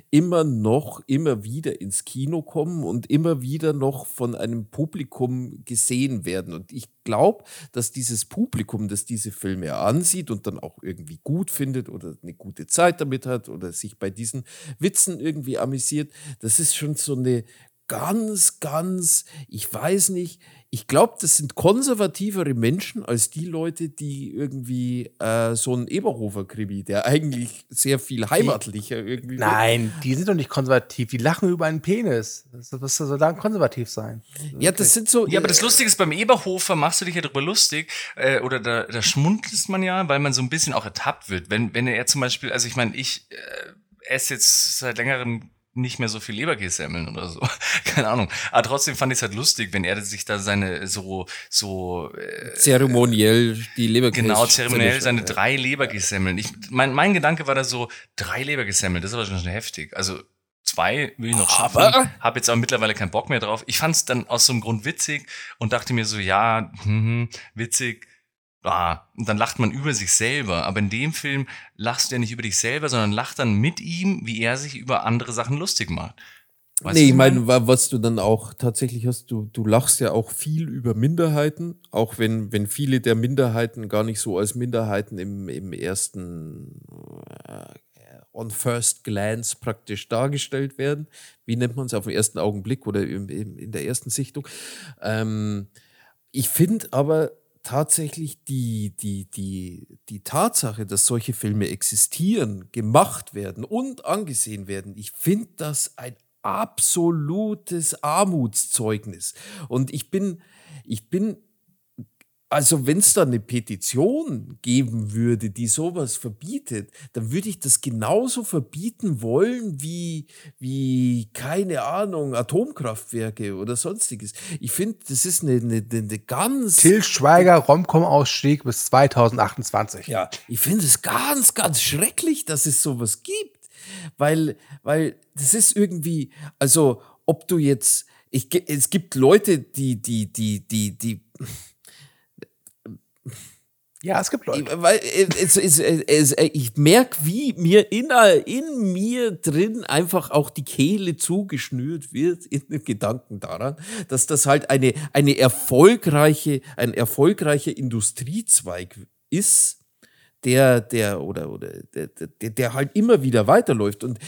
immer noch, immer wieder ins Kino kommen und immer wieder noch von einem Publikum gesehen werden. Und ich glaube, dass dieses Publikum, das diese Filme ansieht und dann auch irgendwie gut findet oder eine gute Zeit damit hat oder sich bei diesen Witzen irgendwie amüsiert, das ist schon so eine ganz, ganz, ich weiß nicht, ich glaube, das sind konservativere Menschen als die Leute, die irgendwie äh, so ein Eberhofer-Krimi, der eigentlich sehr viel heimatlicher irgendwie. Nein, die sind doch nicht konservativ. Die lachen über einen Penis. Das, das soll dann konservativ sein. Ja, das sind so. Ja, aber das Lustige ist, beim Eberhofer machst du dich ja drüber lustig, äh, oder da, da schmunzelst man ja, weil man so ein bisschen auch ertappt wird. Wenn, wenn er zum Beispiel, also ich meine, ich äh, esse jetzt seit längerem nicht mehr so viel Leberkässemmeln oder so. Keine Ahnung. Aber trotzdem fand ich es halt lustig, wenn er sich da seine so, so äh, zeremoniell die Leberkäse. genau zeremoniell seine drei Leberkässemmeln. Ich, mein, mein Gedanke war da so, drei Leberkässemmeln, das ist aber schon heftig. Also zwei will ich noch schaffen. Aber- Habe jetzt aber mittlerweile keinen Bock mehr drauf. Ich fand es dann aus so einem Grund witzig und dachte mir so, ja, hm, witzig. Ah, und dann lacht man über sich selber. Aber in dem Film lachst du ja nicht über dich selber, sondern lacht dann mit ihm, wie er sich über andere Sachen lustig macht. Weißt nee, ich meine, wa- was du dann auch tatsächlich hast, du, du lachst ja auch viel über Minderheiten, auch wenn, wenn viele der Minderheiten gar nicht so als Minderheiten im, im ersten äh, on first glance praktisch dargestellt werden. Wie nennt man es auf den ersten Augenblick oder im, im, in der ersten Sichtung? Ähm, ich finde aber tatsächlich die, die, die, die Tatsache, dass solche Filme existieren, gemacht werden und angesehen werden, ich finde das ein absolutes Armutszeugnis. Und ich bin, ich bin, also wenn es da eine Petition geben würde, die sowas verbietet, dann würde ich das genauso verbieten wollen wie, wie keine Ahnung, Atomkraftwerke oder sonstiges. Ich finde, das ist eine, eine, eine ganz Till Schweiger Romcom-Ausstieg bis 2028. ja, ich finde es ganz, ganz schrecklich, dass es sowas gibt. Weil, weil das ist irgendwie, also ob du jetzt, ich, es gibt Leute, die, die, die, die, die, Ja, es gibt Leute. weil äh, es, es, es, es, ich merke, wie mir in, in mir drin einfach auch die Kehle zugeschnürt wird in den Gedanken daran, dass das halt eine, eine erfolgreiche, ein erfolgreicher Industriezweig ist, der, der, oder, oder, der, der, der halt immer wieder weiterläuft. Und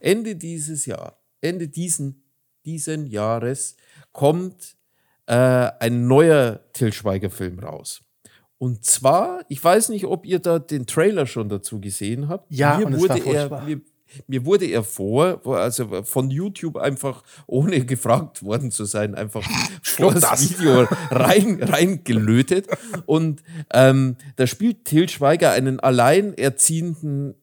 Ende dieses Jahr, Ende diesen, diesen Jahres kommt äh, ein neuer Till Schweiger-Film raus. Und zwar, ich weiß nicht, ob ihr da den Trailer schon dazu gesehen habt. Ja, mir und wurde er, mir, mir wurde er vor, also von YouTube einfach, ohne gefragt worden zu sein, einfach vor das, das. Video rein, reingelötet. Und ähm, da spielt Till Schweiger einen alleinerziehenden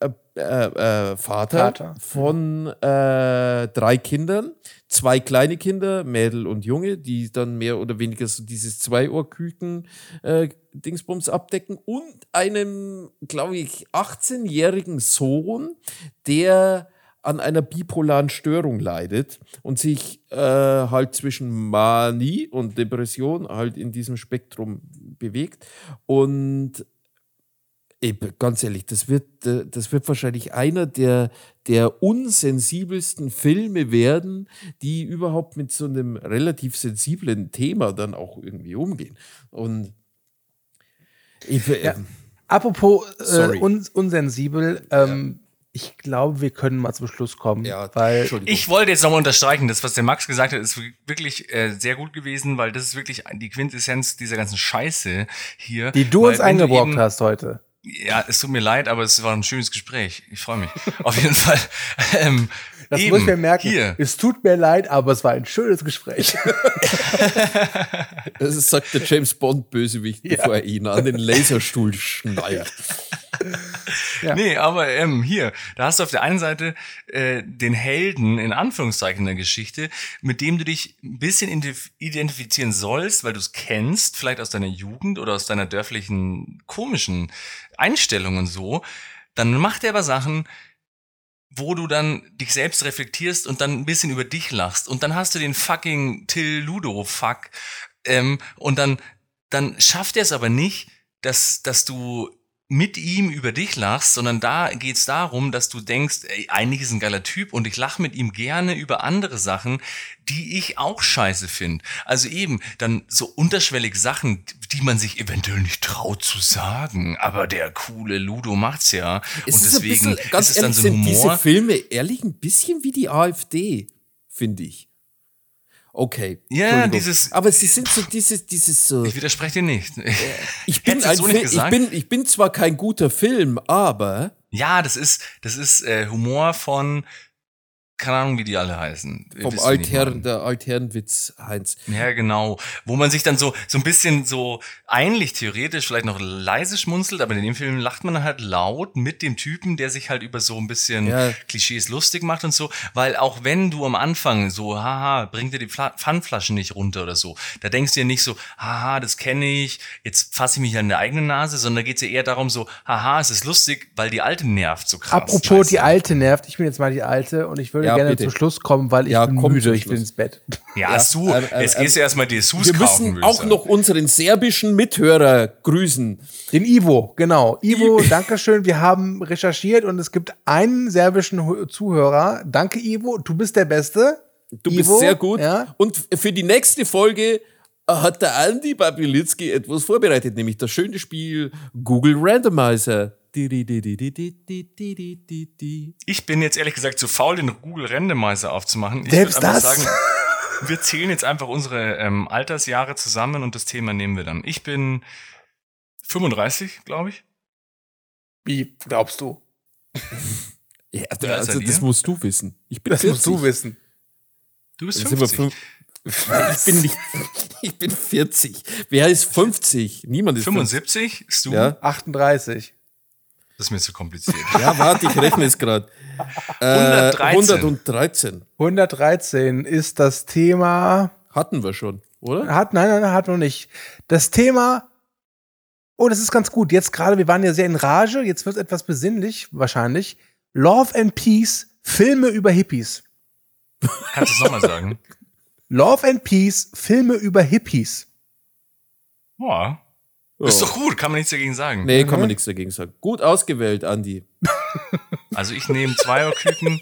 äh, äh, Vater, Vater. von äh, drei Kindern, zwei kleine Kinder, Mädel und Junge, die dann mehr oder weniger so dieses Zweiohrküken äh, Dingsbums abdecken. Und einem, glaube ich, 18-jährigen Sohn, der an einer bipolaren Störung leidet und sich äh, halt zwischen Manie und Depression halt in diesem Spektrum bewegt. Und Eben, ganz ehrlich, das wird, äh, das wird wahrscheinlich einer der, der unsensibelsten Filme werden, die überhaupt mit so einem relativ sensiblen Thema dann auch irgendwie umgehen. Und ich, Ja. ähm, Apropos äh, Sorry. un unsensibel, ähm, ich glaube, wir können mal zum Schluss kommen, ja, weil Entschuldigung. Ich wollte jetzt nochmal unterstreichen, das, was der Max gesagt hat, ist wirklich äh, sehr gut gewesen, weil das ist wirklich die Quintessenz dieser ganzen Scheiße hier. die du uns eben- hast heute. Ja, es tut mir leid, aber es war ein schönes Gespräch. Ich freue mich. Auf jeden Fall. Ähm, Das eben, muss ich mir merken. Hier. Es tut mir leid, aber es war ein schönes Gespräch. das ist, sagt der James Bond Bösewicht, bevor er ihn an den Laserstuhl schnallt. Ja. Nee, aber ähm, hier, da hast du auf der einen Seite äh, den Helden in Anführungszeichen der Geschichte, mit dem du dich ein bisschen identif- identifizieren sollst, weil du es kennst, vielleicht aus deiner Jugend oder aus deiner dörflichen komischen Einstellung und so. Dann macht er aber Sachen, wo du dann dich selbst reflektierst und dann ein bisschen über dich lachst. Und dann hast du den fucking Till Ludo Fuck. Ähm, und dann, dann schafft er es aber nicht, dass, dass du mit ihm über dich lachst, sondern da geht's darum, dass du denkst, ey, eigentlich ist ein geiler Typ und ich lache mit ihm gerne über andere Sachen, die ich auch scheiße finde. Also eben dann so unterschwellig Sachen, die man sich eventuell nicht traut zu sagen, aber der coole Ludo macht's ja Es und ist ein deswegen bisschen, ganz ist es dann ehrlich, so ein sind diese Humor. Filme ehrlich ein bisschen wie die AfD, finde ich. Okay. Ja, dieses- Aber sie sind so dieses, dieses so. Ich widerspreche dir nicht. Ich bin, ein so nicht Film, ich, gesagt? bin, ich bin zwar kein guter Film, aber Ja, das ist, das ist äh, Humor von, keine Ahnung, wie die alle heißen. Vom Altherren, der Altherrenwitz Heinz. Ja, genau. Wo man sich dann so, so ein bisschen so eigentlich theoretisch vielleicht noch leise schmunzelt, aber in dem Film lacht man dann halt laut mit dem Typen, der sich halt über so ein bisschen Ja. Klischees lustig macht und so. Weil auch wenn du am Anfang so, haha, bringt dir die Fla Pfandflaschen nicht runter oder so, da denkst du dir nicht so, haha, das kenne ich, jetzt fasse ich mich an der eigenen Nase, sondern da geht es ja eher darum so, haha, es ist lustig, weil die Alte nervt so krass. Apropos die? Alte nervt, ich bin jetzt mal die Alte und ich würde würde Ja, gerne bitte. zum Schluss kommen, weil ich Ja, bin komm müde, ich will ins Bett. Ja, Ja, Su, ähm, ähm, jetzt gehst du erstmal die Sus Wir kaufen. müssen auch noch unseren serbischen Mithörer grüßen. Den Ivo, genau. Ivo, Dankeschön. Wir haben recherchiert und es gibt einen serbischen Zuhörer. Danke, Ivo. Du bist der Beste. Du bist Ivo, sehr gut. Ja. Und für die nächste Folge hat der Andi Babilinski etwas vorbereitet, nämlich das schöne Spiel Google Randomizer. Ich bin jetzt ehrlich gesagt zu faul, den Google Randomizer aufzumachen. Ich Selbst das? Sagen, wir zählen jetzt einfach unsere ähm, Altersjahre zusammen und das Thema nehmen wir dann. Ich bin 35, glaube ich. Wie glaubst du? ja, also, also das musst du wissen. Ich bin das 40. musst du wissen. Du bist 50. Ich bin nicht. Ich bin 40. Wer ist 50? Niemand ist 75? 50. Ist du? Ja. 38. Das ist mir zu kompliziert. ja warte, ich rechne es gerade. Äh, 113. 113 113 ist das Thema. hatten wir schon, oder? Hat, nein, nein, hat noch nicht. Das Thema. Oh, das ist ganz gut. Jetzt gerade, wir waren ja sehr in Rage. Jetzt wird es etwas besinnlich, wahrscheinlich. Love and Peace, Filme über Hippies. Kannst du es nochmal sagen? Love and Peace, Filme über Hippies. Boah. Ist doch gut, kann man nichts dagegen sagen. Nee, kann man nichts dagegen sagen. Gut ausgewählt, Andi. Also ich nehme Zweierküken,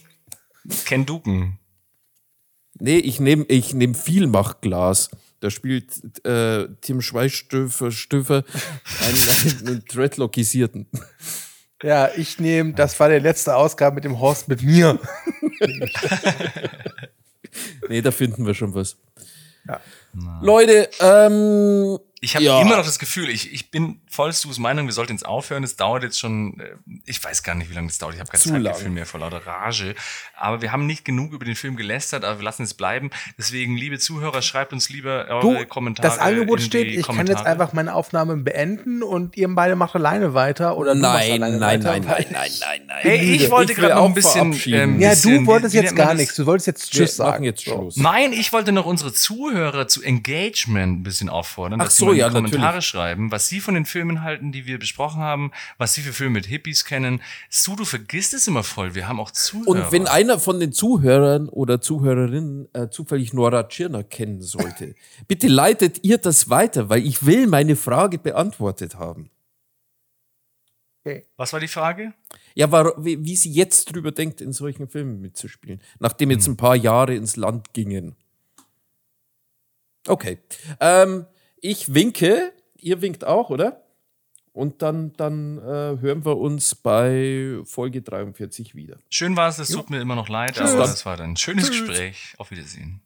Ken Duken. Nee, ich nehme ich nehm Vielmachglas. Da spielt äh, Tim Schweißstöfer Stöfer einen, einen Dreadlockisierten. Ja, ich nehme, das war der letzte Ausgabe mit dem Horst mit mir. Nee, da finden wir schon was. Ja. Leute, ähm, Ich habe Ja. immer noch das Gefühl, ich, ich bin vollstus Meinung, wir sollten jetzt aufhören. Es dauert jetzt schon, äh, ich weiß gar nicht, wie lange es dauert. Ich habe kein Zeitgefühl mehr vor lauter Rage. Aber wir haben nicht genug über den Film gelästert, aber wir lassen es bleiben. Deswegen, liebe Zuhörer, schreibt uns lieber eure Du, Kommentare. das Angebot in steht, ich kann jetzt einfach meine Aufnahme beenden und ihr beide macht alleine weiter oder nein, alleine nein, weiter, nein, nein, nein, nein, nein. Hey, ich wollte gerade noch ein bisschen. Ähm, Ja, bisschen, du wolltest wie jetzt nennt man gar nichts. Du wolltest jetzt Wir Tschüss sagen. jetzt. Schluss. Nein, ich wollte noch unsere Zuhörer zu Engagement ein bisschen auffordern, Ach dass so, sie ja, die Kommentare natürlich. schreiben, was sie von den Filmen halten, die wir besprochen haben, was sie für Filme mit Hippies kennen. Su, du vergisst es immer voll. Wir haben auch Zuhörer. Und wenn einer von den Zuhörern oder Zuhörerinnen äh, zufällig Nora Tschirner kennen sollte, bitte leitet ihr das weiter, weil ich will meine Frage beantwortet haben. was war die Frage? Ja, war, wie, wie sie jetzt drüber denkt, in solchen Filmen mitzuspielen, nachdem jetzt ein paar Jahre ins Land gingen. Okay. Ähm, ich winke, ihr winkt auch, oder? Und dann, dann äh, hören wir uns bei Folge 43 wieder. Schön war es, es tut mir immer noch leid, Tschüss. aber es war ein schönes Tschüss. Gespräch. Auf Wiedersehen.